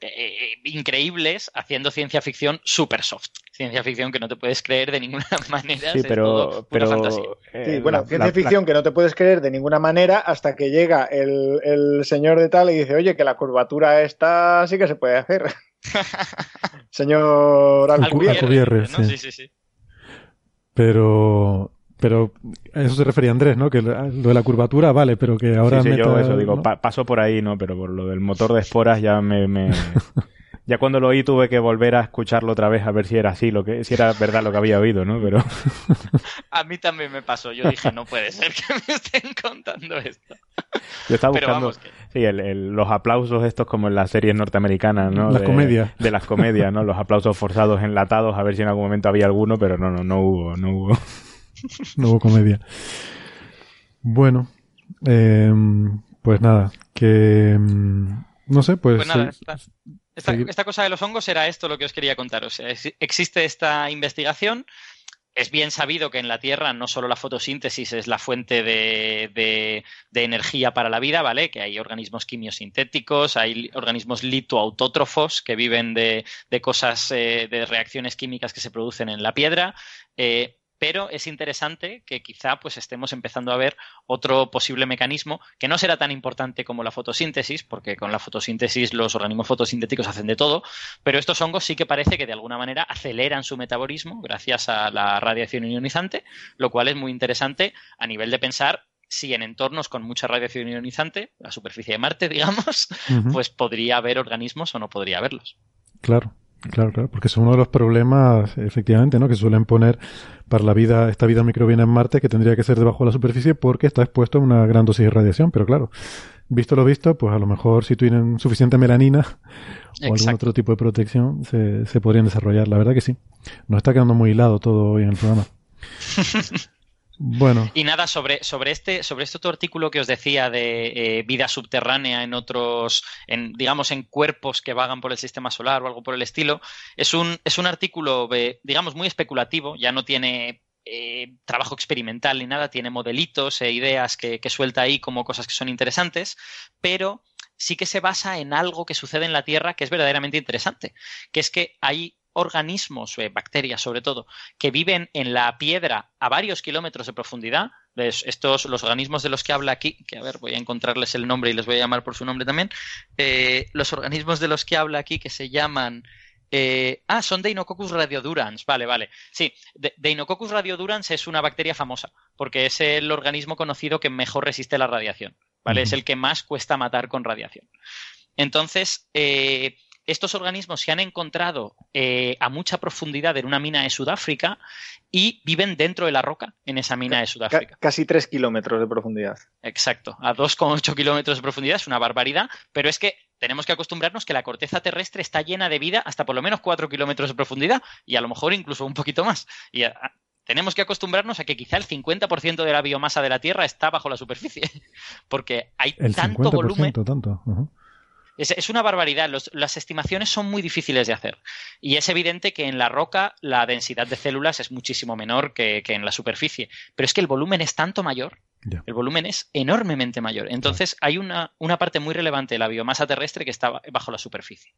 eh, increíbles haciendo ciencia ficción super soft. Ciencia ficción que no te puedes creer de ninguna manera. Sí, es todo pero... pero fantasía. eh, Sí, bueno, la- ciencia la- ficción que no te puedes creer de ninguna manera hasta que llega el, el señor de tal y dice, oye, que la curvatura esta sí que se puede hacer. señor Alcubierre, Alcubierre. Alcubierre, ¿no? sí. Sí, sí, sí. Pero, pero a eso se refería Andrés, ¿no? Que lo de la curvatura, vale, pero que ahora sí, sí, yo eso digo, ¿no? pa- paso por ahí, ¿no? Pero por lo del motor de esporas ya me... me- Ya cuando lo oí tuve que volver a escucharlo otra vez a ver si era así, lo que, si era verdad lo que había oído, ¿no? Pero A mí también me pasó. Yo dije, no puede ser que me estén contando esto. yo estaba Pero buscando vamos, que- sí, el- el- los aplausos estos como en las series norteamericanas, ¿no? Las de, comedias. De las comedias, ¿no? Los aplausos forzados enlatados, a ver si en algún momento había alguno, pero no, no, no hubo, no hubo. No hubo comedia. Bueno, eh, pues nada, que mm, no sé, pues, Pues nada, esta, esta- seguir. esta cosa de los hongos era esto lo que os quería contar. O sea, ex- existe esta investigación. Es bien sabido que en la Tierra no solo la fotosíntesis es la fuente de, de- de energía para la vida, ¿vale? Que hay organismos quimiosintéticos, hay organismos litoautótrofos que viven de, de cosas, eh, de reacciones químicas que se producen en la piedra. eh, pero es interesante que quizá pues estemos empezando a ver otro posible mecanismo que no será tan importante como la fotosíntesis, porque con la fotosíntesis los organismos fotosintéticos hacen de todo, pero estos hongos sí que parece que de alguna manera aceleran su metabolismo gracias a la radiación ionizante, lo cual es muy interesante a nivel de pensar si en entornos con mucha radiación ionizante, la superficie de Marte, digamos, pues podría haber organismos o no podría haberlos. Claro, claro, claro, porque es uno de los problemas, efectivamente, ¿no? Que suelen poner para la vida, esta vida microbiana en Marte, que tendría que ser debajo de la superficie porque está expuesto a una gran dosis de radiación, pero claro, visto lo visto, pues a lo mejor si tienen suficiente melanina o algún otro tipo de protección, se, se podrían desarrollar. La verdad que sí. Nos está quedando muy hilado todo hoy en el programa. Bueno, Y nada, sobre, sobre este, sobre este otro artículo que os decía de eh, vida subterránea en otros, en, digamos, en cuerpos que vagan por el sistema solar o algo por el estilo, es un, es un artículo, eh, digamos, muy especulativo, ya no tiene eh, trabajo experimental ni nada, tiene modelitos e ideas que, que suelta ahí como cosas que son interesantes, pero sí que se basa en algo que sucede en la Tierra que es verdaderamente interesante, que es que hay organismos, eh, bacterias sobre todo, que viven en la piedra a varios kilómetros de profundidad. ¿Ves? Estos, los organismos de los que habla aquí, que a ver, voy a encontrarles el nombre y les voy a llamar por su nombre también. eh, los organismos de los que habla aquí que se llaman. eh, ah, son Deinococcus radiodurans. Vale, vale. Sí, De- Deinococcus radiodurans es una bacteria famosa, porque es el organismo conocido que mejor resiste la radiación. ¿Vale? Es el que más cuesta matar con radiación. Entonces, eh, estos organismos se han encontrado eh, a mucha profundidad en una mina de Sudáfrica y viven dentro de la roca en esa mina de Ca- Sudáfrica. casi 3 kilómetros de profundidad. Exacto, a 2,8 kilómetros de profundidad es una barbaridad, pero es que tenemos que acostumbrarnos que la corteza terrestre está llena de vida hasta por lo menos 4 kilómetros de profundidad y a lo mejor incluso un poquito más. Y a- a- tenemos que acostumbrarnos a que quizá el 50% de la biomasa de la Tierra está bajo la superficie, porque hay el tanto 50%, volumen tanto. Ujú. Es, es una barbaridad. Los- las estimaciones son muy difíciles de hacer. Y es evidente que en la roca la densidad de células es muchísimo menor que, que en la superficie. Pero es que el volumen es tanto mayor. El volumen es enormemente mayor. Entonces hay una, una parte muy relevante de la biomasa terrestre que está ba- bajo la superficie.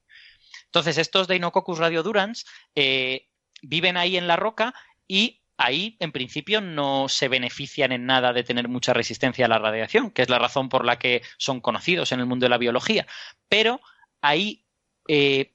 Entonces estos Deinococcus radiodurans eh, viven ahí en la roca y ahí en principio no se benefician en nada de tener mucha resistencia a la radiación, que es la razón por la que son conocidos en el mundo de la biología. Pero ahí, eh,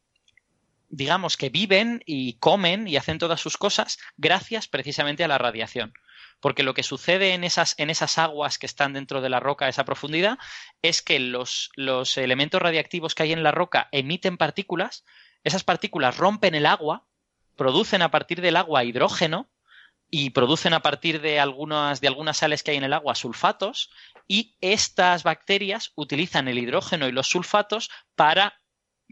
digamos que viven y comen y hacen todas sus cosas gracias precisamente a la radiación. Porque lo que sucede en esas, en esas aguas que están dentro de la roca a esa profundidad es que los, los elementos radiactivos que hay en la roca emiten partículas, esas partículas rompen el agua producen a partir del agua hidrógeno y producen a partir de algunas, de algunas sales que hay en el agua sulfatos y estas bacterias utilizan el hidrógeno y los sulfatos para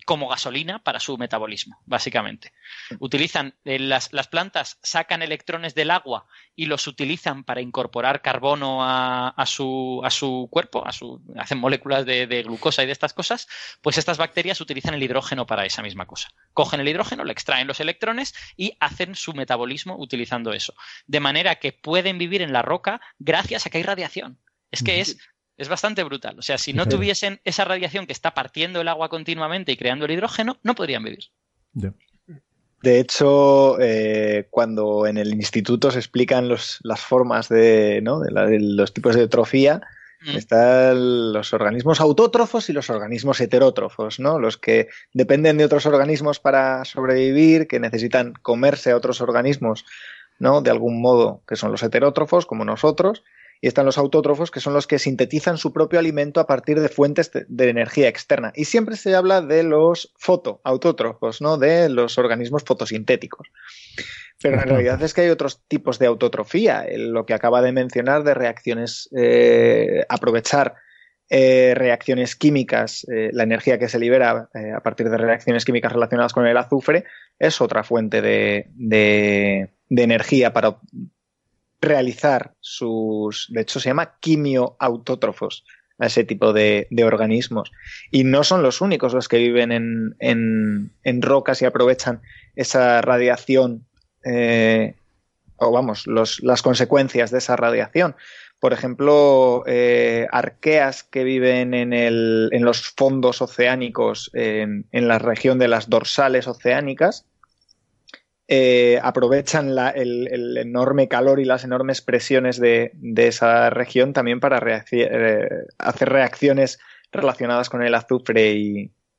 como gasolina para su metabolismo, básicamente. Utilizan eh, las, las, plantas sacan electrones del agua y los utilizan para incorporar carbono a, a, su, a su, cuerpo, a su, hacen moléculas de, de, glucosa y de estas cosas, pues estas bacterias utilizan el hidrógeno para esa misma cosa. Cogen el hidrógeno, le extraen los electrones y hacen su metabolismo utilizando eso. De manera que pueden vivir en la roca gracias a que hay radiación. Es que es es bastante brutal. O sea, si no tuviesen esa radiación que está partiendo el agua continuamente y creando el hidrógeno, no podrían vivir. De hecho, eh, cuando en el instituto se explican los, las formas de, ¿no? de, la, de, los tipos de eutrofía, mm. están los organismos autótrofos y los organismos heterótrofos, ¿no? Los que dependen de otros organismos para sobrevivir, que necesitan comerse a otros organismos, ¿no? De algún modo, que son los heterótrofos, como nosotros, y están los autótrofos, que son los que sintetizan su propio alimento a partir de fuentes de, energía externa. Y siempre se habla de los fotoautótrofos, ¿no? De los organismos fotosintéticos. Pero en realidad es que hay otros tipos de autotrofía. Lo que acaba de mencionar de reacciones, eh, aprovechar eh, reacciones químicas, eh, la energía que se libera a partir de reacciones químicas relacionadas con el azufre, es otra fuente de, de, de energía para realizar sus, de hecho se llama quimioautótrofos a ese tipo de, de, organismos. Y no son los únicos los que viven en, en, en rocas y aprovechan esa radiación, eh, o vamos, las consecuencias de esa radiación. Por ejemplo, eh, arqueas que viven en, el, en los fondos oceánicos, en la región de las dorsales oceánicas, eh, aprovechan el, enorme calor y las enormes presiones de, esa región también para eh, hacer reacciones relacionadas con el azufre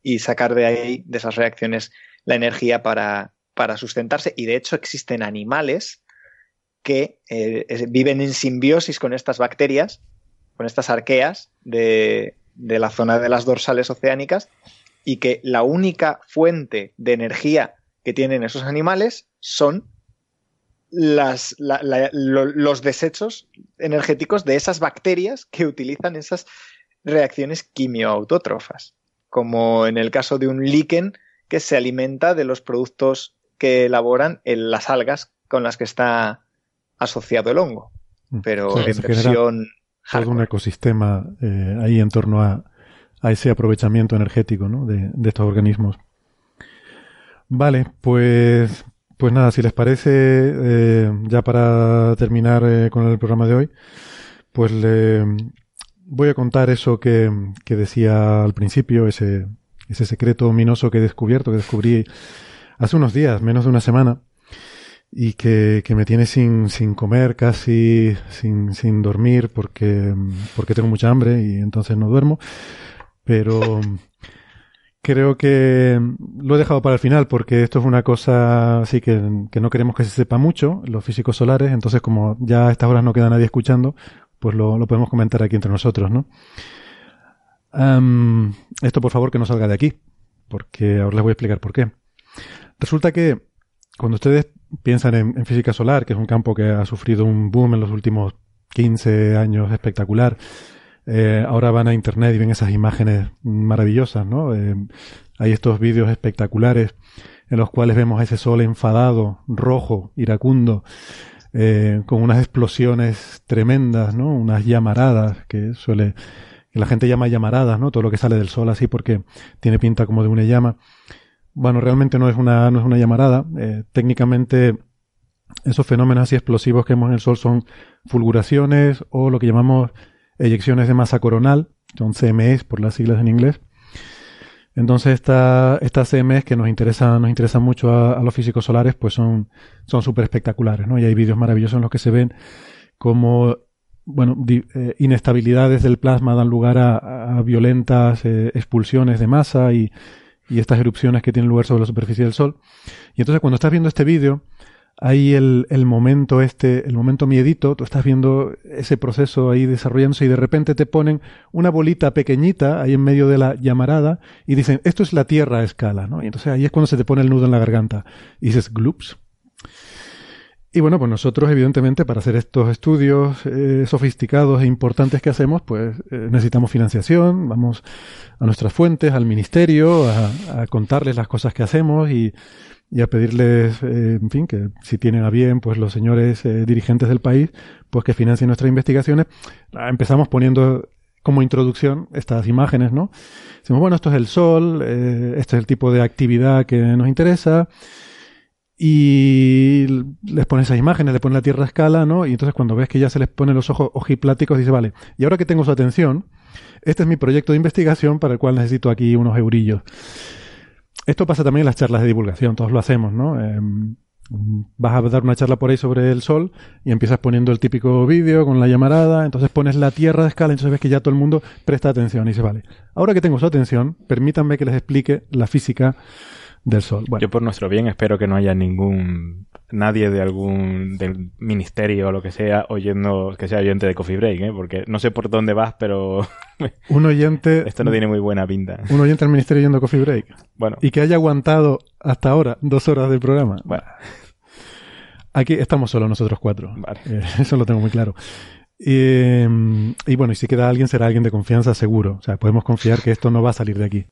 y, sacar de ahí, de esas reacciones, la energía para, sustentarse. Y de hecho existen animales que eh, viven en simbiosis con estas bacterias, con estas arqueas de la zona de las dorsales oceánicas, y que la única fuente de energía que tienen esos animales son las, la, la, lo, los desechos energéticos de esas bacterias que utilizan esas reacciones quimioautótrofas, como en el caso de un líquen que se alimenta de los productos que elaboran en las algas con las que está asociado el hongo, mm. pero sí, en versión todo un ecosistema eh, ahí en torno a, a, ese aprovechamiento energético ¿no? de, de estos organismos. Vale, pues, pues nada, si les parece, eh, ya para terminar eh, con el programa de hoy, pues le voy a contar eso que, que decía al principio, ese, ese secreto ominoso que he descubierto, que descubrí hace unos días, menos de una semana, y que, que me tiene sin, sin comer, casi sin, sin dormir, porque, porque tengo mucha hambre y entonces no duermo. Pero creo que lo he dejado para el final porque esto es una cosa así que, que, no queremos que se sepa mucho, los físicos solares, entonces como ya a estas horas no queda nadie escuchando, pues lo, podemos comentar aquí entre nosotros, ¿no? Esto por favor que no salga de aquí, porque ahora les voy a explicar por qué. Resulta que cuando ustedes piensan en, en física solar, que es un campo que ha sufrido un boom en los últimos 15 años espectacular, eh, ahora van a internet y ven esas imágenes maravillosas, ¿no? Eh, hay estos vídeos espectaculares en los cuales vemos ese sol enfadado, rojo, iracundo, eh, con unas explosiones tremendas, ¿no? Unas llamaradas que suele, que la gente llama llamaradas, ¿no? Todo lo que sale del sol así porque tiene pinta como de una llama. Bueno, realmente no es una, no es una llamarada. Técnicamente, esos fenómenos así explosivos que vemos en el sol son fulguraciones o lo que llamamos eyecciones de masa coronal, son CMEs por las siglas en inglés. Entonces esta, estas CMEs que nos interesan, nos interesan mucho a, a los físicos solares, pues son súper espectaculares, ¿no? Y hay vídeos maravillosos en los que se ven como bueno, eh, inestabilidades del plasma dan lugar a, a violentas eh, expulsiones de masa y, y, estas erupciones que tienen lugar sobre la superficie del Sol. Y entonces cuando estás viendo este vídeo, hay el, el, momento este, el momento miedito, tú estás viendo ese proceso ahí desarrollándose y de repente te ponen una bolita pequeñita ahí en medio de la llamarada y dicen, esto es la Tierra a escala, ¿no? Y entonces ahí es cuando se te pone el nudo en la garganta y dices, glups. Y bueno, pues nosotros evidentemente para hacer estos estudios eh, sofisticados e importantes que hacemos, pues eh, necesitamos financiación, vamos a nuestras fuentes, al ministerio, a, a contarles las cosas que hacemos y y a pedirles, eh, en fin, que si tienen a bien, pues los señores eh, dirigentes del país, pues que financien nuestras investigaciones. Ah, empezamos poniendo como introducción estas imágenes, ¿no? Decimos, bueno, esto es el sol, eh, este es el tipo de actividad que nos interesa, y les pones esas imágenes, le pones la Tierra a escala, ¿no? Y entonces cuando ves que ya se les ponen los ojos ojipláticos, dice, vale, y ahora que tengo su atención, este es mi proyecto de investigación para el cual necesito aquí unos eurillos. Esto pasa también en las charlas de divulgación, todos lo hacemos, ¿no? Em, vas a dar una charla por ahí sobre el sol y empiezas poniendo el típico vídeo con la llamarada, entonces pones la Tierra de escala, entonces ves que ya todo el mundo presta atención y dice, vale, ahora que tengo su atención, permítanme que les explique la física del sol. Yo por nuestro bien espero que no haya ningún nadie de algún del ministerio o lo que sea oyendo que sea oyente de Coffee Break, ¿eh? porque no sé por dónde vas, pero un oyente esto no tiene muy buena pinta. Un oyente del ministerio oyendo Coffee Break. Bueno. Y que haya aguantado hasta ahora dos horas del programa. Bueno. Aquí estamos solo nosotros cuatro. Vale. Eh, eso lo tengo muy claro. Y, y bueno, y si queda alguien, será alguien de confianza seguro. O sea, podemos confiar que esto no va a salir de aquí.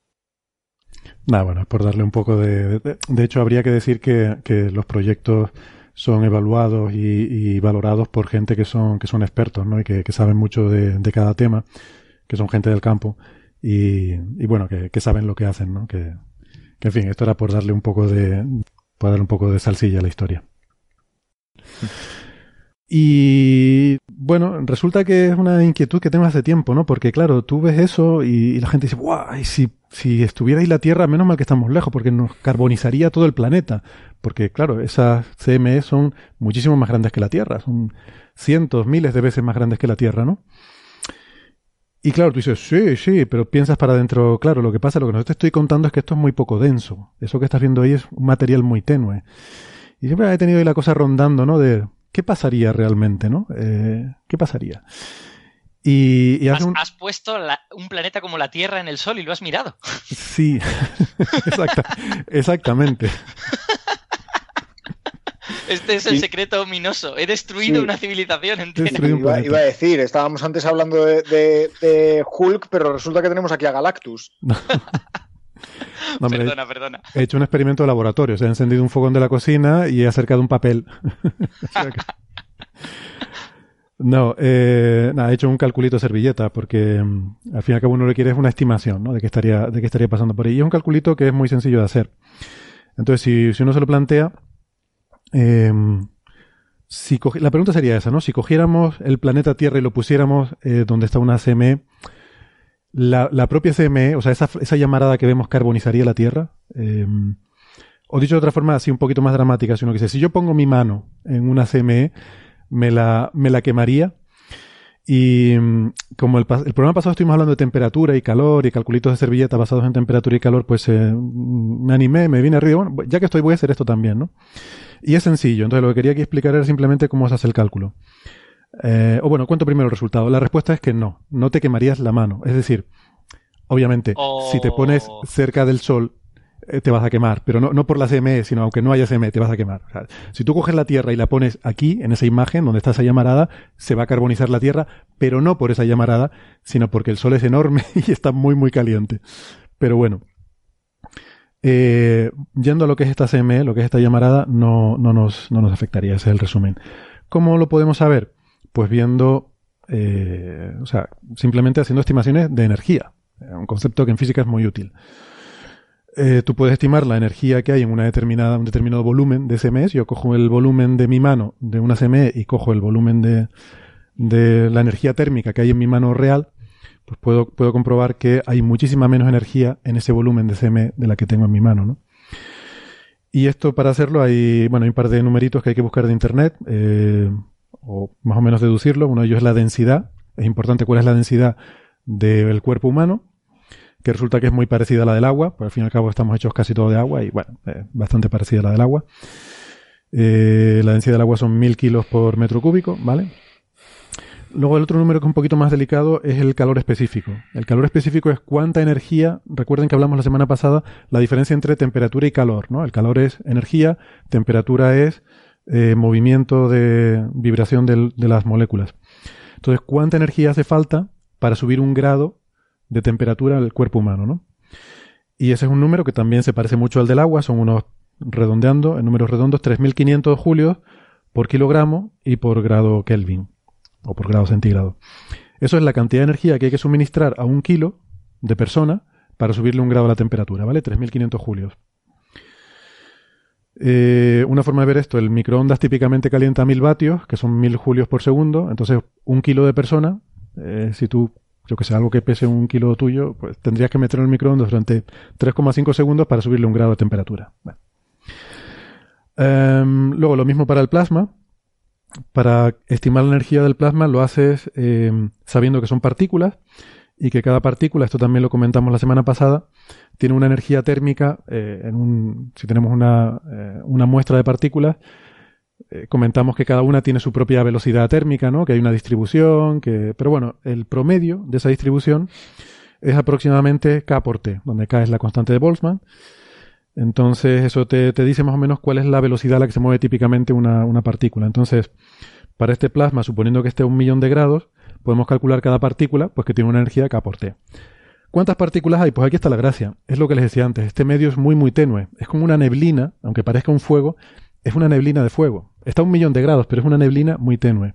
Nada, bueno, es por darle un poco de, de... Hecho, habría que decir que, que los proyectos son evaluados y, valorados por gente que son, que son expertos, ¿no? Y que, que saben mucho de, de, cada tema, que son gente del campo y, y bueno, que, saben lo que hacen, ¿no? Que, que, en fin, esto era por darle un poco de, por darle un poco de salsilla a la historia. Y bueno, resulta que es una inquietud que tengo hace tiempo, ¿no? Porque claro, tú ves eso y, y la gente dice, ¡guau! Y si, si estuviera ahí la Tierra, menos mal que estamos lejos, porque nos carbonizaría todo el planeta. Porque claro, esas CME son muchísimo más grandes que la Tierra, son cientos, miles de veces más grandes que la Tierra, ¿no? Y claro, tú dices, sí, sí, pero piensas para adentro, claro, lo que pasa, lo que no te estoy contando es que esto es muy poco denso. Eso que estás viendo ahí es un material muy tenue. Y siempre he tenido ahí la cosa rondando, ¿no? De, ¿qué pasaría realmente, no? Eh, ¿Qué pasaría? Y, y has, un... has, puesto la, un planeta como la Tierra en el Sol y lo has mirado. Sí, exacta, exactamente. Este es el secreto ominoso. He destruido sí. una civilización entera. Iba, iba, a decir, estábamos antes hablando de, de, de, Hulk, pero resulta que tenemos aquí a Galactus. No, hombre, perdona, perdona. He hecho un experimento de laboratorio. Se ha encendido un fogón de la cocina y he acercado un papel. no, eh, he hecho un calculito servilleta porque mm, al fin y al cabo uno que quiere es una estimación ¿no? de, qué estaría, de qué estaría pasando por ahí. Y es un calculito que es muy sencillo de hacer. Entonces, si, si uno se lo plantea, eh, si la pregunta sería esa, ¿no? Si cogiéramos el planeta Tierra y lo pusiéramos eh, donde está una CME, la, propia CME, o sea, esa, esa, llamarada que vemos carbonizaría la Tierra. Eh, o dicho de otra forma, así un poquito más dramática, sino que dice, si yo pongo mi mano en una CME, me la, me la quemaría. Y como el, el, programa pasado estuvimos hablando de temperatura y calor y calculitos de servilleta basados en temperatura y calor, pues eh, me animé, me vine arriba. Bueno, ya que estoy, voy a hacer esto también, ¿no? Y es sencillo. Entonces, lo que quería aquí explicar era simplemente cómo se hace el cálculo. Eh, o bueno, cuento primero el resultado. La respuesta es que no, no te quemarías la mano. Es decir, obviamente, oh. si te pones cerca del sol, te vas a quemar, pero no, no por la CME, sino aunque no haya CME, te vas a quemar. Si tú coges la Tierra y la pones aquí, en esa imagen donde está esa llamarada, se va a carbonizar la Tierra, pero no por esa llamarada, sino porque el sol es enorme y está muy, muy caliente. Pero bueno. Eh, yendo a lo que es esta CME, lo que es esta llamarada, no, no, nos, no nos afectaría, ese es el resumen. ¿Cómo lo podemos saber? Pues viendo, eh, o sea, simplemente haciendo estimaciones de energía, un concepto que en física es muy útil. Eh, tú puedes estimar la energía que hay en una determinada, un determinado volumen de CME. Yo cojo el volumen de mi mano de una CME y cojo el volumen de, de la energía térmica que hay en mi mano real, pues puedo, puedo comprobar que hay muchísima menos energía en ese volumen de CME de la que tengo en mi mano, ¿no? Y esto para hacerlo hay, bueno, hay un par de numeritos que hay que buscar de internet. Eh, o más o menos deducirlo. Uno de ellos es la densidad. Es importante cuál es la densidad del cuerpo humano, que resulta que es muy parecida a la del agua, porque al fin y al cabo estamos hechos casi todo de agua y bueno, eh, bastante parecida a la del agua. Eh, la densidad del agua son 1000 kilos por metro cúbico, ¿vale? Luego el otro número que es un poquito más delicado es el calor específico. El calor específico es cuánta energía, recuerden que hablamos la semana pasada, la diferencia entre temperatura y calor, ¿no? El calor es energía, temperatura es eh, movimiento de vibración de las moléculas. Entonces, ¿cuánta energía hace falta para subir un grado de temperatura al cuerpo humano, ¿no? Y ese es un número que también se parece mucho al del agua, son unos, redondeando, en números redondos, 3.500 julios por kilogramo y por grado Kelvin o por grado centígrado. Eso es la cantidad de energía que hay que suministrar a un kilo de persona para subirle un grado a la temperatura, ¿vale? 3.500 julios. Eh, una forma de ver esto, el microondas típicamente calienta 1000 vatios, que son 1000 julios por segundo, entonces un kilo de persona, eh, si tú, yo que sé, algo que pese un kilo tuyo, pues tendrías que meterlo en el microondas durante 3,5 segundos para subirle un grado de temperatura. Em, luego, lo mismo para el plasma, para estimar la energía del plasma lo haces eh, sabiendo que son partículas y que cada partícula, esto también lo comentamos la semana pasada, tiene una energía térmica, eh, en un, si tenemos una, eh, una muestra de partículas, comentamos que cada una tiene su propia velocidad térmica, ¿no? que hay una distribución, que, pero bueno, el promedio de esa distribución es aproximadamente K por T, donde K es la constante de Boltzmann, entonces, eso te, dice más o menos cuál es la velocidad a la que se mueve típicamente una, partícula. Entonces, para este plasma, suponiendo que esté a un millón de grados, podemos calcular cada partícula, pues que tiene una energía K por T. ¿Cuántas partículas hay? Pues aquí está la gracia. Es lo que les decía antes. Este medio es muy, muy tenue. Es como una neblina, aunque parezca un fuego, es una neblina de fuego. Está a un millón de grados, pero es una neblina muy tenue.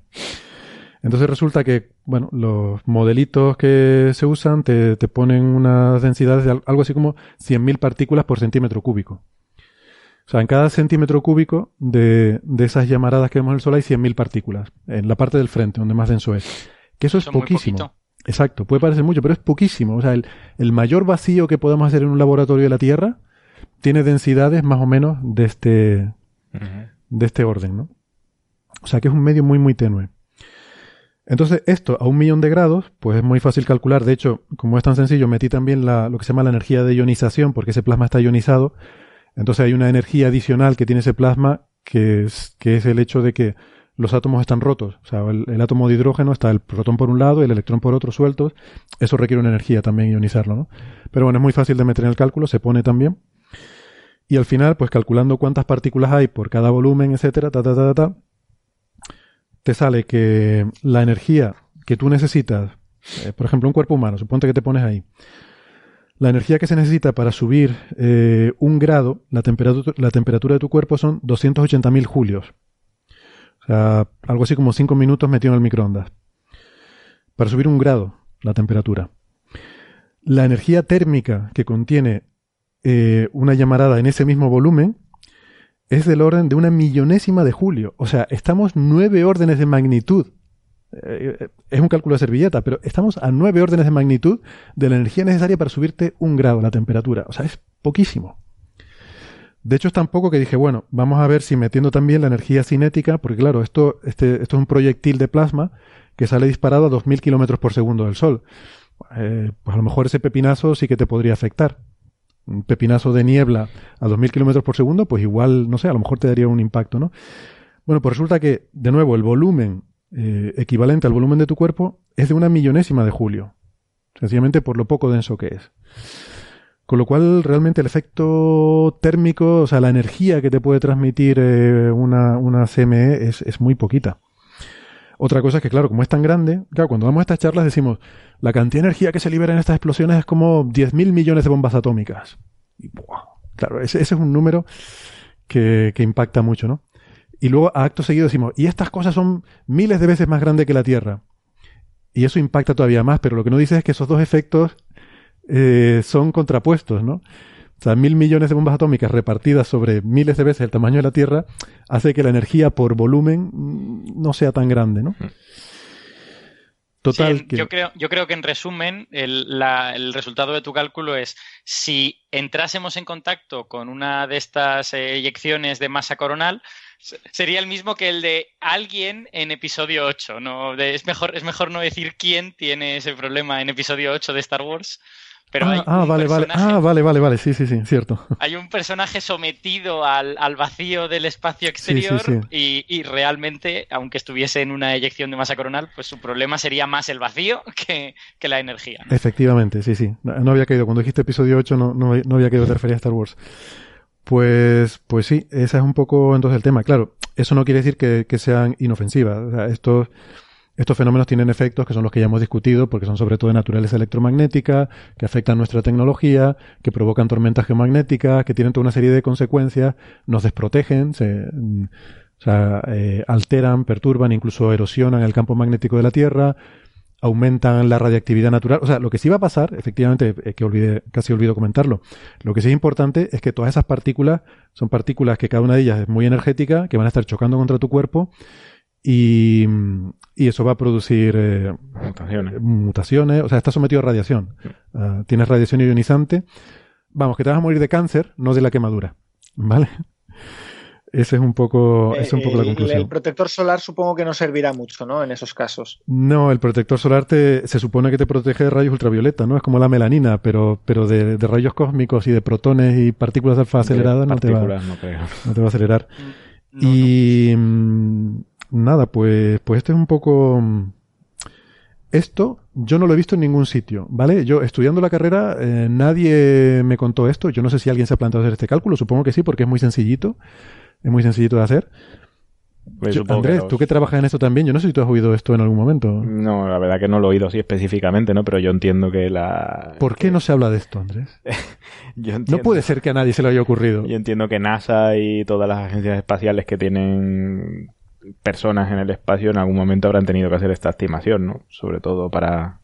Entonces resulta que, bueno, los modelitos que se usan te, te ponen unas densidades de algo así como 100.000 partículas por centímetro cúbico. O sea, en cada centímetro cúbico de, de esas llamaradas que vemos en el Sol hay 100.000 partículas, en la parte del frente, donde más denso es. Que eso es poquísimo. Exacto, puede parecer mucho, pero es poquísimo. O sea, el, el mayor vacío que podemos hacer en un laboratorio de la Tierra tiene densidades más o menos de este, de este orden, ¿no? O sea, que es un medio muy, muy tenue. Entonces, esto a un millón de grados, pues es muy fácil calcular. De hecho, como es tan sencillo, metí también lo que se llama la energía de ionización, porque ese plasma está ionizado. Entonces hay una energía adicional que tiene ese plasma, que es, que es el hecho de que los átomos están rotos. O sea, el, átomo de hidrógeno está el protón por un lado y el electrón por otro sueltos. Eso requiere una energía también ionizarlo, ¿no? Pero bueno, es muy fácil de meter en el cálculo, se pone también. Y al final, pues calculando cuántas partículas hay por cada volumen, etcétera, ta, ta, ta, ta, te sale que la energía que tú necesitas, eh, por ejemplo, un cuerpo humano, suponte que te pones ahí, la energía que se necesita para subir eh, un grado, la temperatura, la temperatura de tu cuerpo son 280.000 julios. O sea, algo así como 5 minutos metido en el microondas. Para subir un grado la temperatura. La energía térmica que contiene eh, una llamarada en ese mismo volumen es del orden de una millonésima de julio. O sea, estamos nueve órdenes de magnitud. Eh, eh, es un cálculo de servilleta, pero estamos a nueve órdenes de magnitud de la energía necesaria para subirte un grado la temperatura. O sea, es poquísimo. De hecho, es tan poco que dije, bueno, vamos a ver si metiendo también la energía cinética, porque claro, esto, este, esto es un proyectil de plasma que sale disparado a 2.000 kilómetros por segundo del Sol. Pues a lo mejor ese pepinazo sí que te podría afectar un pepinazo de niebla a 2.000 kilómetros por segundo, pues igual, no sé, a lo mejor te daría un impacto, ¿no? Bueno, pues resulta que, de nuevo, el volumen eh, equivalente al volumen de tu cuerpo es de una millonésima de julio. Sencillamente por lo poco denso que es. Con lo cual, realmente el efecto térmico, o sea, la energía que te puede transmitir eh, una, una CME es, es muy poquita. Otra cosa es que, claro, como es tan grande, claro, cuando damos estas charlas decimos, la cantidad de energía que se libera en estas explosiones es como 10.000 millones de bombas atómicas. Y, claro, ese, es un número que, impacta mucho, ¿no? Y luego, a acto seguido, decimos, y estas cosas son miles de veces más grandes que la Tierra. Y eso impacta todavía más, pero lo que no dice es que esos dos efectos eh, son contrapuestos, ¿no? O sea, mil millones de bombas atómicas repartidas sobre miles de veces el tamaño de la Tierra hace que la energía por volumen mm, no sea tan grande, ¿no? Total. yo, creo, yo creo que en resumen, el, resultado de tu cálculo es si entrásemos en contacto con una de estas eh, eyecciones de masa coronal, sería el mismo que el de alguien en episodio 8. ¿no? es, mejor, es mejor no decir quién tiene ese problema en episodio 8 de Star Wars Pero ah, hay ah, vale, vale. Ah, vale, vale, vale. Sí, sí, sí, cierto. Hay un personaje sometido al, al vacío del espacio Sí, sí, exterior sí. Y, y realmente, aunque estuviese en una eyección de masa coronal, pues su problema sería más el vacío que, que la energía. ¿no? Efectivamente, sí, sí. No, había caído. Cuando dijiste episodio 8 no, no, no había caído te refería a Star Wars. Pues, pues sí, ese es un poco entonces el tema. Claro, eso no quiere decir que, que sean inofensivas. O sea, estos, estos fenómenos tienen efectos que son los que ya hemos discutido, porque son sobre todo de naturaleza electromagnética, que afectan nuestra tecnología, que provocan tormentas geomagnéticas, que tienen toda una serie de consecuencias, nos desprotegen, se, o sea, eh, alteran, perturban, incluso erosionan el campo magnético de la Tierra, aumentan la radiactividad natural. O sea, lo que sí va a pasar, efectivamente, eh, que olvidé, casi olvido comentarlo, lo que sí es importante es que todas esas partículas son partículas que cada una de ellas es muy energética, que van a estar chocando contra tu cuerpo y, y eso va a producir eh, Mutaciones. mutaciones. O sea, está sometido a radiación. Ah, tienes radiación ionizante. Vamos, que te vas a morir de cáncer, no de la quemadura. ¿Vale? Ese es un poco, esa es un poco la El- conclusión. El protector solar supongo que no servirá mucho, ¿no? En esos casos. No, el protector solar te, se supone que te protege de rayos ultravioleta, ¿no? Es como la melanina, pero, pero de, de rayos cósmicos y de protones y partículas alfa aceleradas no te, va, Partículas, no creo. no te va a acelerar. No, no. y mm, nada, pues, pues este es un poco... mm, Esto yo no lo he visto en ningún sitio, ¿vale? Yo estudiando la carrera eh, nadie me contó esto. Yo no sé si alguien se ha planteado hacer este cálculo, supongo que sí, porque es muy sencillito. Es muy sencillito de hacer. Pues Yo- que Andrés, los- tú que trabajas en esto también, yo no sé si tú has oído esto en algún momento. No, la verdad que no lo he oído así específicamente, ¿no? Pero yo entiendo que la... ¿Por qué no se habla de esto, Andrés? Yo No puede ser que a nadie se le haya ocurrido. Yo entiendo que NASA y todas las agencias espaciales que tienen personas en el espacio en algún momento habrán tenido que hacer esta estimación, ¿no? Sobre todo para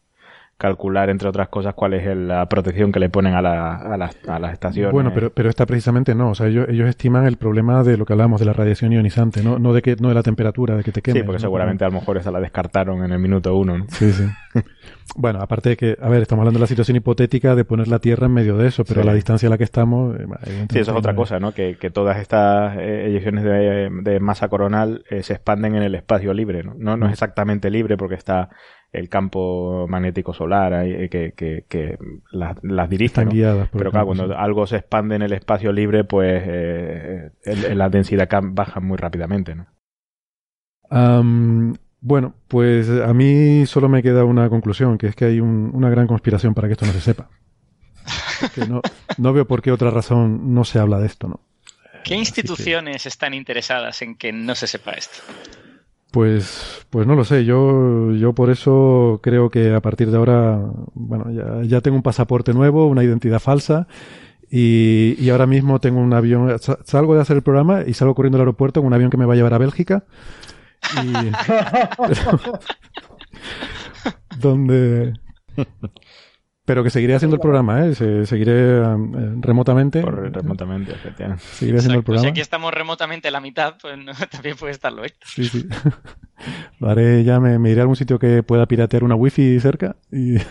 calcular, entre otras cosas, cuál es el- la protección que le ponen a, la- a las, a las estaciones. Bueno, pero, pero esta precisamente no. O sea, ellos, ellos estiman el problema de lo que hablábamos de la radiación ionizante, no, no de que, no de la temperatura, de que te quemes. Sí, porque ¿no? seguramente a lo mejor esa la descartaron en el minuto uno, ¿no? Sí, sí. bueno, aparte de que, a ver, estamos hablando de la situación hipotética de poner la Tierra en medio de eso, pero Sí. a la distancia a la que estamos. eh, Sí, eso es otra cosa, ¿no? Que, que todas estas eh, eyecciones de, de masa coronal eh, se expanden en el espacio libre, ¿no? No, no es exactamente libre porque está el campo magnético solar eh, que, que, que las, las dirige, Están ¿no? guiadas por Pero claro, cuando sí. algo se expande en el espacio libre, pues eh, el- la densidad baja muy rápidamente, ¿no? Bueno, pues a mí solo me queda una conclusión, que es que hay un- una gran conspiración para que esto no se sepa. Que no, no veo por qué otra razón no se habla de esto, ¿no? ¿Qué instituciones están interesadas en que no se sepa esto? Pues, pues no lo sé. Yo, yo por eso creo que a partir de ahora, bueno, ya, ya tengo un pasaporte nuevo, una identidad falsa. Y, y ahora mismo tengo un avión. sa- Salgo de hacer el programa y salgo corriendo al aeropuerto con un avión que me va a llevar a Bélgica. Y, donde. Pero que seguiré haciendo el programa, ¿eh? Se- seguiré um, eh, remotamente. Por remotamente, efectivamente. Seguiré haciendo el Exacto. Si programa. aquí estamos remotamente la mitad, pues no, también puede estarlo Héctor. Sí, sí. Lo haré ya, me, me iré a algún sitio que pueda piratear una wifi cerca y...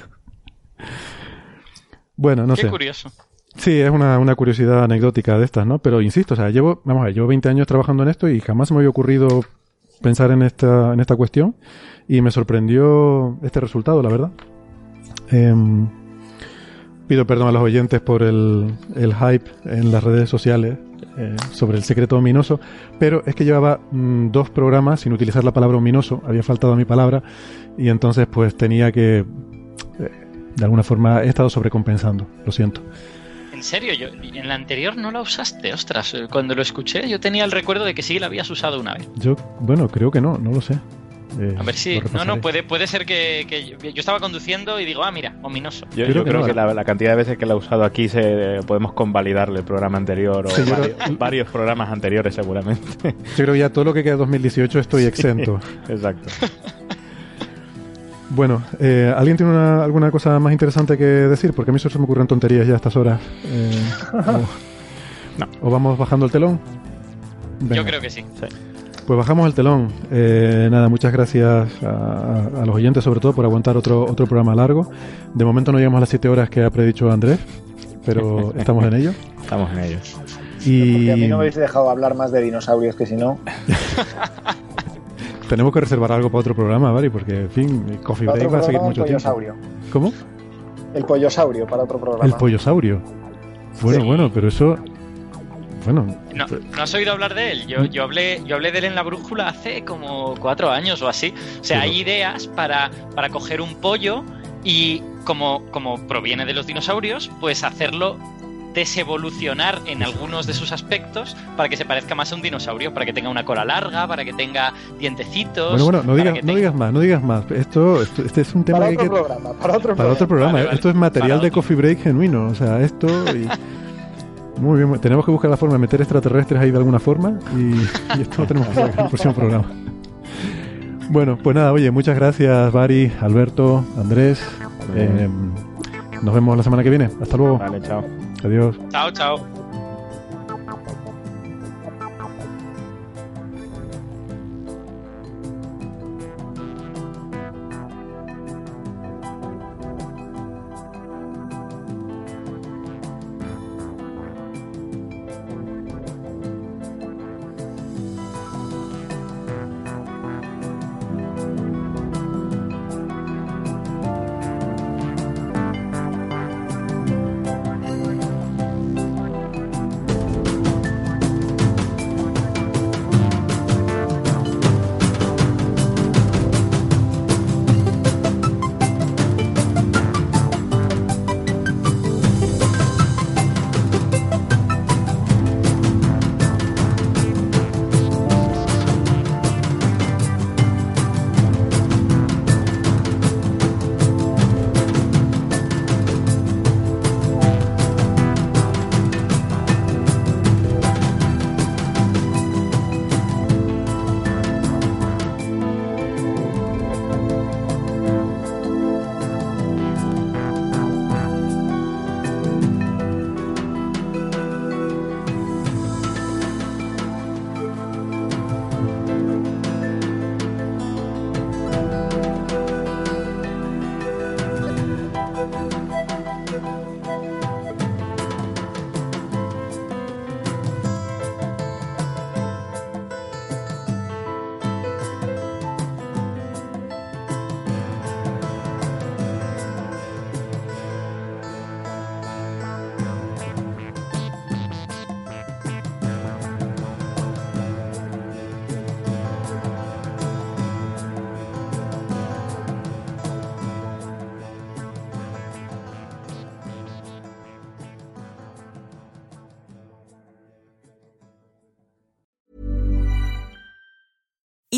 Bueno, no Qué sé. curioso. Sí, es una, una curiosidad anecdótica de estas, ¿no? Pero insisto, o sea, llevo, vamos a ver, llevo 20 años trabajando en esto y jamás se me había ocurrido pensar en esta, en esta cuestión y me sorprendió este resultado, la verdad. Em, pido perdón a los oyentes por el, el hype en las redes sociales eh, sobre el secreto ominoso, pero es que llevaba mm, dos programas sin utilizar la palabra ominoso, había faltado a mi palabra y entonces pues tenía que, eh, de alguna forma, he estado sobrecompensando, lo siento. En serio, yo en el anterior no la usaste, ostras. Cuando lo escuché, yo tenía el recuerdo de que sí la habías usado una vez. Yo, bueno, creo que no, no lo sé. Eh, A ver si. No, no, puede, puede ser que, que yo, estaba conduciendo y digo, ah, mira, ominoso. Yo, Creo yo que creo no. que la, la cantidad de veces que la he usado aquí se podemos convalidarle el programa anterior o Sí, varios, creo- varios programas anteriores seguramente. Yo creo que ya todo lo que queda de 2018 estoy exento. Exacto. Bueno, eh, ¿alguien tiene una- alguna cosa más interesante que decir? Porque a mí solo se me ocurren tonterías ya a estas horas. Eh, o, o vamos bajando el telón? Venga, Yo creo que sí. Pues bajamos el telón. Eh, nada, muchas gracias a, a los oyentes, sobre todo, por aguantar otro, otro programa largo. De momento no llegamos a las 7 horas que ha predicho Andrés, pero estamos en ello. Estamos en ello. Y Porque a mí no me habéis dejado hablar más de dinosaurios que si no. tenemos que reservar algo para otro programa, ¿vale? Porque, en fin, Coffee Break va a seguir mucho tiempo. ¿Cómo? El pollosaurio para otro programa. El pollosaurio. Bueno, bueno, pero eso. Bueno. No, ¿no has oído hablar de él? Yo, yo, hablé, yo hablé de él en la brújula hace como cuatro años o así. O sea, hay ideas para, para coger un pollo y como, como proviene de los dinosaurios, pues hacerlo desevolucionar en algunos de sus aspectos para que se parezca más a un dinosaurio, para que tenga una cola larga, para que tenga dientecitos. Bueno, bueno, no digas, no digas más, no digas más. Esto, este es un tema para que otro hay que- programa, para otro para otro programa. Vale, vale. Esto es material Para de otro. coffee break genuino. O sea, esto. y- Muy bien, tenemos que buscar la forma de meter extraterrestres ahí de alguna forma y, y esto lo tenemos que hacer en el próximo programa. Bueno, pues nada, oye, muchas gracias, Bari, Alberto, Andrés. Eh, nos vemos la semana que viene. Hasta luego. Vale, chao. Adiós. Chao, chao.